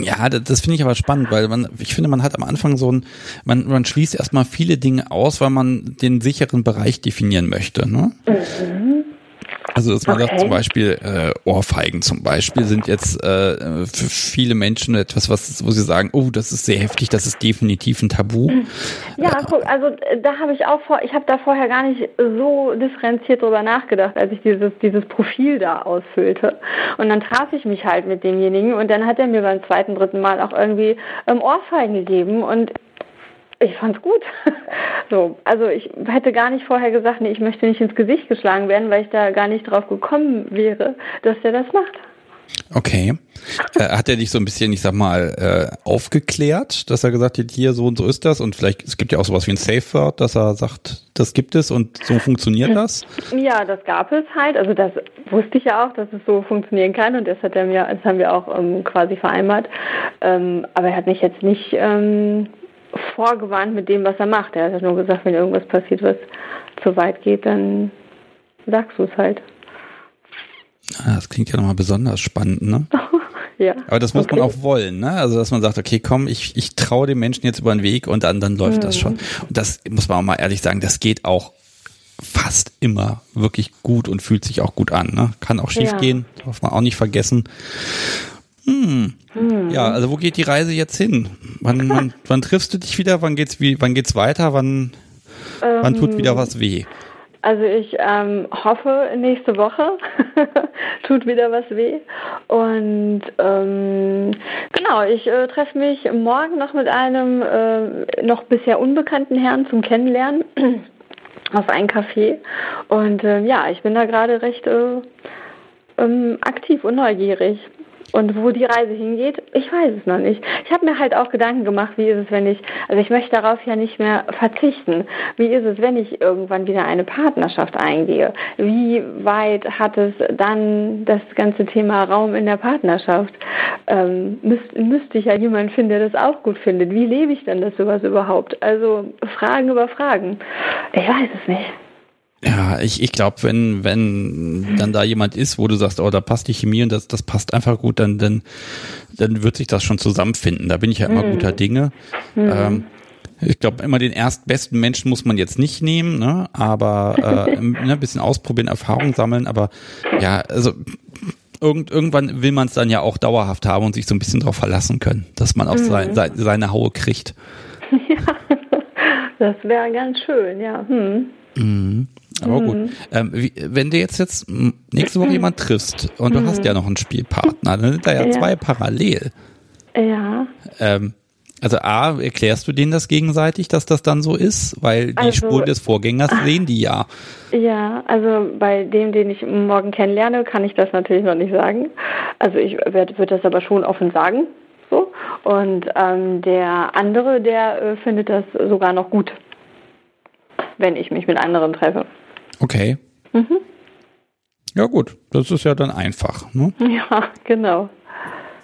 Ja, das, das finde ich aber spannend, weil man, ich finde, man hat am Anfang so ein, man, man schließt erstmal viele Dinge aus, weil man den sicheren Bereich definieren möchte. Ne? Mhm. Also dass man okay. sagt zum Beispiel äh, Ohrfeigen zum Beispiel sind jetzt äh, für viele Menschen etwas, was wo sie sagen, oh, das ist sehr heftig, das ist definitiv ein Tabu. Ja, äh, guck, also äh, da habe ich auch vor, ich habe da vorher gar nicht so differenziert drüber nachgedacht, als ich dieses dieses Profil da ausfüllte. Und dann traf ich mich halt mit demjenigen und dann hat er mir beim zweiten, dritten Mal auch irgendwie ähm, Ohrfeigen gegeben und Ich fand's gut. [LAUGHS] So, also ich hätte gar nicht vorher gesagt, nee, ich möchte nicht ins Gesicht geschlagen werden, weil ich da gar nicht drauf gekommen wäre, dass der das macht. Okay. Äh, hat er dich so ein bisschen, ich sag mal, äh, aufgeklärt, dass er gesagt hat, hier so und so ist das und vielleicht, es gibt ja auch sowas wie ein Safe Word, dass er sagt, das gibt es und so funktioniert das? Ja, das gab es halt. Also das wusste ich ja auch, dass es so funktionieren kann und das hat er mir, das haben wir auch ähm, quasi vereinbart. Ähm, aber er hat mich jetzt nicht ähm, vorgewarnt mit dem, was er macht. Er hat nur gesagt, wenn irgendwas passiert, was zu weit geht, dann sagst du es halt. Ah, das klingt ja nochmal besonders spannend, ne? [LAUGHS] ja. Aber das muss okay. man auch wollen, ne? Also dass man sagt, okay, komm, ich, ich traue dem Menschen jetzt über den Weg und dann, dann läuft mhm. das schon. Und das muss man auch mal ehrlich sagen, das geht auch fast immer wirklich gut und fühlt sich auch gut an. Ne? Kann auch schief ja. gehen, darf man auch nicht vergessen. Hm. Hm. Ja, also wo geht die Reise jetzt hin? Wann, wann, wann triffst du dich wieder? Wann geht's, wie, wann geht's weiter? Wann, ähm, wann tut wieder was weh? Also ich ähm, hoffe nächste Woche [LAUGHS] tut wieder was weh. Und ähm, genau, ich äh, treffe mich morgen noch mit einem äh, noch bisher unbekannten Herrn zum Kennenlernen [CLEARS THROAT] auf ein Café. Und äh, ja, ich bin da gerade recht äh, ähm, aktiv und neugierig. Und wo die Reise hingeht, ich weiß es noch nicht. Ich habe mir halt auch Gedanken gemacht, wie ist es, wenn ich, also ich möchte darauf ja nicht mehr verzichten. Wie ist es, wenn ich irgendwann wieder eine Partnerschaft eingehe? Wie weit hat es dann das ganze Thema Raum in der Partnerschaft? Ähm, müsst, müsste ich ja jemanden finden, der das auch gut findet. Wie lebe ich denn das sowas überhaupt? Also Fragen über Fragen. Ich weiß es nicht. Ja, ich, ich glaube, wenn, wenn dann da jemand ist, wo du sagst, oh, da passt die Chemie und das, das passt einfach gut, dann, dann, dann wird sich das schon zusammenfinden. Da bin ich ja immer mhm. guter Dinge. Mhm. Ähm, ich glaube, immer den erstbesten Menschen muss man jetzt nicht nehmen, ne? aber äh, [LAUGHS] ne, ein bisschen ausprobieren, Erfahrung sammeln, aber ja, also irgend, irgendwann will man es dann ja auch dauerhaft haben und sich so ein bisschen darauf verlassen können, dass man auch mhm. sein, seine Haue kriegt. [LAUGHS] Ja, das wäre ganz schön, ja. Hm. Mhm. Aber mhm. gut. Ähm, wie, wenn du jetzt, jetzt nächste Woche jemand triffst und du mhm. hast ja noch einen Spielpartner, dann sind da ja, ja. zwei parallel. Ja. Ähm, also A, erklärst du denen das gegenseitig, dass das dann so ist? Weil die also, Spuren des Vorgängers sehen die ja. Ja, also bei dem, den ich morgen kennenlerne, kann ich das natürlich noch nicht sagen. Also ich würde das aber schon offen sagen. So. Und ähm, der andere, der äh, findet das sogar noch gut, wenn ich mich mit anderen treffe. Okay. Mhm. Ja gut, das ist ja dann einfach. Ne? Ja, genau.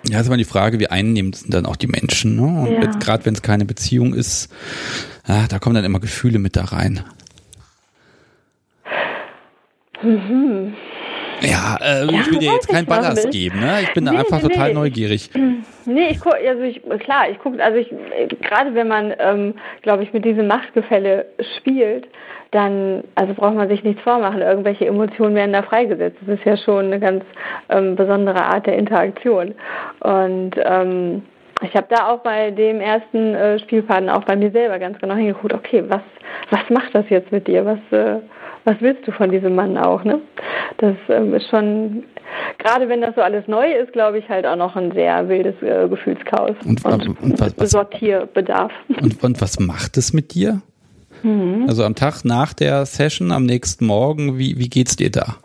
Ja, ist immer die Frage, wie einnehmend sind dann auch die Menschen. Ne? Und ja. gerade wenn es keine Beziehung ist, ah, da kommen dann immer Gefühle mit da rein. Mhm. Ja, äh, ich will dir jetzt keinen Ballast geben, ne? Ich bin nee, da einfach nee, total nee. neugierig. Nee, ich guck, also ich, klar, ich gucke, also ich, gerade wenn man, ähm, glaube ich, mit diesem Machtgefälle spielt, dann, also braucht man sich nichts vormachen, irgendwelche Emotionen werden da freigesetzt. Das ist ja schon eine ganz ähm, besondere Art der Interaktion. Und ähm, ich habe da auch bei dem ersten äh, Spielpartner auch bei mir selber ganz genau hingeguckt, okay, was, was macht das jetzt mit dir? Was, äh, was willst du von diesem Mann auch? Ne? Das ähm, ist schon, gerade wenn das so alles neu ist, glaube ich, halt auch noch ein sehr wildes äh, Gefühlschaos und, und, und was, Sortierbedarf. Und, und was macht es mit dir? Mhm. Also am Tag nach der Session, am nächsten Morgen, wie, wie geht's dir da?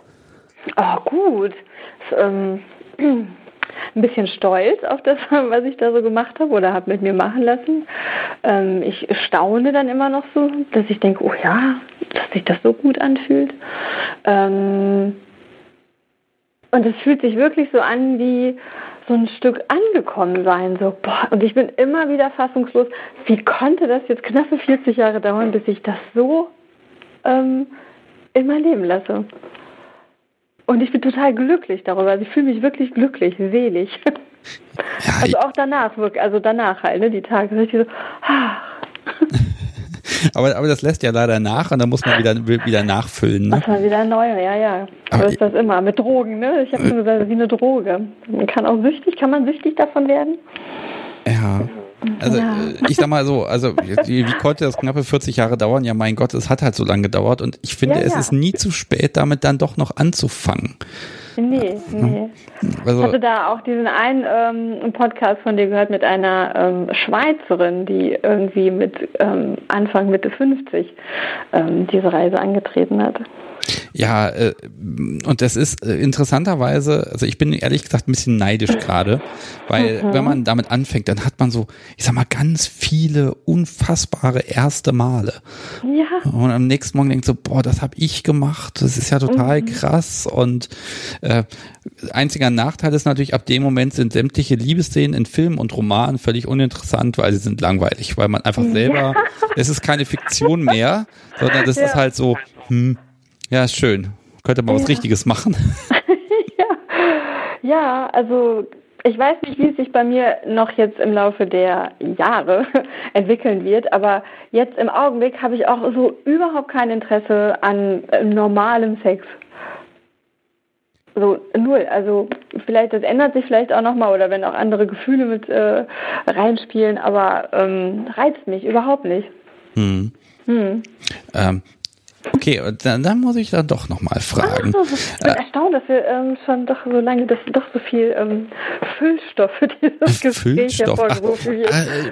Oh, gut. Ähm, [CLEARS THROAT] ein bisschen stolz auf das, [LAUGHS] was ich da so gemacht habe oder habe mit mir machen lassen. Ähm, ich staune dann immer noch so, dass ich denke, oh ja, dass sich das so gut anfühlt. Ähm, und es fühlt sich wirklich so an wie so ein Stück angekommen sein. So, boah, und ich bin immer wieder fassungslos. Wie konnte das jetzt knappe 40 Jahre dauern, bis ich das so ähm, in mein Leben lasse? Und ich bin total glücklich darüber. Also ich fühle mich wirklich glücklich, selig. [LAUGHS] Ja, also auch danach, wirklich, also danach halt, ne, die Tage. Ich so, ah. [LAUGHS] aber, aber das lässt ja leider nach und dann muss man wieder, wieder nachfüllen. Ne? Muss man wieder neu, ja, ja. So ist das immer. Mit Drogen, ne? Ich habe schon gesagt, wie eine Droge. Man kann auch süchtig, kann man süchtig davon werden? Ja. Also ja. Äh, ich sag mal so, also wie, wie, konnte das knappe 40 Jahre dauern? Ja, mein Gott, es hat halt so lange gedauert und ich finde, ja, es ist nie zu spät, damit dann doch noch anzufangen. Nee, nee. Also, ich hatte da auch diesen einen ähm, Podcast von dir gehört mit einer ähm, Schweizerin, die irgendwie mit ähm, Anfang Mitte 50 ähm, diese Reise angetreten hat. Ja, äh, und das ist äh, interessanterweise, also ich bin ehrlich gesagt ein bisschen neidisch [LAUGHS] gerade, weil mhm. wenn man damit anfängt, dann hat man so, ich sag mal, ganz viele unfassbare erste Male. Ja. Und am nächsten Morgen denkt so, boah, das habe ich gemacht, das ist ja total mhm. krass. Und äh, einziger Nachteil ist natürlich, ab dem Moment sind sämtliche Liebesszenen in Filmen und Romanen völlig uninteressant, weil sie sind langweilig, weil man einfach selber, ja. es ist keine Fiktion mehr, sondern das [LAUGHS] ja. ist halt so, hm, ja, schön. Könnte man ja. was Richtiges machen. [LAUGHS] ja. ja, also ich weiß nicht, wie es sich bei mir noch jetzt im Laufe der Jahre [LAUGHS] entwickeln wird, aber jetzt im Augenblick habe ich auch so überhaupt kein Interesse an äh, normalem Sex. So null. Also vielleicht, das ändert sich vielleicht auch nochmal oder wenn auch andere Gefühle mit äh, reinspielen, aber ähm, reizt mich überhaupt nicht. Hm. Hm. Ähm, Okay, dann, dann muss ich da doch nochmal fragen. Ah, ich bin äh, erstaunt, dass wir ähm, schon doch so lange, dass doch so viel ähm, Füllstoff für dieses Gespräch hervorgerufen wird. Äh,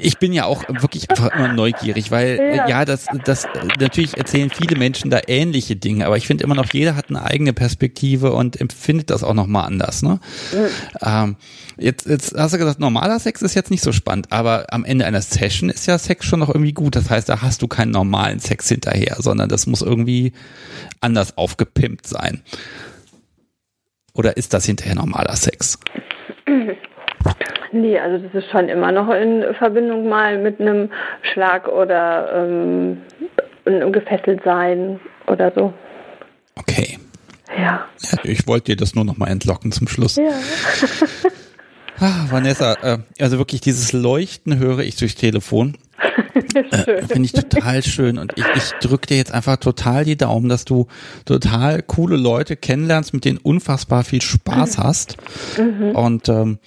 ich bin ja auch wirklich einfach immer neugierig, weil ja, ja das, das natürlich erzählen viele Menschen da ähnliche Dinge, aber ich finde immer noch, jeder hat eine eigene Perspektive und empfindet das auch nochmal anders. Ne? Mhm. Ähm, Jetzt, jetzt hast du gesagt, normaler Sex ist jetzt nicht so spannend, aber am Ende einer Session ist ja Sex schon noch irgendwie gut. Das heißt, da hast du keinen normalen Sex hinterher, sondern das muss irgendwie anders aufgepimpt sein. Oder ist das hinterher normaler Sex? [CLEARS THROAT] Nee, also das ist schon immer noch in Verbindung mal mit einem Schlag oder ähm, einem gefesselt sein oder so. Okay. Ja. ja ich wollte dir das nur noch mal entlocken zum Schluss. Ja. [LAUGHS] Ah, Vanessa, äh, also wirklich dieses Leuchten höre ich durchs Telefon. [LAUGHS] Äh, Finde ich total schön und ich, ich drücke dir jetzt einfach total die Daumen, dass du total coole Leute kennenlernst, mit denen unfassbar viel Spaß hast. Mhm. Und ähm,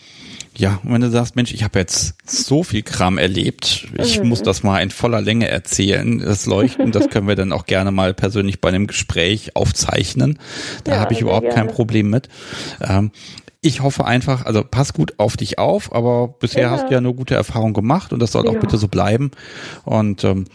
ja, wenn du sagst, Mensch, ich habe jetzt so viel Kram erlebt, ich mhm. muss das mal in voller Länge erzählen. Das Leuchten, das können wir dann auch gerne mal persönlich bei einem Gespräch aufzeichnen. Da ja, habe ich überhaupt gerne. kein Problem mit. Ähm, ich hoffe einfach, also pass gut auf dich auf, aber bisher ja. hast du ja nur gute Erfahrungen gemacht und das soll ja. auch bitte so bleiben. Und ähm,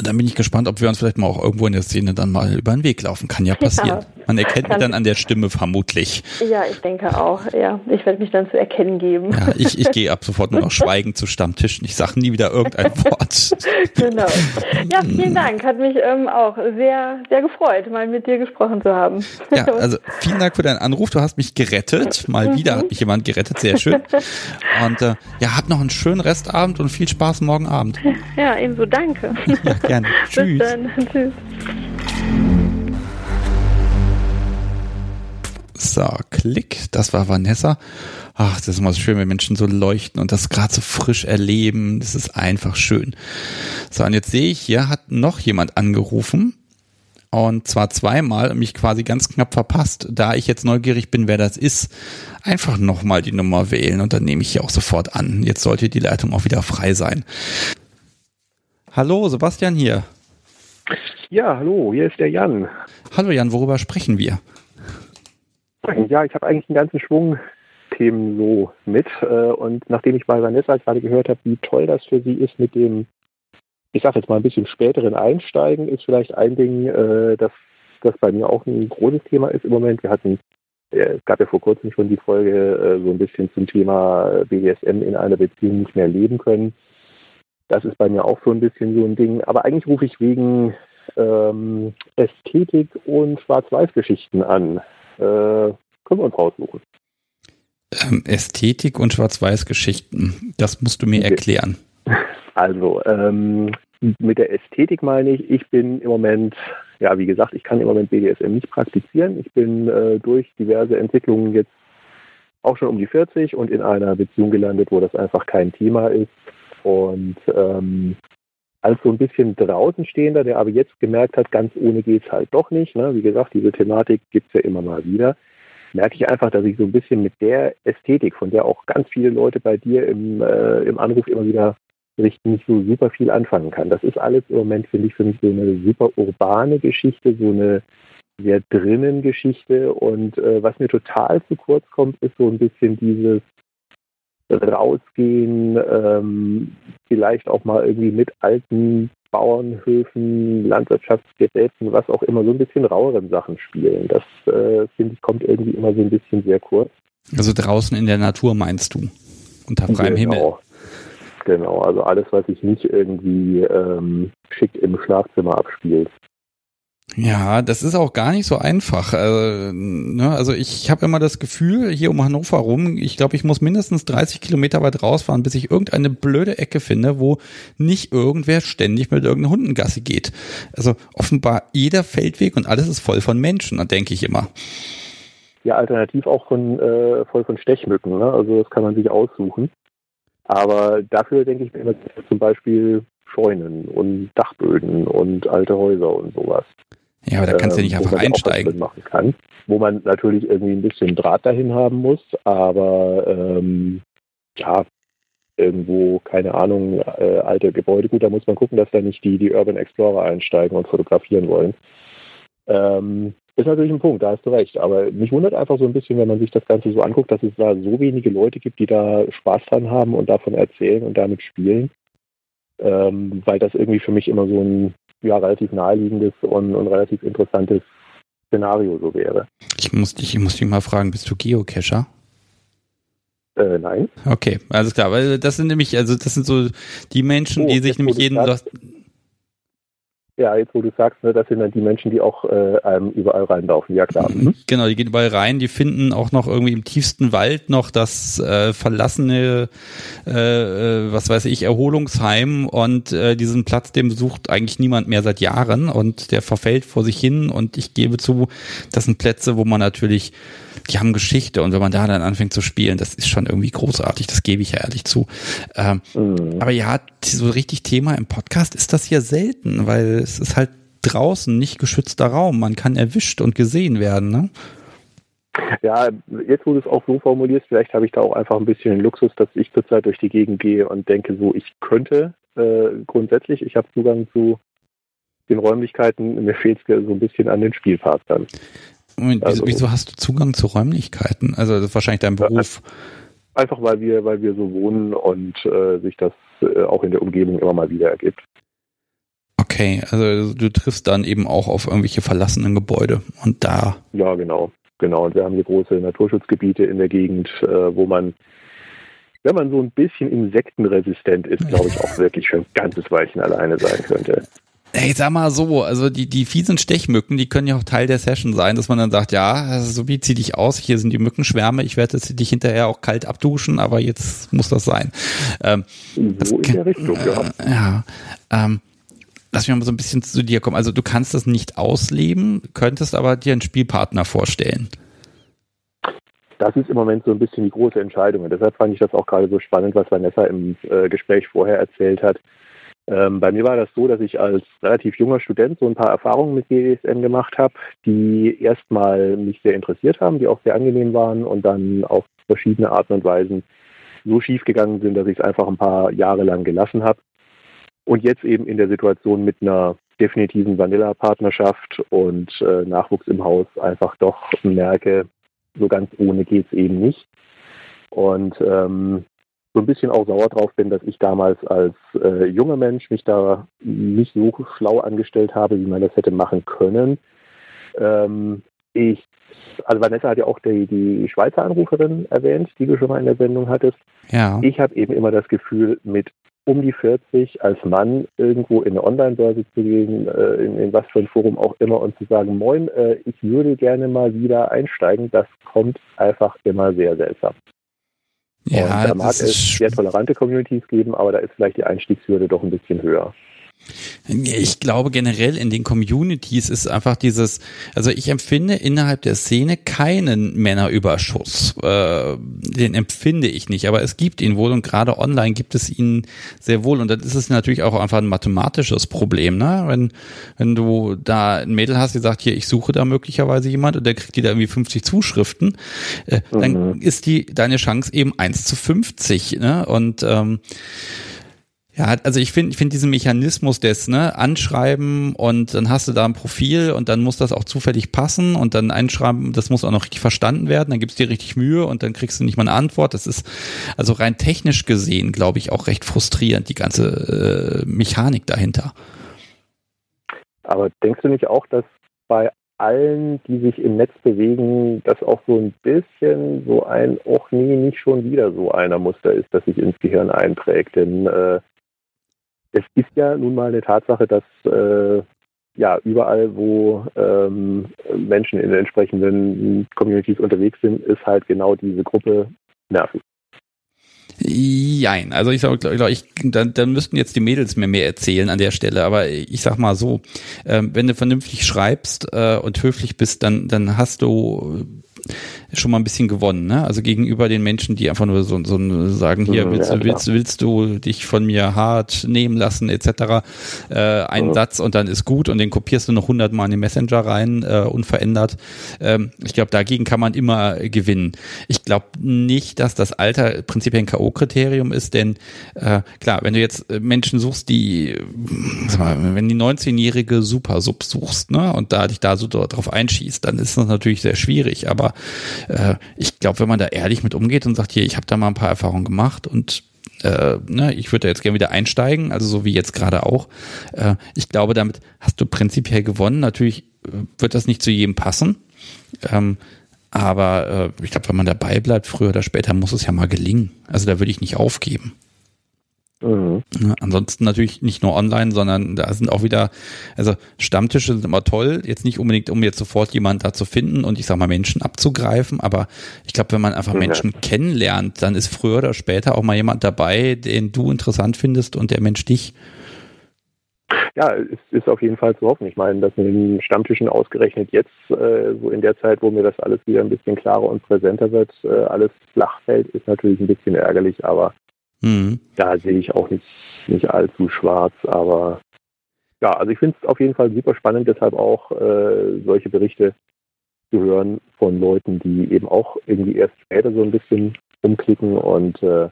dann bin ich gespannt, ob wir uns vielleicht mal auch irgendwo in der Szene dann mal über den Weg laufen. Kann ja passieren. Man erkennt mich dann an der Stimme vermutlich. Ja, ich denke auch. Ja, ich werde mich dann zu erkennen geben. Ja, ich, ich gehe ab sofort nur noch [LAUGHS] schweigend zu Stammtischen. Ich sage nie wieder irgendein Wort. genau. Ja, vielen Dank. Hat mich ähm, auch sehr, sehr gefreut, mal mit dir gesprochen zu haben. Ja, also vielen Dank für deinen Anruf. Du hast mich gerettet. Mal mhm. wieder hat mich jemand gerettet. Sehr schön. Und äh, ja, habt noch einen schönen Restabend und viel Spaß morgen Abend. Ja, ebenso. Danke. Ja, gerne. Tschüss. Bis dann. Tschüss. So, klick, das war Vanessa. Ach, das ist immer so schön, wenn Menschen so leuchten und das gerade so frisch erleben. Das ist einfach schön. So, und jetzt sehe ich, hier hat noch jemand angerufen. Und zwar zweimal und mich quasi ganz knapp verpasst. Da ich jetzt neugierig bin, wer das ist, einfach nochmal die Nummer wählen und dann nehme ich hier auch sofort an. Jetzt sollte die Leitung auch wieder frei sein. Hallo, Sebastian hier. Ja, hallo, hier ist der Jan. Hallo Jan, worüber sprechen wir? Ja, ich habe eigentlich einen ganzen Schwung Themen so mit. Äh, und nachdem ich bei Vanessa gerade gehört habe, wie toll das für sie ist mit dem, ich sage jetzt mal ein bisschen späteren Einsteigen, ist vielleicht ein Ding, äh, dass das bei mir auch ein großes Thema ist im Moment. Wir hatten, äh, es gab ja vor kurzem schon die Folge so ein bisschen zum Thema BDSM in einer Beziehung nicht mehr leben können. Das ist bei mir auch so ein bisschen so ein Ding. Aber eigentlich rufe ich wegen ähm, Ästhetik und Schwarz-Weiß-Geschichten an äh, können wir uns raussuchen. Ähm, Ästhetik und Schwarz-Weiß-Geschichten, das musst du mir erklären. [LAUGHS] Also, ähm, mit der Ästhetik meine ich, ich bin im Moment, ja, wie gesagt, ich kann im Moment BDSM nicht praktizieren. Ich bin äh, durch diverse Entwicklungen jetzt auch schon um die 40 und in einer Beziehung gelandet, wo das einfach kein Thema ist. Und ähm, als so ein bisschen draußenstehender, der aber jetzt gemerkt hat, ganz ohne geht es halt doch nicht. Ne? Wie gesagt, diese Thematik gibt es ja immer mal wieder. merke ich einfach, dass ich so ein bisschen mit der Ästhetik, von der auch ganz viele Leute bei dir im, äh, im Anruf immer wieder richten, nicht so super viel anfangen kann. Das ist alles im Moment, finde ich, für mich so eine super urbane Geschichte, so eine sehr drinnen Geschichte. Und äh, was mir total zu kurz kommt, ist so ein bisschen dieses Rausgehen, ähm, vielleicht auch mal irgendwie mit alten Bauernhöfen, Landwirtschaftsgeräten, was auch immer, so ein bisschen raueren Sachen spielen. Das, äh, finde ich, kommt irgendwie immer so ein bisschen sehr kurz. Also draußen in der Natur meinst du? Unter freiem genau. Himmel. Genau, also alles, was sich nicht irgendwie ähm, schick im Schlafzimmer abspielt. Ja, das ist auch gar nicht so einfach. Äh, ne? Also ich habe immer das Gefühl, hier um Hannover rum, ich glaube, ich muss mindestens 30 Kilometer weit rausfahren, bis ich irgendeine blöde Ecke finde, wo nicht irgendwer ständig mit irgendeiner Hundengasse geht. Also offenbar jeder Feldweg und alles ist voll von Menschen, da denke ich immer. Ja, alternativ auch von, äh, voll von Stechmücken. Ne? Also das kann man sich aussuchen. Aber dafür denke ich mir zum Beispiel Scheunen und Dachböden und alte Häuser und sowas. Ja, aber da kannst du ja nicht ähm, einfach einsteigen. Machen kann, wo man natürlich irgendwie ein bisschen Draht dahin haben muss, aber ähm, ja, irgendwo, keine Ahnung, äh, alte Gebäude, gut, da muss man gucken, dass da nicht die, die Urban Explorer einsteigen und fotografieren wollen. Ähm, ist natürlich ein Punkt, da hast du recht. Aber mich wundert einfach so ein bisschen, wenn man sich das Ganze so anguckt, dass es da so wenige Leute gibt, die da Spaß dran haben und davon erzählen und damit spielen. Ähm, weil das irgendwie für mich immer so ein ja, relativ naheliegendes und, und relativ interessantes Szenario so wäre. Ich muss dich, ich muss dich mal fragen, bist du Geocacher? Äh, nein. Okay, alles klar, weil das sind nämlich, also das sind so die Menschen, oh, die sich nämlich jeden, sagst, ja, jetzt wo du sagst, ne, das sind dann die Menschen, die auch äh, einem überall reinlaufen, ja klar. Mhm. Genau, die gehen überall rein, die finden auch noch irgendwie im tiefsten Wald noch das äh, verlassene, äh, äh, was weiß ich, Erholungsheim und äh, diesen Platz, den besucht eigentlich niemand mehr seit Jahren und der verfällt vor sich hin und ich gebe zu, das sind Plätze, wo man natürlich die haben Geschichte und wenn man da dann anfängt zu spielen, das ist schon irgendwie großartig, das gebe ich ja ehrlich zu. Ähm, mhm. Aber ja, so richtig Thema im Podcast ist das hier selten, weil es ist halt draußen nicht geschützter Raum. Man kann erwischt und gesehen werden, ne? Ja, jetzt wo du es auch so formulierst, vielleicht habe ich da auch einfach ein bisschen den Luxus, dass ich zurzeit durch die Gegend gehe und denke, so ich könnte äh, grundsätzlich, ich habe Zugang zu den Räumlichkeiten, mir fehlt es so ein bisschen an den Spielpartnern. Moment, also, wieso, hast du Zugang zu Räumlichkeiten? Also das ist wahrscheinlich dein Beruf. Einfach weil wir, weil wir so wohnen und äh, sich das äh, auch in der Umgebung immer mal wieder ergibt. Okay, also du triffst dann eben auch auf irgendwelche verlassenen Gebäude und da. Ja, genau, genau. Und wir haben hier große Naturschutzgebiete in der Gegend, äh, wo man, wenn man so ein bisschen insektenresistent ist, glaube ich, auch wirklich für ein ganzes Weilchen alleine sein könnte. Ey, sag mal so, also die, die fiesen Stechmücken, die können ja auch Teil der Session sein, dass man dann sagt, ja, also so wie zieh dich aus, hier sind die Mückenschwärme, ich werde dich hinterher auch kalt abduschen, aber jetzt muss das sein. Ähm, so in der Richtung, äh, ja. Ja, ähm, lass mich mal so ein bisschen zu dir kommen. Also du kannst das nicht ausleben, könntest aber dir einen Spielpartner vorstellen. Das ist im Moment so ein bisschen die große Entscheidung. Und deshalb fand ich das auch gerade so spannend, was Vanessa im äh, Gespräch vorher erzählt hat ähm, bei mir war das so, dass ich als relativ junger Student so ein paar Erfahrungen mit GSM gemacht habe, die erstmal mich sehr interessiert haben, die auch sehr angenehm waren und dann auf verschiedene Arten und Weisen so schief gegangen sind, dass ich es einfach ein paar Jahre lang gelassen habe. Und jetzt eben in der Situation mit einer definitiven Vanilla-Partnerschaft und äh, Nachwuchs im Haus einfach doch merke, so ganz ohne geht es eben nicht. Und ähm, so ein bisschen auch sauer drauf bin, dass ich damals als äh, junger Mensch mich da nicht so schlau angestellt habe, wie man das hätte machen können. Ähm, ich, also Vanessa hat ja auch die, die Schweizer Anruferin erwähnt, die du schon mal in der Sendung hattest. Ja. Ich habe eben immer das Gefühl, mit um die 40 als Mann irgendwo in eine Online-Börse zu gehen, äh, in, in, was für ein Forum auch immer und zu sagen, moin, äh, ich würde gerne mal wieder einsteigen, das kommt einfach immer sehr seltsam. Ja, und da mag es sehr tolerante Communities geben, aber da ist vielleicht die Einstiegshürde doch ein bisschen höher. Ich glaube generell in den Communities ist einfach dieses, also ich empfinde innerhalb der Szene keinen Männerüberschuss. Äh, den empfinde ich nicht, aber es gibt ihn wohl und gerade online gibt es ihn sehr wohl und dann ist es natürlich auch einfach ein mathematisches Problem, ne? Wenn, wenn du da ein Mädel hast, die sagt, hier, ich suche da möglicherweise jemand und der kriegt die da irgendwie 50 Zuschriften, äh, mhm. dann ist die deine Chance eben 1 zu 50, ne? Und ähm, ja, also ich finde ich finde diesen Mechanismus des, ne, Anschreiben und dann hast du da ein Profil und dann muss das auch zufällig passen und dann einschreiben, das muss auch noch richtig verstanden werden, dann gibst du dir richtig Mühe und dann kriegst du nicht mal eine Antwort. Das ist also rein technisch gesehen, glaube ich, auch recht frustrierend, die ganze äh, Mechanik dahinter. Aber denkst du nicht auch, dass bei allen, die sich im Netz bewegen, das auch so ein bisschen so ein, och nee, nicht schon wieder so einer Muster ist, das sich ins Gehirn einträgt. Denn äh, es ist ja nun mal eine Tatsache, dass äh, ja überall, wo ähm, Menschen in entsprechenden Communities unterwegs sind, ist halt genau diese Gruppe nervig. Jein, also ich sage, glaub ich, dann, dann müssten jetzt die Mädels mir mehr erzählen an der Stelle, aber ich sag mal so, äh, wenn du vernünftig schreibst äh, und höflich bist, dann, dann hast du schon mal ein bisschen gewonnen, ne? Also gegenüber den Menschen, die einfach nur so, so sagen, hier, willst, ja, willst, willst du dich von mir hart nehmen lassen, etc. Äh, einen ja. Satz und dann ist gut und den kopierst du noch hundertmal in den Messenger rein, äh, unverändert. Ähm, ich glaube, dagegen kann man immer gewinnen. Ich glaube nicht, dass das Alter prinzipiell ein K.O.-Kriterium ist, denn äh, klar, wenn du jetzt äh, Menschen suchst, die, sag mal, wenn die 19-jährige Super-Sub suchst, ne, und da dich da so drauf einschießt, dann ist das natürlich sehr schwierig, aber äh, ich glaube, wenn man da ehrlich mit umgeht und sagt, hier, ich habe da mal ein paar Erfahrungen gemacht und äh, ne, ich würde da jetzt gerne wieder einsteigen, also so wie jetzt gerade auch. Äh, ich glaube, damit hast du prinzipiell gewonnen. Natürlich äh, wird das nicht zu jedem passen. Ähm, aber äh, ich glaube, wenn man dabei bleibt, früher oder später muss es ja mal gelingen. Also da würde ich nicht aufgeben. Mhm. Ansonsten natürlich nicht nur online, sondern da sind auch wieder, also Stammtische sind immer toll, jetzt nicht unbedingt, um jetzt sofort jemanden da zu finden und ich sag mal Menschen abzugreifen, aber ich glaube, wenn man einfach Menschen kennenlernt, dann ist früher oder später auch mal jemand dabei, den du interessant findest und der Mensch dich. Ja, es ist auf jeden Fall zu hoffen. Ich meine, dass mit den Stammtischen ausgerechnet jetzt, äh, so in der Zeit, wo mir das alles wieder ein bisschen klarer und präsenter wird, äh, alles flach fällt, ist natürlich ein bisschen ärgerlich, aber Mhm. Da sehe ich auch nicht, nicht allzu schwarz, aber ja, also ich finde es auf jeden Fall super spannend, deshalb auch äh, solche Berichte zu hören von Leuten, die eben auch irgendwie erst später so ein bisschen umklicken und äh,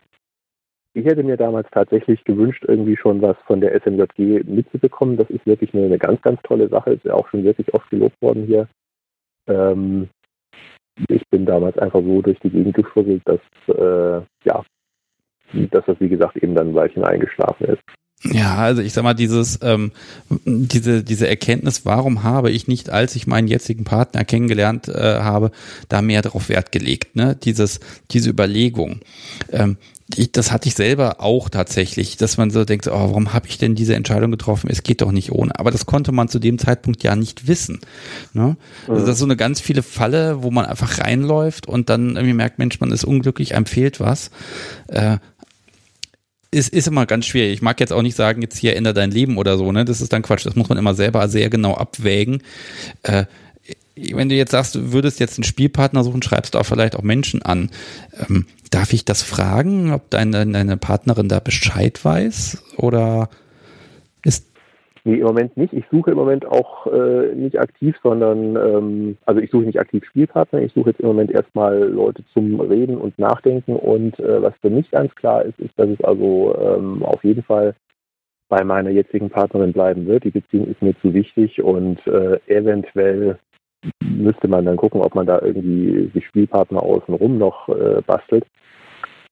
ich hätte mir damals tatsächlich gewünscht, irgendwie schon was von der SMJG mitzubekommen. Das ist wirklich eine, eine ganz, ganz tolle Sache. Ist ja auch schon wirklich oft gelobt worden hier. Ähm, ich bin damals einfach so durch die Gegend gefusselt, dass äh, ja, dass das, wie gesagt, eben dann ein Weilchen eingeschlafen ist. Ja, also ich sag mal, dieses, ähm, diese, diese Erkenntnis, warum habe ich nicht, als ich meinen jetzigen Partner kennengelernt äh, habe, da mehr darauf Wert gelegt, ne? Dieses, diese Überlegung. Ähm, ich, das hatte ich selber auch tatsächlich, dass man so denkt, oh, warum habe ich denn diese Entscheidung getroffen? Es geht doch nicht ohne. Aber das konnte man zu dem Zeitpunkt ja nicht wissen. Ne? Also das ist so eine ganz viele Falle, wo man einfach reinläuft und dann irgendwie merkt, Mensch, man ist unglücklich, einem fehlt was. Äh, ist, ist immer ganz schwierig. Ich mag jetzt auch nicht sagen, jetzt hier ändert dein Leben oder so, ne? Das ist dann Quatsch. Das muss man immer selber sehr genau abwägen. Äh, wenn du jetzt sagst, du würdest jetzt einen Spielpartner suchen, schreibst du auch vielleicht auch Menschen an. Ähm, darf ich das fragen, ob deine, deine Partnerin da Bescheid weiß? Oder Nee, im Moment nicht. Ich suche im Moment auch äh, nicht aktiv, sondern ähm, also ich suche nicht aktiv Spielpartner. Ich suche jetzt im Moment erstmal Leute zum Reden und Nachdenken. Und äh, was für mich ganz klar ist, ist, dass es also ähm, auf jeden Fall bei meiner jetzigen Partnerin bleiben wird. Die Beziehung ist mir zu wichtig und äh, eventuell müsste man dann gucken, ob man da irgendwie die Spielpartner außenrum noch äh, bastelt.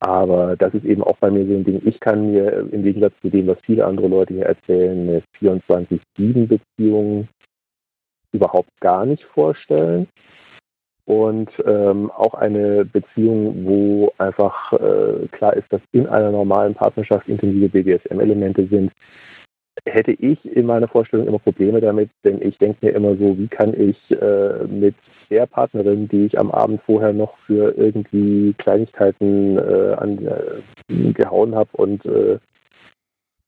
Aber das ist eben auch bei mir so ein Ding. Ich kann mir im Gegensatz zu dem, was viele andere Leute hier erzählen, eine 24-7-Beziehung überhaupt gar nicht vorstellen. Und ähm, auch eine Beziehung, wo einfach äh, klar ist, dass in einer normalen Partnerschaft intensive BDSM-Elemente sind, hätte ich in meiner Vorstellung immer Probleme damit, denn ich denke mir immer so, wie kann ich äh, mit der Partnerin, die ich am Abend vorher noch für irgendwie Kleinigkeiten äh, an, äh, gehauen habe und äh,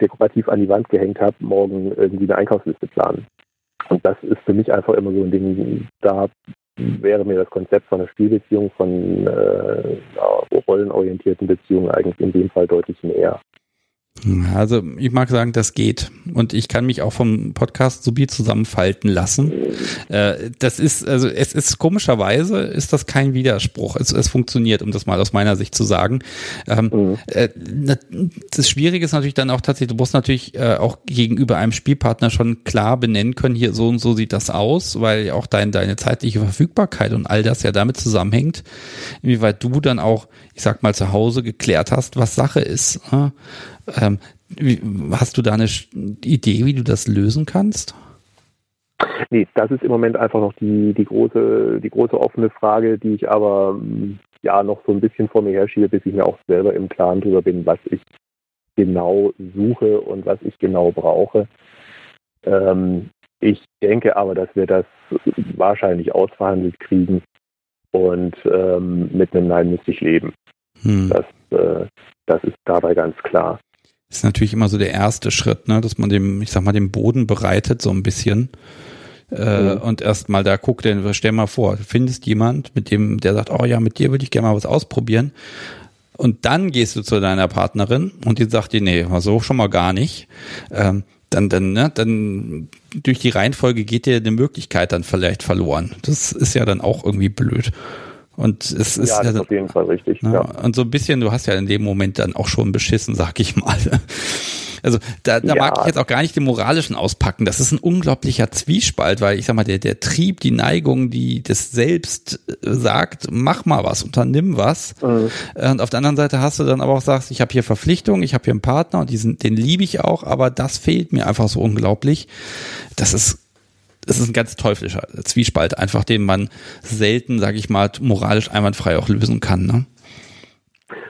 dekorativ an die Wand gehängt habe, morgen irgendwie eine Einkaufsliste planen. Und das ist für mich einfach immer so ein Ding, da wäre mir das Konzept von einer Spielbeziehung, von äh, rollenorientierten Beziehungen eigentlich in dem Fall deutlich näher. Also ich mag sagen, das geht. Und ich kann mich auch vom Podcast Subi zusammenfalten lassen. Äh, das ist, also es ist komischerweise, ist das kein Widerspruch. Es, es funktioniert, um das mal aus meiner Sicht zu sagen. Ähm, mhm. äh, das Schwierige ist natürlich dann auch tatsächlich, du musst natürlich äh, auch gegenüber einem Spielpartner schon klar benennen können, hier so und so sieht das aus, weil auch dein, deine zeitliche Verfügbarkeit und all das ja damit zusammenhängt, inwieweit du dann auch, ich sag mal, zu Hause geklärt hast, was Sache ist. Ne? Ähm, hast du da eine Idee, wie du das lösen kannst? Nee, das ist im Moment einfach noch die, die, große, die große offene Frage, die ich aber mm, ja noch so ein bisschen vor mir herschiebe, bis ich mir auch selber im Klaren darüber bin, was ich genau suche und was ich genau brauche. Ähm, ich denke aber, dass wir das wahrscheinlich ausverhandelt kriegen und ähm, mit einem Nein müsste ich leben. Hm. Das, äh, das ist dabei ganz klar ist natürlich immer so der erste Schritt, ne, dass man dem, ich sag mal, den Boden bereitet, so ein bisschen. Äh, mhm. Und erstmal da guckt, denn stell mal vor, du findest jemand, mit dem, der sagt, oh ja, mit dir würde ich gerne mal was ausprobieren. Und dann gehst du zu deiner Partnerin und die sagt dir, nee, so schon mal gar nicht. Ähm, dann, dann, ne, dann durch die Reihenfolge geht dir eine Möglichkeit dann vielleicht verloren. Das ist ja dann auch irgendwie blöd. Und es ist ja, das ist auf jeden Fall richtig. Ne? Ja. Und so ein bisschen, du hast ja in dem Moment dann auch schon beschissen, sag ich mal. [LAUGHS] Also da, da ja. mag ich jetzt auch gar nicht den moralischen auspacken. Das ist ein unglaublicher Zwiespalt, weil ich sag mal, der, der Trieb, die Neigung, die das Selbst äh, sagt, mach mal was, unternimm was. Mhm. Und auf der anderen Seite hast du dann aber auch sagst, ich habe hier Verpflichtungen, ich habe hier einen Partner und diesen, den liebe ich auch, aber das fehlt mir einfach so unglaublich. Das ist es ist ein ganz teuflischer Zwiespalt, einfach den man selten, sage ich mal, moralisch einwandfrei auch lösen kann. Ne?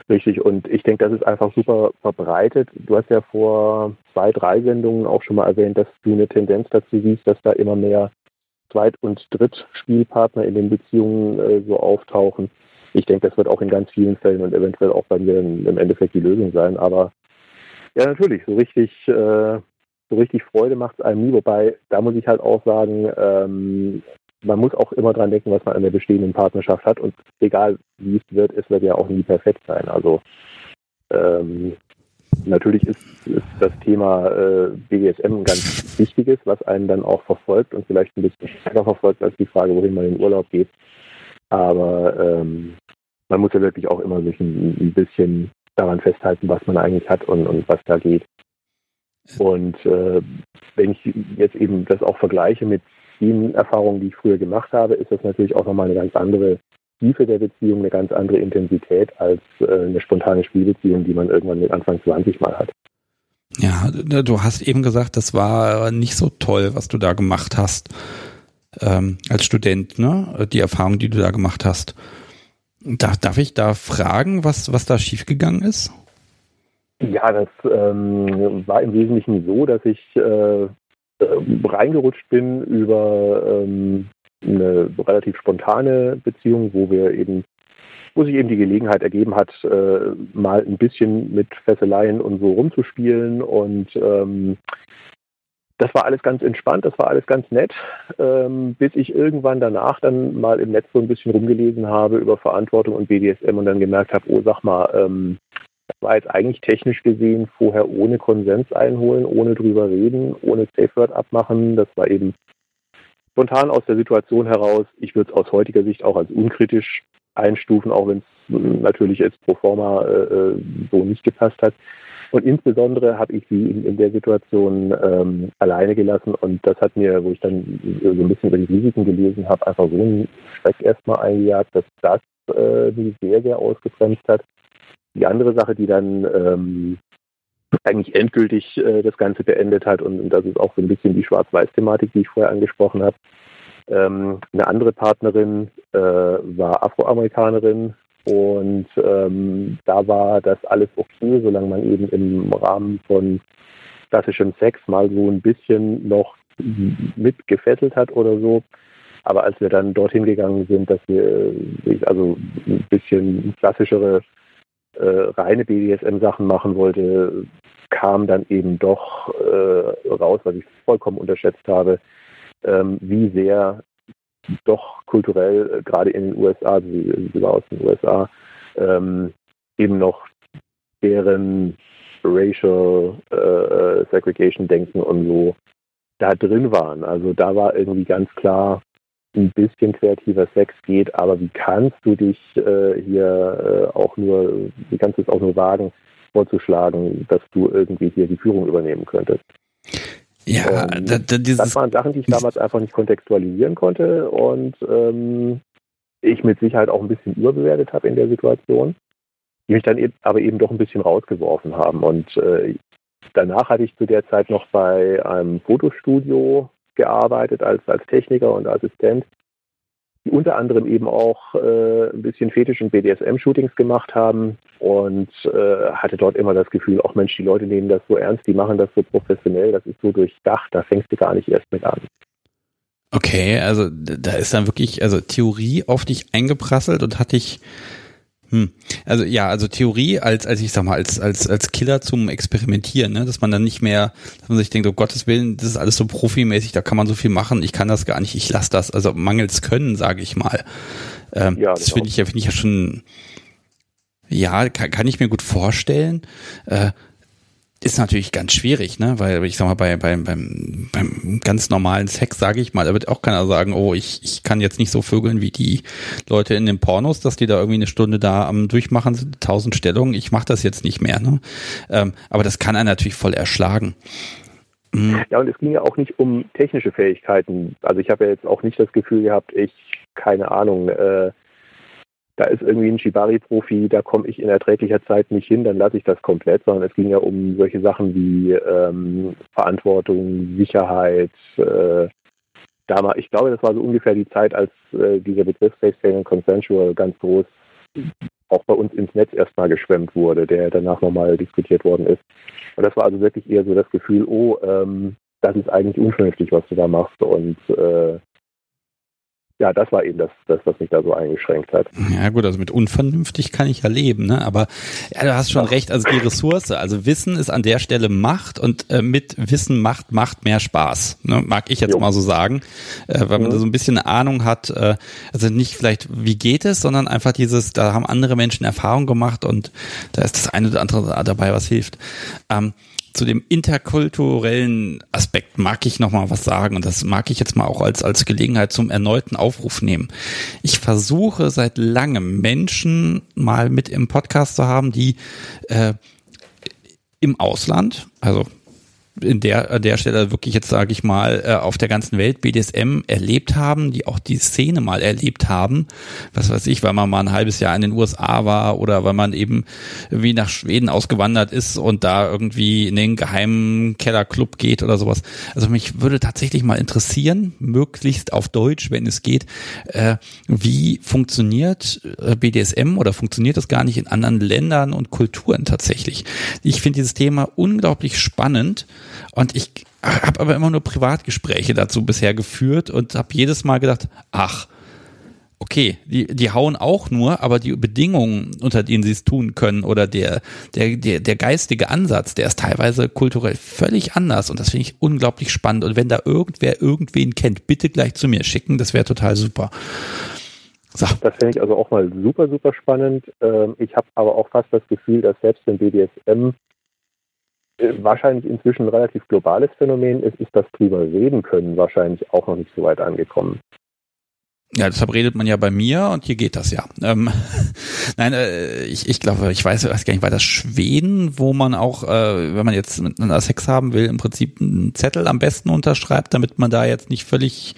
Richtig, und ich denke, das ist einfach super verbreitet. Du hast ja vor zwei, drei Sendungen auch schon mal erwähnt, dass du eine Tendenz dazu siehst, dass da immer mehr Zweit- und Drittspielpartner in den Beziehungen äh, so auftauchen. Ich denke, das wird auch in ganz vielen Fällen und eventuell auch bei mir im Endeffekt die Lösung sein. Aber ja, natürlich, so richtig äh, so richtig Freude macht es einem nie. Wobei, da muss ich halt auch sagen, ähm, man muss auch immer dran denken, was man an der bestehenden Partnerschaft hat. Und egal wie es wird, es wird ja auch nie perfekt sein. Also ähm, natürlich ist, ist, das Thema äh, BDSM ein ganz wichtiges, was einen dann auch verfolgt und vielleicht ein bisschen stärker verfolgt als die Frage, wohin man in Urlaub geht. Aber ähm, man muss ja wirklich auch immer sich ein, ein bisschen daran festhalten, was man eigentlich hat und, und was da geht. Und äh, wenn ich jetzt eben das auch vergleiche mit den Erfahrungen, die ich früher gemacht habe, ist das natürlich auch nochmal eine ganz andere Tiefe der Beziehung, eine ganz andere Intensität als äh, eine spontane Spielbeziehung, die man irgendwann mit Anfang 20 mal hat. Ja, du hast eben gesagt, das war nicht so toll, was du da gemacht hast ähm, als Student, ne? Die Erfahrung, die du da gemacht hast. Darf, darf ich da fragen, was, was da schiefgegangen ist? Ja, das ähm, war im Wesentlichen so, dass ich äh, reingerutscht bin über ähm, eine relativ spontane Beziehung, wo wir eben, wo sich eben die Gelegenheit ergeben hat, äh, mal ein bisschen mit Fesseleien und so rumzuspielen. Und ähm, das war alles ganz entspannt, das war alles ganz nett, ähm, bis ich irgendwann danach dann mal im Netz so ein bisschen rumgelesen habe über Verantwortung und BDSM und dann gemerkt habe, oh sag mal, ähm, war jetzt eigentlich technisch gesehen vorher ohne Konsens einholen, ohne drüber reden, ohne Safe Word abmachen. Das war eben spontan aus der Situation heraus. Ich würde es aus heutiger Sicht auch als unkritisch einstufen, auch wenn es natürlich jetzt pro forma äh, äh, so nicht gepasst hat. Und insbesondere habe ich sie in, in der Situation ähm, alleine gelassen und das hat mir, wo ich dann so ein bisschen über die Risiken gelesen habe, einfach so einen Schreck erstmal eingejagt, dass das äh, mich sehr, sehr ausgebremst hat. Die andere Sache, die dann ähm, eigentlich endgültig äh, das Ganze beendet hat, und, und, das ist auch so ein bisschen die Schwarz-Weiß-Thematik, die ich vorher angesprochen habe. Ähm, eine andere Partnerin äh, war Afroamerikanerin und ähm, da war das alles okay, solange man eben im Rahmen von klassischem Sex mal so ein bisschen noch mitgefesselt hat oder so. Aber als wir dann dorthin gegangen sind, dass wir also ein bisschen klassischere äh, reine BDSM-Sachen machen wollte, kam dann eben doch äh, raus, was ich vollkommen unterschätzt habe, ähm, wie sehr doch kulturell, äh, gerade in den USA, also sogar aus den USA, ähm, eben noch deren Racial äh, Segregation denken und so da drin waren. Also da war irgendwie ganz klar, ein bisschen kreativer Sex geht, aber wie kannst du dich äh, hier äh, auch nur, wie kannst du es auch nur wagen, vorzuschlagen, dass du irgendwie hier die Führung übernehmen könntest? Ja, ähm, da, da, das waren Sachen, die ich damals einfach nicht kontextualisieren konnte und ähm, ich mit Sicherheit auch ein bisschen überbewertet habe in der Situation, die mich dann eben, aber eben doch ein bisschen rausgeworfen haben. Und äh, danach hatte ich zu der Zeit noch bei einem Fotostudio gearbeitet als, als Techniker und Assistent, die unter anderem eben auch äh, ein bisschen Fetisch- und BDSM-Shootings gemacht haben und äh, hatte dort immer das Gefühl, auch Mensch, die Leute nehmen das so ernst, die machen das so professionell, das ist so durchdacht, da fängst du gar nicht erst mit an. Okay, also da ist dann wirklich, also Theorie auf dich eingeprasselt und hat dich hm. Also ja, also Theorie als, als ich sag mal, als, als, als Killer zum Experimentieren, ne? dass man dann nicht mehr, dass man sich denkt, um Gottes Willen, das ist alles so profimäßig, da kann man so viel machen, ich kann das gar nicht, ich lasse das, also mangels Können, sage ich mal. Ähm, ja, das genau. finde ich ja, finde ich ja schon, ja, kann, kann ich mir gut vorstellen. Äh, ist natürlich ganz schwierig, ne? Weil ich sag mal, bei, bei, beim, beim ganz normalen Sex, sage ich mal, da wird auch keiner sagen, oh, ich, ich kann jetzt nicht so vögeln wie die Leute in den Pornos, dass die da irgendwie eine Stunde da am Durchmachen sind, tausend Stellungen, ich mache das jetzt nicht mehr, ne? Ähm, aber das kann einen natürlich voll erschlagen. Mhm. Ja, und es ging ja auch nicht um technische Fähigkeiten. Also ich habe ja jetzt auch nicht das Gefühl gehabt, ich, keine Ahnung, äh, da ist irgendwie ein Shibari-Profi, da komme ich in erträglicher Zeit nicht hin, dann lasse ich das komplett, sondern es ging ja um solche Sachen wie ähm, Verantwortung, Sicherheit. Äh, damals, ich glaube, das war so ungefähr die Zeit, als äh, dieser Begriff Safe, Sane und Consensual ganz groß auch bei uns ins Netz erstmal geschwemmt wurde, der danach nochmal diskutiert worden ist. Und das war also wirklich eher so das Gefühl, oh, ähm, das ist eigentlich unvernünftig, was du da machst und äh, ja, das war eben das, das, was mich da so eingeschränkt hat. Ja gut, also mit unvernünftig kann ich ja leben, ne? Aber ja, du hast schon ja. recht, also die Ressource, also Wissen ist an der Stelle Macht und äh, mit Wissen macht macht mehr Spaß, ne? mag ich jetzt jo. mal so sagen, äh, weil man mhm. da so ein bisschen eine Ahnung hat, äh, also nicht vielleicht wie geht es, sondern einfach dieses, da haben andere Menschen Erfahrung gemacht und da ist das eine oder andere dabei, was hilft. Ähm, zu dem interkulturellen Aspekt mag ich noch mal was sagen und das mag ich jetzt mal auch als als Gelegenheit zum erneuten Aufruf nehmen. Ich versuche seit langem Menschen mal mit im Podcast zu haben, die äh, im Ausland, also in der, an der Stelle wirklich jetzt, sage ich mal, äh, auf der ganzen Welt BDSM erlebt haben, die auch die Szene mal erlebt haben. Was weiß ich, weil man mal ein halbes Jahr in den USA war oder weil man eben wie nach Schweden ausgewandert ist und da irgendwie in den geheimen Kellerclub geht oder sowas. Also mich würde tatsächlich mal interessieren, möglichst auf Deutsch, wenn es geht, äh, wie funktioniert äh, BDSM oder funktioniert das gar nicht in anderen Ländern und Kulturen tatsächlich? Ich finde dieses Thema unglaublich spannend und ich habe aber immer nur Privatgespräche dazu bisher geführt und habe jedes Mal gedacht, ach, okay, die, die hauen auch nur, aber die Bedingungen, unter denen sie es tun können oder der, der, der, der geistige Ansatz, der ist teilweise kulturell völlig anders und das finde ich unglaublich spannend. Und wenn da irgendwer irgendwen kennt, bitte gleich zu mir schicken, das wäre total super. So. Das finde ich also auch mal super, super spannend. Ähm, ich habe aber auch fast das Gefühl, dass selbst im BDSM wahrscheinlich inzwischen ein relativ globales Phänomen ist, ist das drüber reden können wahrscheinlich auch noch nicht so weit angekommen. Ja, deshalb redet man ja bei mir und hier geht das ja. Ähm, [LAUGHS] nein, äh, ich, ich glaube, ich weiß, weiß gar nicht, war das Schweden, wo man auch, äh, wenn man jetzt miteinander Sex haben will, im Prinzip einen Zettel am besten unterschreibt, damit man da jetzt nicht völlig,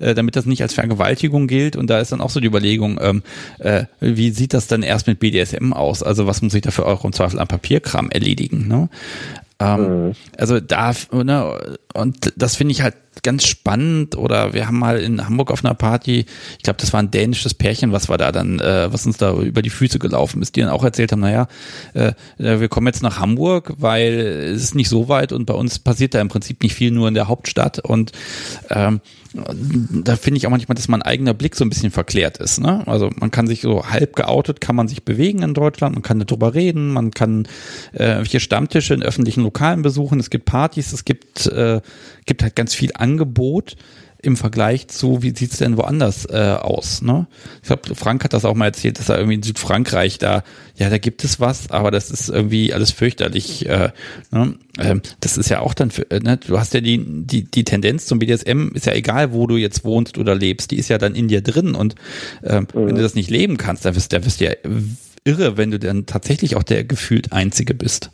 äh, damit das nicht als Vergewaltigung gilt. Und da ist dann auch so die Überlegung, ähm, äh, wie sieht das dann erst mit BDSM aus? Also was muss ich da für eure im Zweifel an Papierkram erledigen? Ne? Ähm, mhm. Also da, ne, und das finde ich halt ganz spannend oder wir haben mal in Hamburg auf einer Party, ich glaube, das war ein dänisches Pärchen, was war da dann, äh, was uns da über die Füße gelaufen ist, die dann auch erzählt haben, naja, äh, äh, wir kommen jetzt nach Hamburg, weil es ist nicht so weit und bei uns passiert da im Prinzip nicht viel nur in der Hauptstadt und ähm, da finde ich auch manchmal, dass mein eigener Blick so ein bisschen verklärt ist. Ne? Also man kann sich so halb geoutet, kann man sich bewegen in Deutschland, man kann darüber reden, man kann äh, hier Stammtische in öffentlichen Lokalen besuchen, es gibt Partys, es gibt, äh, gibt halt ganz viel Angebot im Vergleich zu, wie sieht's denn woanders äh, aus? Ne? Ich glaube, Frank hat das auch mal erzählt, dass er irgendwie in Südfrankreich da, ja, da gibt es was, aber das ist irgendwie alles fürchterlich. Äh, ne? ähm, das ist ja auch dann, für, äh, ne? du hast ja die, die, die Tendenz zum BDSM, ist ja egal, wo du jetzt wohnst oder lebst, die ist ja dann in dir drin und ähm, mhm. wenn du das nicht leben kannst, dann wirst, dann wirst du ja irre, wenn du dann tatsächlich auch der gefühlt Einzige bist.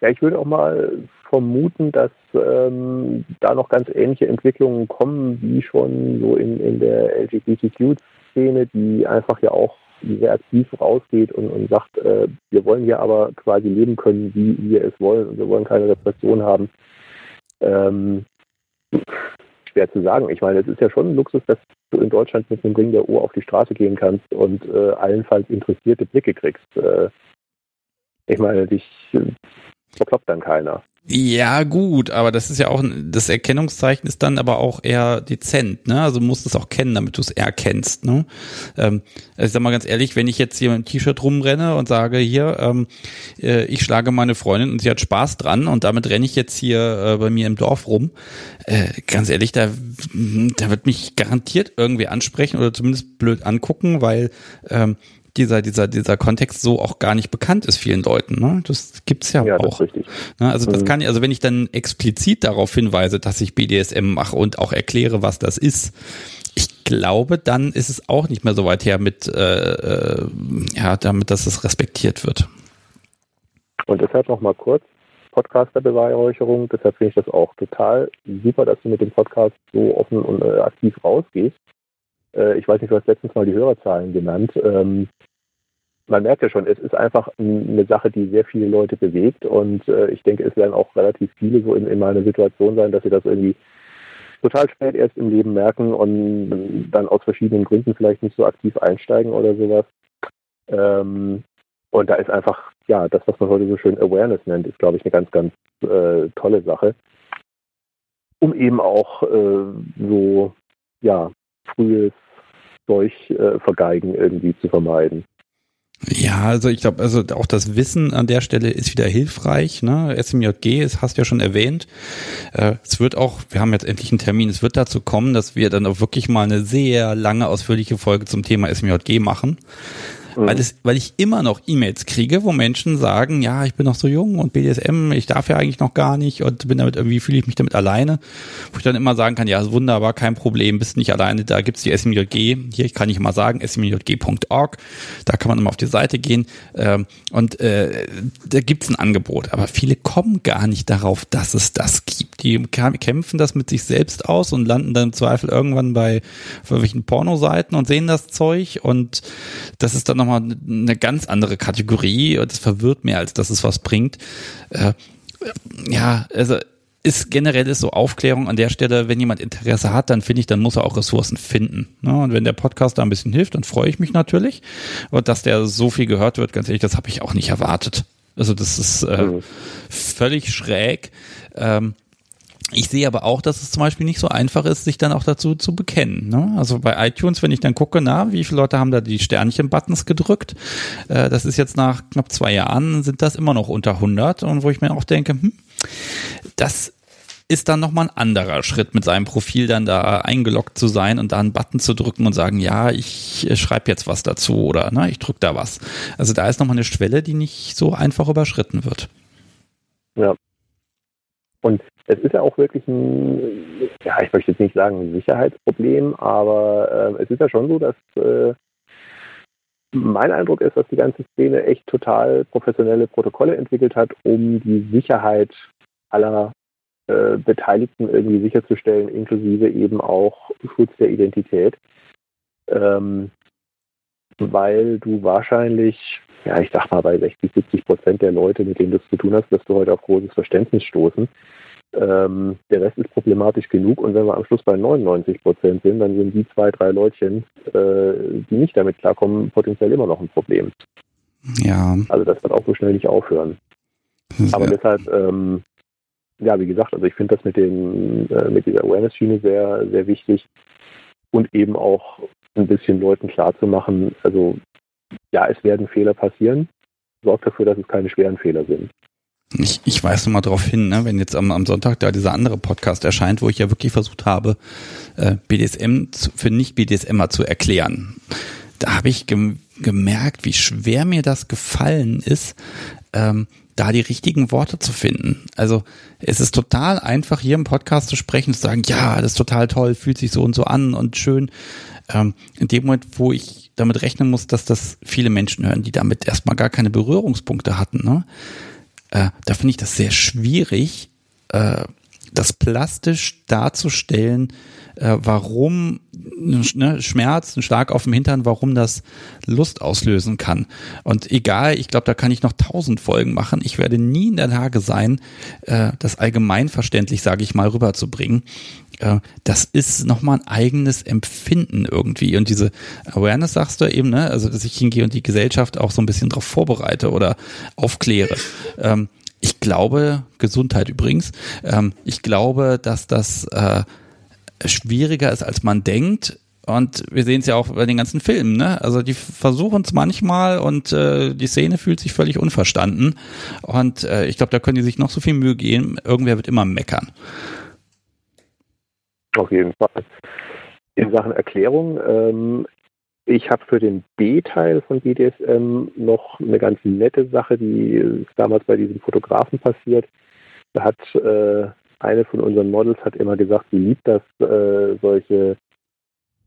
Ja, ich würde auch mal vermuten, dass ähm, da noch ganz ähnliche Entwicklungen kommen, wie schon so in, in der LGBTQ-Szene, die einfach ja auch sehr aktiv rausgeht und, und sagt, äh, wir wollen hier aber quasi leben können, wie wir es wollen und wir wollen keine Repression haben. Ähm, schwer zu sagen. Ich meine, es ist ja schon ein Luxus, dass du in Deutschland mit einem Ring der Uhr auf die Straße gehen kannst und äh, allenfalls interessierte Blicke kriegst. Äh, ich meine, dich verkloppt dann keiner. Ja, gut, aber das ist ja auch, das Erkennungszeichen ist dann aber auch eher dezent, ne? Also musst es auch kennen, damit du es erkennst, ne? Ähm, also ich sag mal ganz ehrlich, wenn ich jetzt hier mit einem T-Shirt rumrenne und sage, hier, ähm, äh, ich schlage meine Freundin und sie hat Spaß dran und damit renne ich jetzt hier äh, bei mir im Dorf rum, äh, ganz ehrlich, da, da wird mich garantiert irgendwie ansprechen oder zumindest blöd angucken, weil ähm, dieser, dieser, dieser Kontext so auch gar nicht bekannt ist vielen Leuten. Ne? Das gibt's ja, ja auch. Das ne? Also das mhm. kann, also wenn ich dann explizit darauf hinweise, dass ich BDSM mache und auch erkläre, was das ist, ich glaube, dann ist es auch nicht mehr so weit her mit, äh, äh, ja, damit, dass es respektiert wird. Und deshalb noch mal kurz, Podcaster-Beweihräucherung, deshalb finde ich das auch total super, dass du mit dem Podcast so offen und äh, aktiv rausgehst. Äh, ich weiß nicht, du hast letztens mal die Hörerzahlen genannt. Ähm, man merkt ja schon, es ist einfach eine Sache, die sehr viele Leute bewegt und äh, ich denke, es werden auch relativ viele so in, in meiner Situation sein, dass sie das irgendwie total spät erst im Leben merken und dann aus verschiedenen Gründen vielleicht nicht so aktiv einsteigen oder sowas. Ähm, und da ist einfach, ja, das, was man heute so schön Awareness nennt, ist, glaube ich, eine ganz, ganz äh, tolle Sache. Um eben auch äh, so, ja, frühes Seuchvergeigen äh, irgendwie zu vermeiden. Ja, also ich glaube, also auch das Wissen an der Stelle ist wieder hilfreich. Ne? SMJG, das hast du ja schon erwähnt. Äh, es wird auch, wir haben jetzt endlich einen Termin, es wird dazu kommen, dass wir dann auch wirklich mal eine sehr lange, ausführliche Folge zum Thema SMJG machen. Mhm. Weil, es, weil ich immer noch E-Mails kriege, wo Menschen sagen, ja, ich bin noch so jung und BDSM, ich darf ja eigentlich noch gar nicht und bin damit irgendwie, fühle ich mich damit alleine. Wo ich dann immer sagen kann, ja, wunderbar, kein Problem, bist nicht alleine, da gibt's die SMJG, hier, ich kann nicht mal sagen, smjg.org, da kann man immer auf die Seite gehen ähm, und äh, da gibt's ein Angebot. Aber viele kommen gar nicht darauf, dass es das gibt. Die kämpfen das mit sich selbst aus und landen dann im Zweifel irgendwann bei irgendwelchen Pornoseiten und sehen das Zeug und das ist dann noch nochmal eine ganz andere Kategorie und das verwirrt mehr, als dass es was bringt. Äh, ja, also ist generell ist so Aufklärung an der Stelle, wenn jemand Interesse hat, dann finde ich, dann muss er auch Ressourcen finden. Ne? Und wenn der Podcast da ein bisschen hilft, dann freue ich mich natürlich. Und dass der so viel gehört wird, ganz ehrlich, das habe ich auch nicht erwartet. Also das ist äh, mhm. völlig schräg. Ähm, ich sehe aber auch, dass es zum Beispiel nicht so einfach ist, sich dann auch dazu zu bekennen. Ne? Also bei iTunes, wenn ich dann gucke, na, wie viele Leute haben da die Sternchen-Buttons gedrückt? Äh, das ist jetzt nach knapp zwei Jahren, sind das immer noch unter 100. Und wo ich mir auch denke, hm, das ist dann nochmal ein anderer Schritt, mit seinem Profil dann da eingeloggt zu sein und da einen Button zu drücken und sagen, ja, ich schreibe jetzt was dazu oder ne, ich drücke da was. Also da ist nochmal eine Schwelle, die nicht so einfach überschritten wird. Ja. Und es ist ja auch wirklich ein, ja, ich möchte jetzt nicht sagen ein Sicherheitsproblem, aber äh, es ist ja schon so, dass äh, mein Eindruck ist, dass die ganze Szene echt total professionelle Protokolle entwickelt hat, um die Sicherheit aller äh, Beteiligten irgendwie sicherzustellen, inklusive eben auch Schutz der Identität. Ähm, weil du wahrscheinlich, ja, ich sag mal, bei 60, 70 Prozent der Leute, mit denen du es zu tun hast, wirst du heute auf großes Verständnis stoßen. Ähm, der Rest ist problematisch genug und wenn wir am Schluss bei 99 Prozent sind, dann sind die zwei, drei Leutchen, äh, die nicht damit klarkommen, potenziell immer noch ein Problem. Ja. Also das wird auch so schnell nicht aufhören. Aber deshalb, ähm, ja, wie gesagt, also ich finde das mit dem, äh, mit dieser Awareness-Schiene sehr, sehr wichtig und eben auch ein bisschen Leuten klarzumachen, also ja, es werden Fehler passieren, sorgt dafür, dass es keine schweren Fehler sind. Ich, ich weise mal darauf hin, ne, wenn jetzt am, am Sonntag da dieser andere Podcast erscheint, wo ich ja wirklich versucht habe, äh, BDSM zu, für Nicht-BDSMer zu erklären. Da habe ich gem gemerkt, wie schwer mir das gefallen ist, ähm, da die richtigen Worte zu finden. Also es ist total einfach, hier im Podcast zu sprechen, zu sagen, ja, das ist total toll, fühlt sich so und so an und schön. Ähm, in dem Moment, wo ich damit rechnen muss, dass das viele Menschen hören, die damit erstmal gar keine Berührungspunkte hatten, ne? Äh, da finde ich das sehr schwierig, äh, das plastisch darzustellen, äh, warum ne, Schmerz, ein Schlag auf dem Hintern, warum das Lust auslösen kann. Und egal, ich glaube, da kann ich noch tausend Folgen machen. Ich werde nie in der Lage sein, äh, das allgemeinverständlich, sage ich mal, rüberzubringen. Äh, das ist nochmal ein eigenes Empfinden irgendwie. Und diese Awareness sagst du eben, ne? also dass ich hingehe und die Gesellschaft auch so ein bisschen darauf vorbereite oder aufkläre. Ähm, ich glaube, Gesundheit übrigens, ähm, ich glaube, dass das äh, schwieriger ist, als man denkt. Und wir sehen es ja auch bei den ganzen Filmen, ne? Also die versuchen es manchmal und äh, die Szene fühlt sich völlig unverstanden. Und äh, ich glaube, da können die sich noch so viel Mühe geben. Irgendwer wird immer meckern. Auf jeden Fall. In Sachen Erklärung, ähm, ich habe für den B-Teil von BDSM noch eine ganz nette Sache, die ist damals bei diesem Fotografen passiert. Da hat äh, eine von unseren Models hat immer gesagt, sie liebt das, äh, solche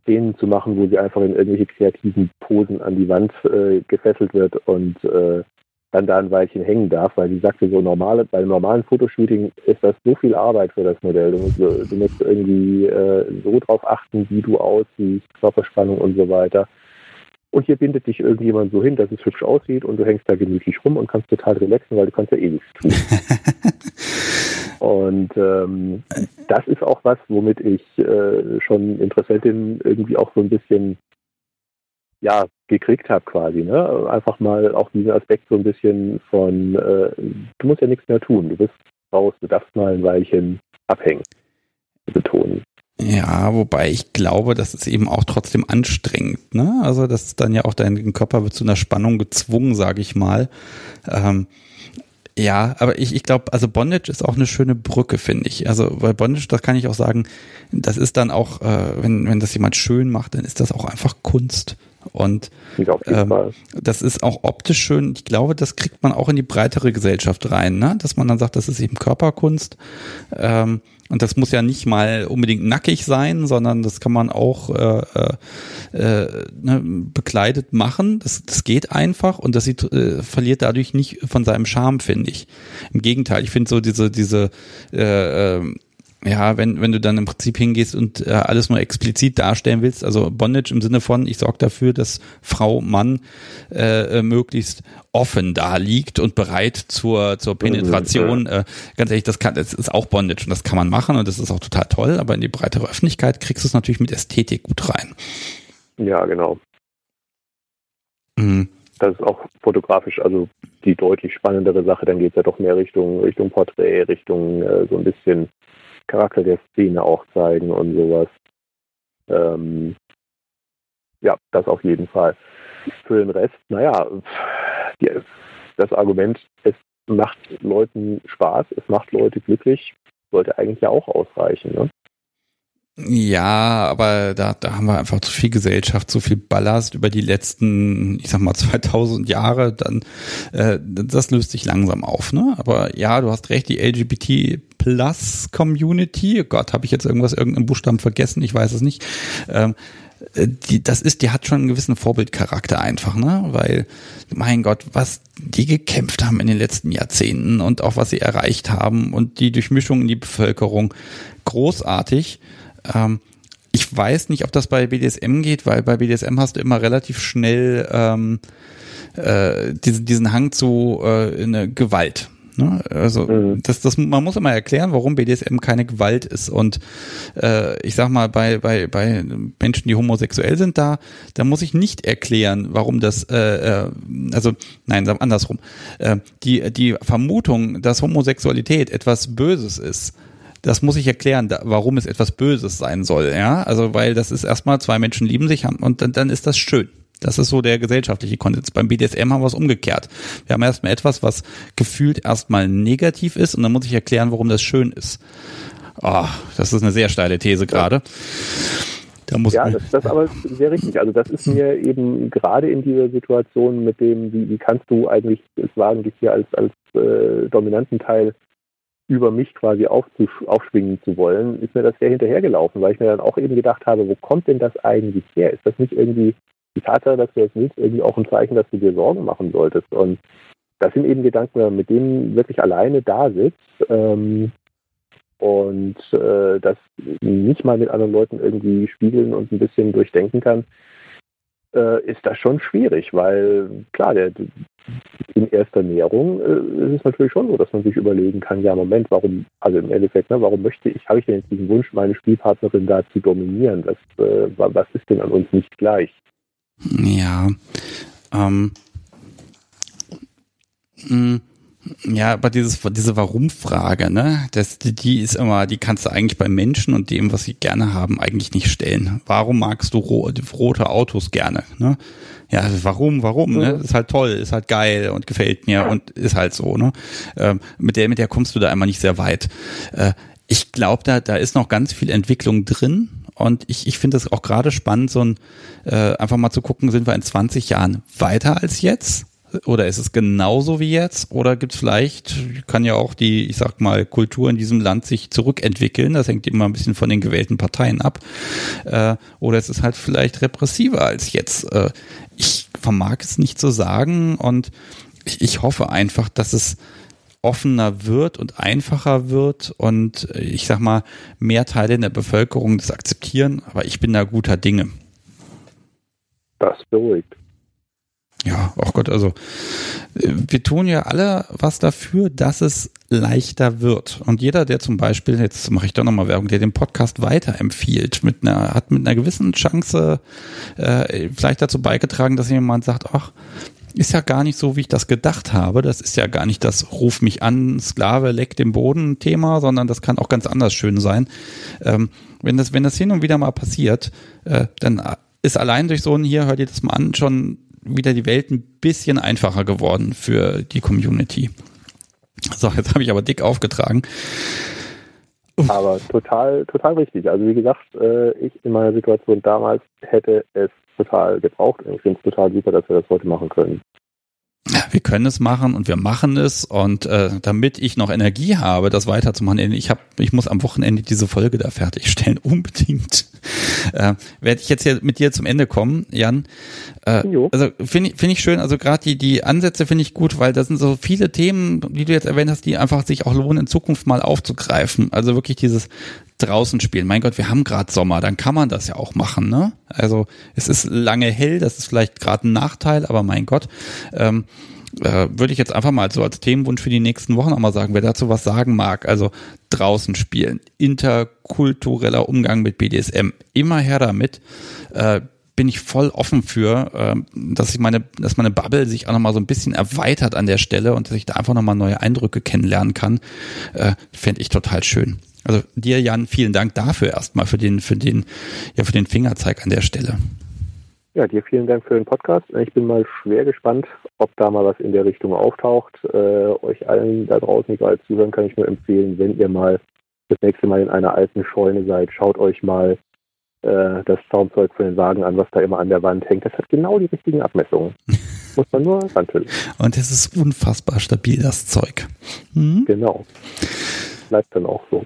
Szenen zu machen, wo sie einfach in irgendwelche kreativen Posen an die Wand äh, gefesselt wird und äh, dann da ein Weilchen hängen darf, weil sie sagte, so normale, bei normalen Fotoshooting ist das so viel Arbeit für das Modell. Du musst, du musst irgendwie äh, so drauf achten, wie du aussiehst, Körperspannung und so weiter. Und hier bindet dich irgendjemand so hin, dass es hübsch aussieht und du hängst da gemütlich rum und kannst total relaxen, weil du kannst ja eh nichts tun. [LAUGHS] und ähm, das ist auch was, womit ich äh, schon Interessentin irgendwie auch so ein bisschen ja, gekriegt habe quasi. Ne? Einfach mal auch diesen Aspekt so ein bisschen von, äh, du musst ja nichts mehr tun, du bist raus, du darfst mal ein Weilchen abhängen, betonen. Ja, wobei ich glaube, das ist eben auch trotzdem anstrengend. Ne? Also das ist dann ja auch dein Körper wird zu einer Spannung gezwungen, sage ich mal. Ähm, ja, aber ich, ich glaube, also Bondage ist auch eine schöne Brücke, finde ich. Also bei Bondage, das kann ich auch sagen, das ist dann auch, äh, wenn, wenn das jemand schön macht, dann ist das auch einfach Kunst. Und ähm, das ist auch optisch schön. Ich glaube, das kriegt man auch in die breitere Gesellschaft rein, ne? dass man dann sagt, das ist eben Körperkunst. Ähm, und das muss ja nicht mal unbedingt nackig sein, sondern das kann man auch äh, äh, äh, ne, bekleidet machen. Das, das geht einfach und das sieht, äh, verliert dadurch nicht von seinem Charme, finde ich. Im Gegenteil, ich finde so diese, diese äh, äh, ja, wenn, wenn du dann im Prinzip hingehst und äh, alles nur explizit darstellen willst, also Bondage im Sinne von, ich sorge dafür, dass Frau, Mann äh, äh, möglichst offen da liegt und bereit zur, zur Penetration. Äh, ganz ehrlich, das kann, das ist auch Bondage und das kann man machen und das ist auch total toll, aber in die breitere Öffentlichkeit kriegst du es natürlich mit Ästhetik gut rein. Ja, genau. Mhm. Das ist auch fotografisch, also die deutlich spannendere Sache, dann geht es ja doch mehr Richtung, Richtung Porträt, Richtung äh, so ein bisschen Charakter der Szene auch zeigen und sowas. Ähm, ja, das auf jeden Fall. Für den Rest, naja, das Argument, es macht Leuten Spaß, es macht Leute glücklich, sollte eigentlich ja auch ausreichen. Ne? Ja, aber da, da haben wir einfach zu viel Gesellschaft, zu viel Ballast über die letzten, ich sag mal [LAUGHS] 2000 Jahre, dann äh, das löst sich langsam auf, ne? Aber ja, du hast recht, die LGBT Plus Community, Gott, habe ich jetzt irgendwas irgendeinen Buchstaben vergessen, ich weiß es nicht. Ähm, die, das ist, die hat schon einen gewissen Vorbildcharakter einfach, ne? Weil, mein Gott, was die gekämpft haben in den letzten Jahrzehnten und auch was sie erreicht haben und die Durchmischung in die Bevölkerung großartig. Ähm, ich weiß nicht, ob das bei BDSM geht, weil bei BDSM hast du immer relativ schnell ähm, äh, diesen, diesen Hang zu äh, eine Gewalt. Ne? Also mhm. das, das, man muss immer erklären, warum BDSM keine Gewalt ist. Und äh, ich sag mal, bei, bei, bei Menschen, die homosexuell sind, da, da muss ich nicht erklären, warum das, äh, äh, also nein, andersrum. Äh, die, die Vermutung, dass Homosexualität etwas Böses ist, das muss ich erklären, da, warum es etwas Böses sein soll, ja. Also, weil das ist erstmal, zwei Menschen lieben sich und dann, dann ist das schön. Das ist so der gesellschaftliche Konsens. Beim BDSM haben wir es umgekehrt. Wir haben erstmal etwas, was gefühlt erstmal negativ ist und dann muss ich erklären, warum das schön ist. Oh, das ist eine sehr steile These gerade. Da muss ja, das, das ist aber sehr richtig. Also das ist mir eben gerade in dieser Situation mit dem, wie, wie kannst du eigentlich es wagen, dich hier als, als äh, dominanten Teil über mich quasi aufschwingen zu wollen, ist mir das sehr hinterhergelaufen, weil ich mir dann auch eben gedacht habe, wo kommt denn das eigentlich her? Ist das nicht irgendwie die Tatsache, dass du jetzt willst, irgendwie auch ein Zeichen, dass du dir Sorgen machen solltest? Und das sind eben Gedanken, mit denen wirklich alleine da sitzt ähm, und äh, das nicht mal mit anderen Leuten irgendwie spiegeln und ein bisschen durchdenken kann, äh, ist das schon schwierig, weil klar, der, in erster Näherung äh, ist es natürlich schon so, dass man sich überlegen kann, ja Moment, warum, also im Endeffekt, ne, warum möchte ich, habe ich denn jetzt diesen Wunsch, meine Spielpartnerin da zu dominieren? Was, äh, was ist denn an uns nicht gleich? Ja, ähm, mh, mm, ja, aber dieses, diese Warum-Frage, ne, das, die ist immer, die kannst du eigentlich bei Menschen und dem, was sie gerne haben, eigentlich nicht stellen. Warum magst du ro rote Autos gerne, ne? Ja, warum, warum, ne? Ist halt toll, ist halt geil und gefällt mir und ist halt so, ne? Ähm, mit der, mit der kommst du da einmal nicht sehr weit. Äh, ich glaube, da, da ist noch ganz viel Entwicklung drin. Und ich, ich finde es auch gerade spannend, so ein, äh, einfach mal zu gucken, sind wir in 20 Jahren weiter als jetzt? Oder ist es genauso wie jetzt? Oder gibt es vielleicht, kann ja auch die, ich sag mal, Kultur in diesem Land sich zurückentwickeln. Das hängt immer ein bisschen von den gewählten Parteien ab. Äh, oder ist es halt vielleicht repressiver als jetzt. Äh, ich vermag es nicht zu sagen und ich, ich hoffe einfach, dass es offener wird und einfacher wird und ich sag mal, mehr Teile in der Bevölkerung das akzeptieren. Aber ich bin da guter Dinge. Das beruhigt. Ja, auch Gott, also äh, wir tun ja alle was dafür, dass es leichter wird. Und jeder, der zum Beispiel, jetzt mache ich da nochmal Werbung, der den Podcast weiterempfiehlt, mit einer, hat mit einer gewissen Chance äh, vielleicht dazu beigetragen, dass jemand sagt, ach, ist ja gar nicht so, wie ich das gedacht habe. Das ist ja gar nicht das Ruf mich an, Sklave leckt den Boden Thema, sondern das kann auch ganz anders schön sein. Ähm, wenn das, wenn das hin und wieder mal passiert, äh, dann ist allein durch so ein hier, hört ihr das mal an, schon wieder die Welt ein bisschen einfacher geworden für die Community. So, jetzt habe ich aber dick aufgetragen. Aber total, total richtig. Also wie gesagt, äh, ich in meiner Situation damals hätte es total gebraucht. Ich finde es total super, dass wir das heute machen können wir können es machen und wir machen es und äh, damit ich noch Energie habe, das weiterzumachen, ich habe, ich muss am Wochenende diese Folge da fertigstellen, [LAUGHS] unbedingt. Äh, Werde ich jetzt hier mit dir zum Ende kommen, Jan. Äh, also finde ich, finde ich schön, also gerade die, die Ansätze finde ich gut, weil das sind so viele Themen, die du jetzt erwähnt hast, die einfach sich auch lohnen, in Zukunft mal aufzugreifen. Also wirklich dieses draußen spielen. Mein Gott, wir haben gerade Sommer, dann kann man das ja auch machen, ne? Also es ist lange hell, das ist vielleicht gerade ein Nachteil, aber mein Gott, ähm, äh, würde ich jetzt einfach mal so als Themenwunsch für die nächsten Wochen auch mal sagen, wer dazu was sagen mag, also draußen spielen, interkultureller Umgang mit BDSM, immer her damit. Äh, bin ich voll offen für, äh, dass ich meine, dass meine Bubble sich auch nochmal so ein bisschen erweitert an der Stelle und dass ich da einfach nochmal neue Eindrücke kennenlernen kann, äh, fände ich total schön. Also dir, Jan, vielen Dank dafür erstmal für den, für den, ja, für den Fingerzeig an der Stelle. Ja, dir vielen Dank für den Podcast. Ich bin mal schwer gespannt, ob da mal was in der Richtung auftaucht. Äh, euch allen da draußen, egal zuhören, kann ich nur empfehlen, wenn ihr mal das nächste Mal in einer alten Scheune seid, schaut euch mal äh, das Zaumzeug für den Wagen an, was da immer an der Wand hängt. Das hat genau die richtigen Abmessungen. [LAUGHS] Muss man nur ranfüllen. Und es ist unfassbar stabil, das Zeug. Hm? Genau bleibt dann auch so.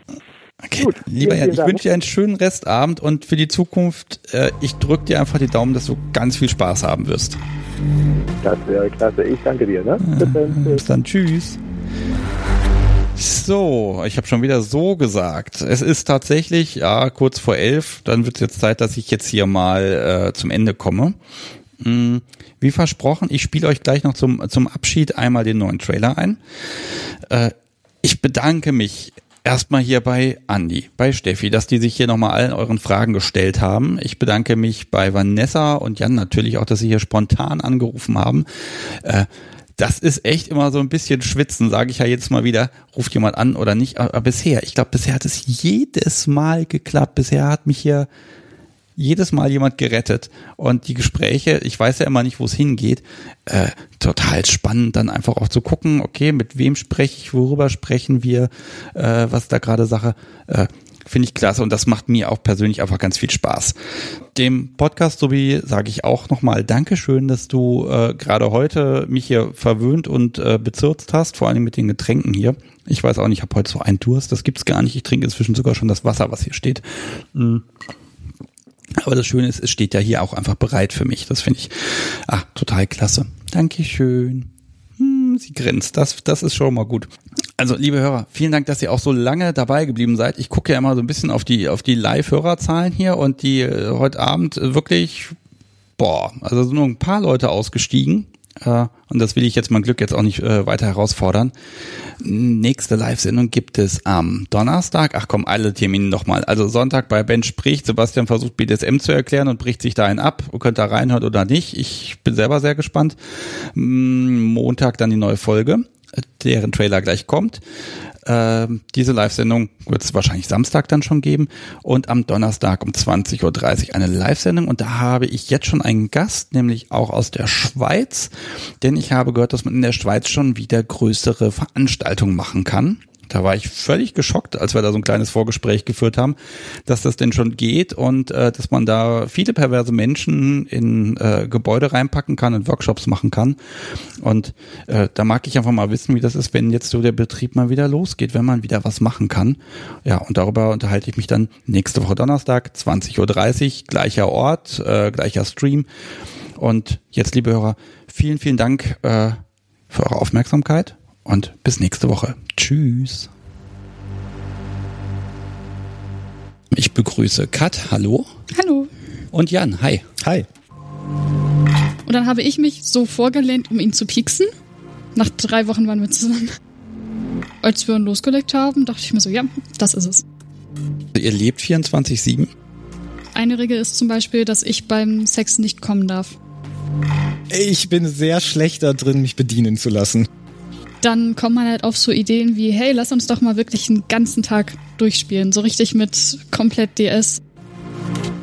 Okay, Gut, lieber Jan, ich wünsche dir einen schönen Restabend und für die Zukunft, äh, ich drücke dir einfach die Daumen, dass du ganz viel Spaß haben wirst. Das wäre klasse. Ich danke dir. Ne? Bis, dann. Bis dann. Tschüss. So, ich habe schon wieder so gesagt. Es ist tatsächlich ja kurz vor elf. Dann wird es jetzt Zeit, dass ich jetzt hier mal äh, zum Ende komme. Hm, wie versprochen, ich spiele euch gleich noch zum, zum Abschied einmal den neuen Trailer ein. Äh, ich bedanke mich erstmal hier bei Andi, bei Steffi, dass die sich hier nochmal allen euren Fragen gestellt haben. Ich bedanke mich bei Vanessa und Jan natürlich auch, dass sie hier spontan angerufen haben. Äh, das ist echt immer so ein bisschen schwitzen, sage ich ja jetzt mal wieder, ruft jemand an oder nicht. Aber bisher, ich glaube, bisher hat es jedes Mal geklappt. Bisher hat mich hier jedes Mal jemand gerettet. Und die Gespräche, ich weiß ja immer nicht, wo es hingeht, äh, total spannend, dann einfach auch zu gucken, okay, mit wem spreche ich, worüber sprechen wir, äh, was da gerade Sache. Äh, Finde ich klasse und das macht mir auch persönlich einfach ganz viel Spaß. Dem Podcast sowie sage ich auch nochmal Dankeschön, dass du äh, gerade heute mich hier verwöhnt und äh, bezirzt hast, vor allem mit den Getränken hier. Ich weiß auch nicht, ich habe heute so einen Durst, das gibt's gar nicht. Ich trinke inzwischen sogar schon das Wasser, was hier steht. Mhm. Aber das Schöne ist, es steht ja hier auch einfach bereit für mich. Das finde ich ah, total klasse. Dankeschön. Hm, sie grinst. Das, das ist schon mal gut. Also, liebe Hörer, vielen Dank, dass ihr auch so lange dabei geblieben seid. Ich gucke ja immer so ein bisschen auf die, auf die Live-Hörerzahlen hier und die äh, heute Abend wirklich, boah, also sind nur ein paar Leute ausgestiegen. Äh, und das will ich jetzt mein Glück jetzt auch nicht äh, weiter herausfordern. Nächste Live-Sendung gibt es am Donnerstag. Ach komm, alle Termine nochmal. Also Sonntag bei Ben spricht. Sebastian versucht BDSM zu erklären und bricht sich da einen ab. Ihr könnt da reinhören oder nicht. Ich bin selber sehr gespannt. Montag dann die neue Folge deren Trailer gleich kommt. Äh, diese Live-Sendung wird es wahrscheinlich Samstag dann schon geben und am Donnerstag um 20.30 Uhr eine Live-Sendung und da habe ich jetzt schon einen Gast, nämlich auch aus der Schweiz, denn ich habe gehört, dass man in der Schweiz schon wieder größere Veranstaltungen machen kann. Da war ich völlig geschockt, als wir da so ein kleines Vorgespräch geführt haben, dass das denn schon geht und äh, dass man da viele perverse Menschen in äh, Gebäude reinpacken kann und Workshops machen kann. Und äh, da mag ich einfach mal wissen, wie das ist, wenn jetzt so der Betrieb mal wieder losgeht, wenn man wieder was machen kann. Ja, und darüber unterhalte ich mich dann nächste Woche Donnerstag, 20.30 Uhr, gleicher Ort, äh, gleicher Stream. Und jetzt, liebe Hörer, vielen, vielen Dank äh, für eure Aufmerksamkeit und bis nächste Woche. Tschüss. Ich begrüße Kat, hallo. Hallo. Und Jan, hi. Hi. Und dann habe ich mich so vorgelehnt, um ihn zu pieksen. Nach drei Wochen waren wir zusammen. Als wir ihn losgelegt haben, dachte ich mir so, ja, das ist es. Ihr lebt 24-7? Eine Regel ist zum Beispiel, dass ich beim Sex nicht kommen darf. Ich bin sehr schlecht da drin, mich bedienen zu lassen dann kommt man halt auf so Ideen wie, hey, lass uns doch mal wirklich einen ganzen Tag durchspielen. So richtig mit komplett DS.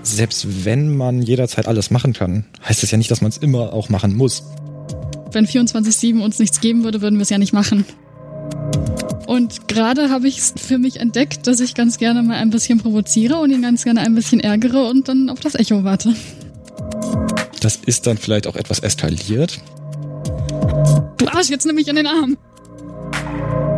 Selbst wenn man jederzeit alles machen kann, heißt das ja nicht, dass man es immer auch machen muss. Wenn 24-7 uns nichts geben würde, würden wir es ja nicht machen. Und gerade habe ich es für mich entdeckt, dass ich ganz gerne mal ein bisschen provoziere und ihn ganz gerne ein bisschen ärgere und dann auf das Echo warte. Das ist dann vielleicht auch etwas eskaliert. Du Arsch, jetzt nimm mich in den Arm. Bye.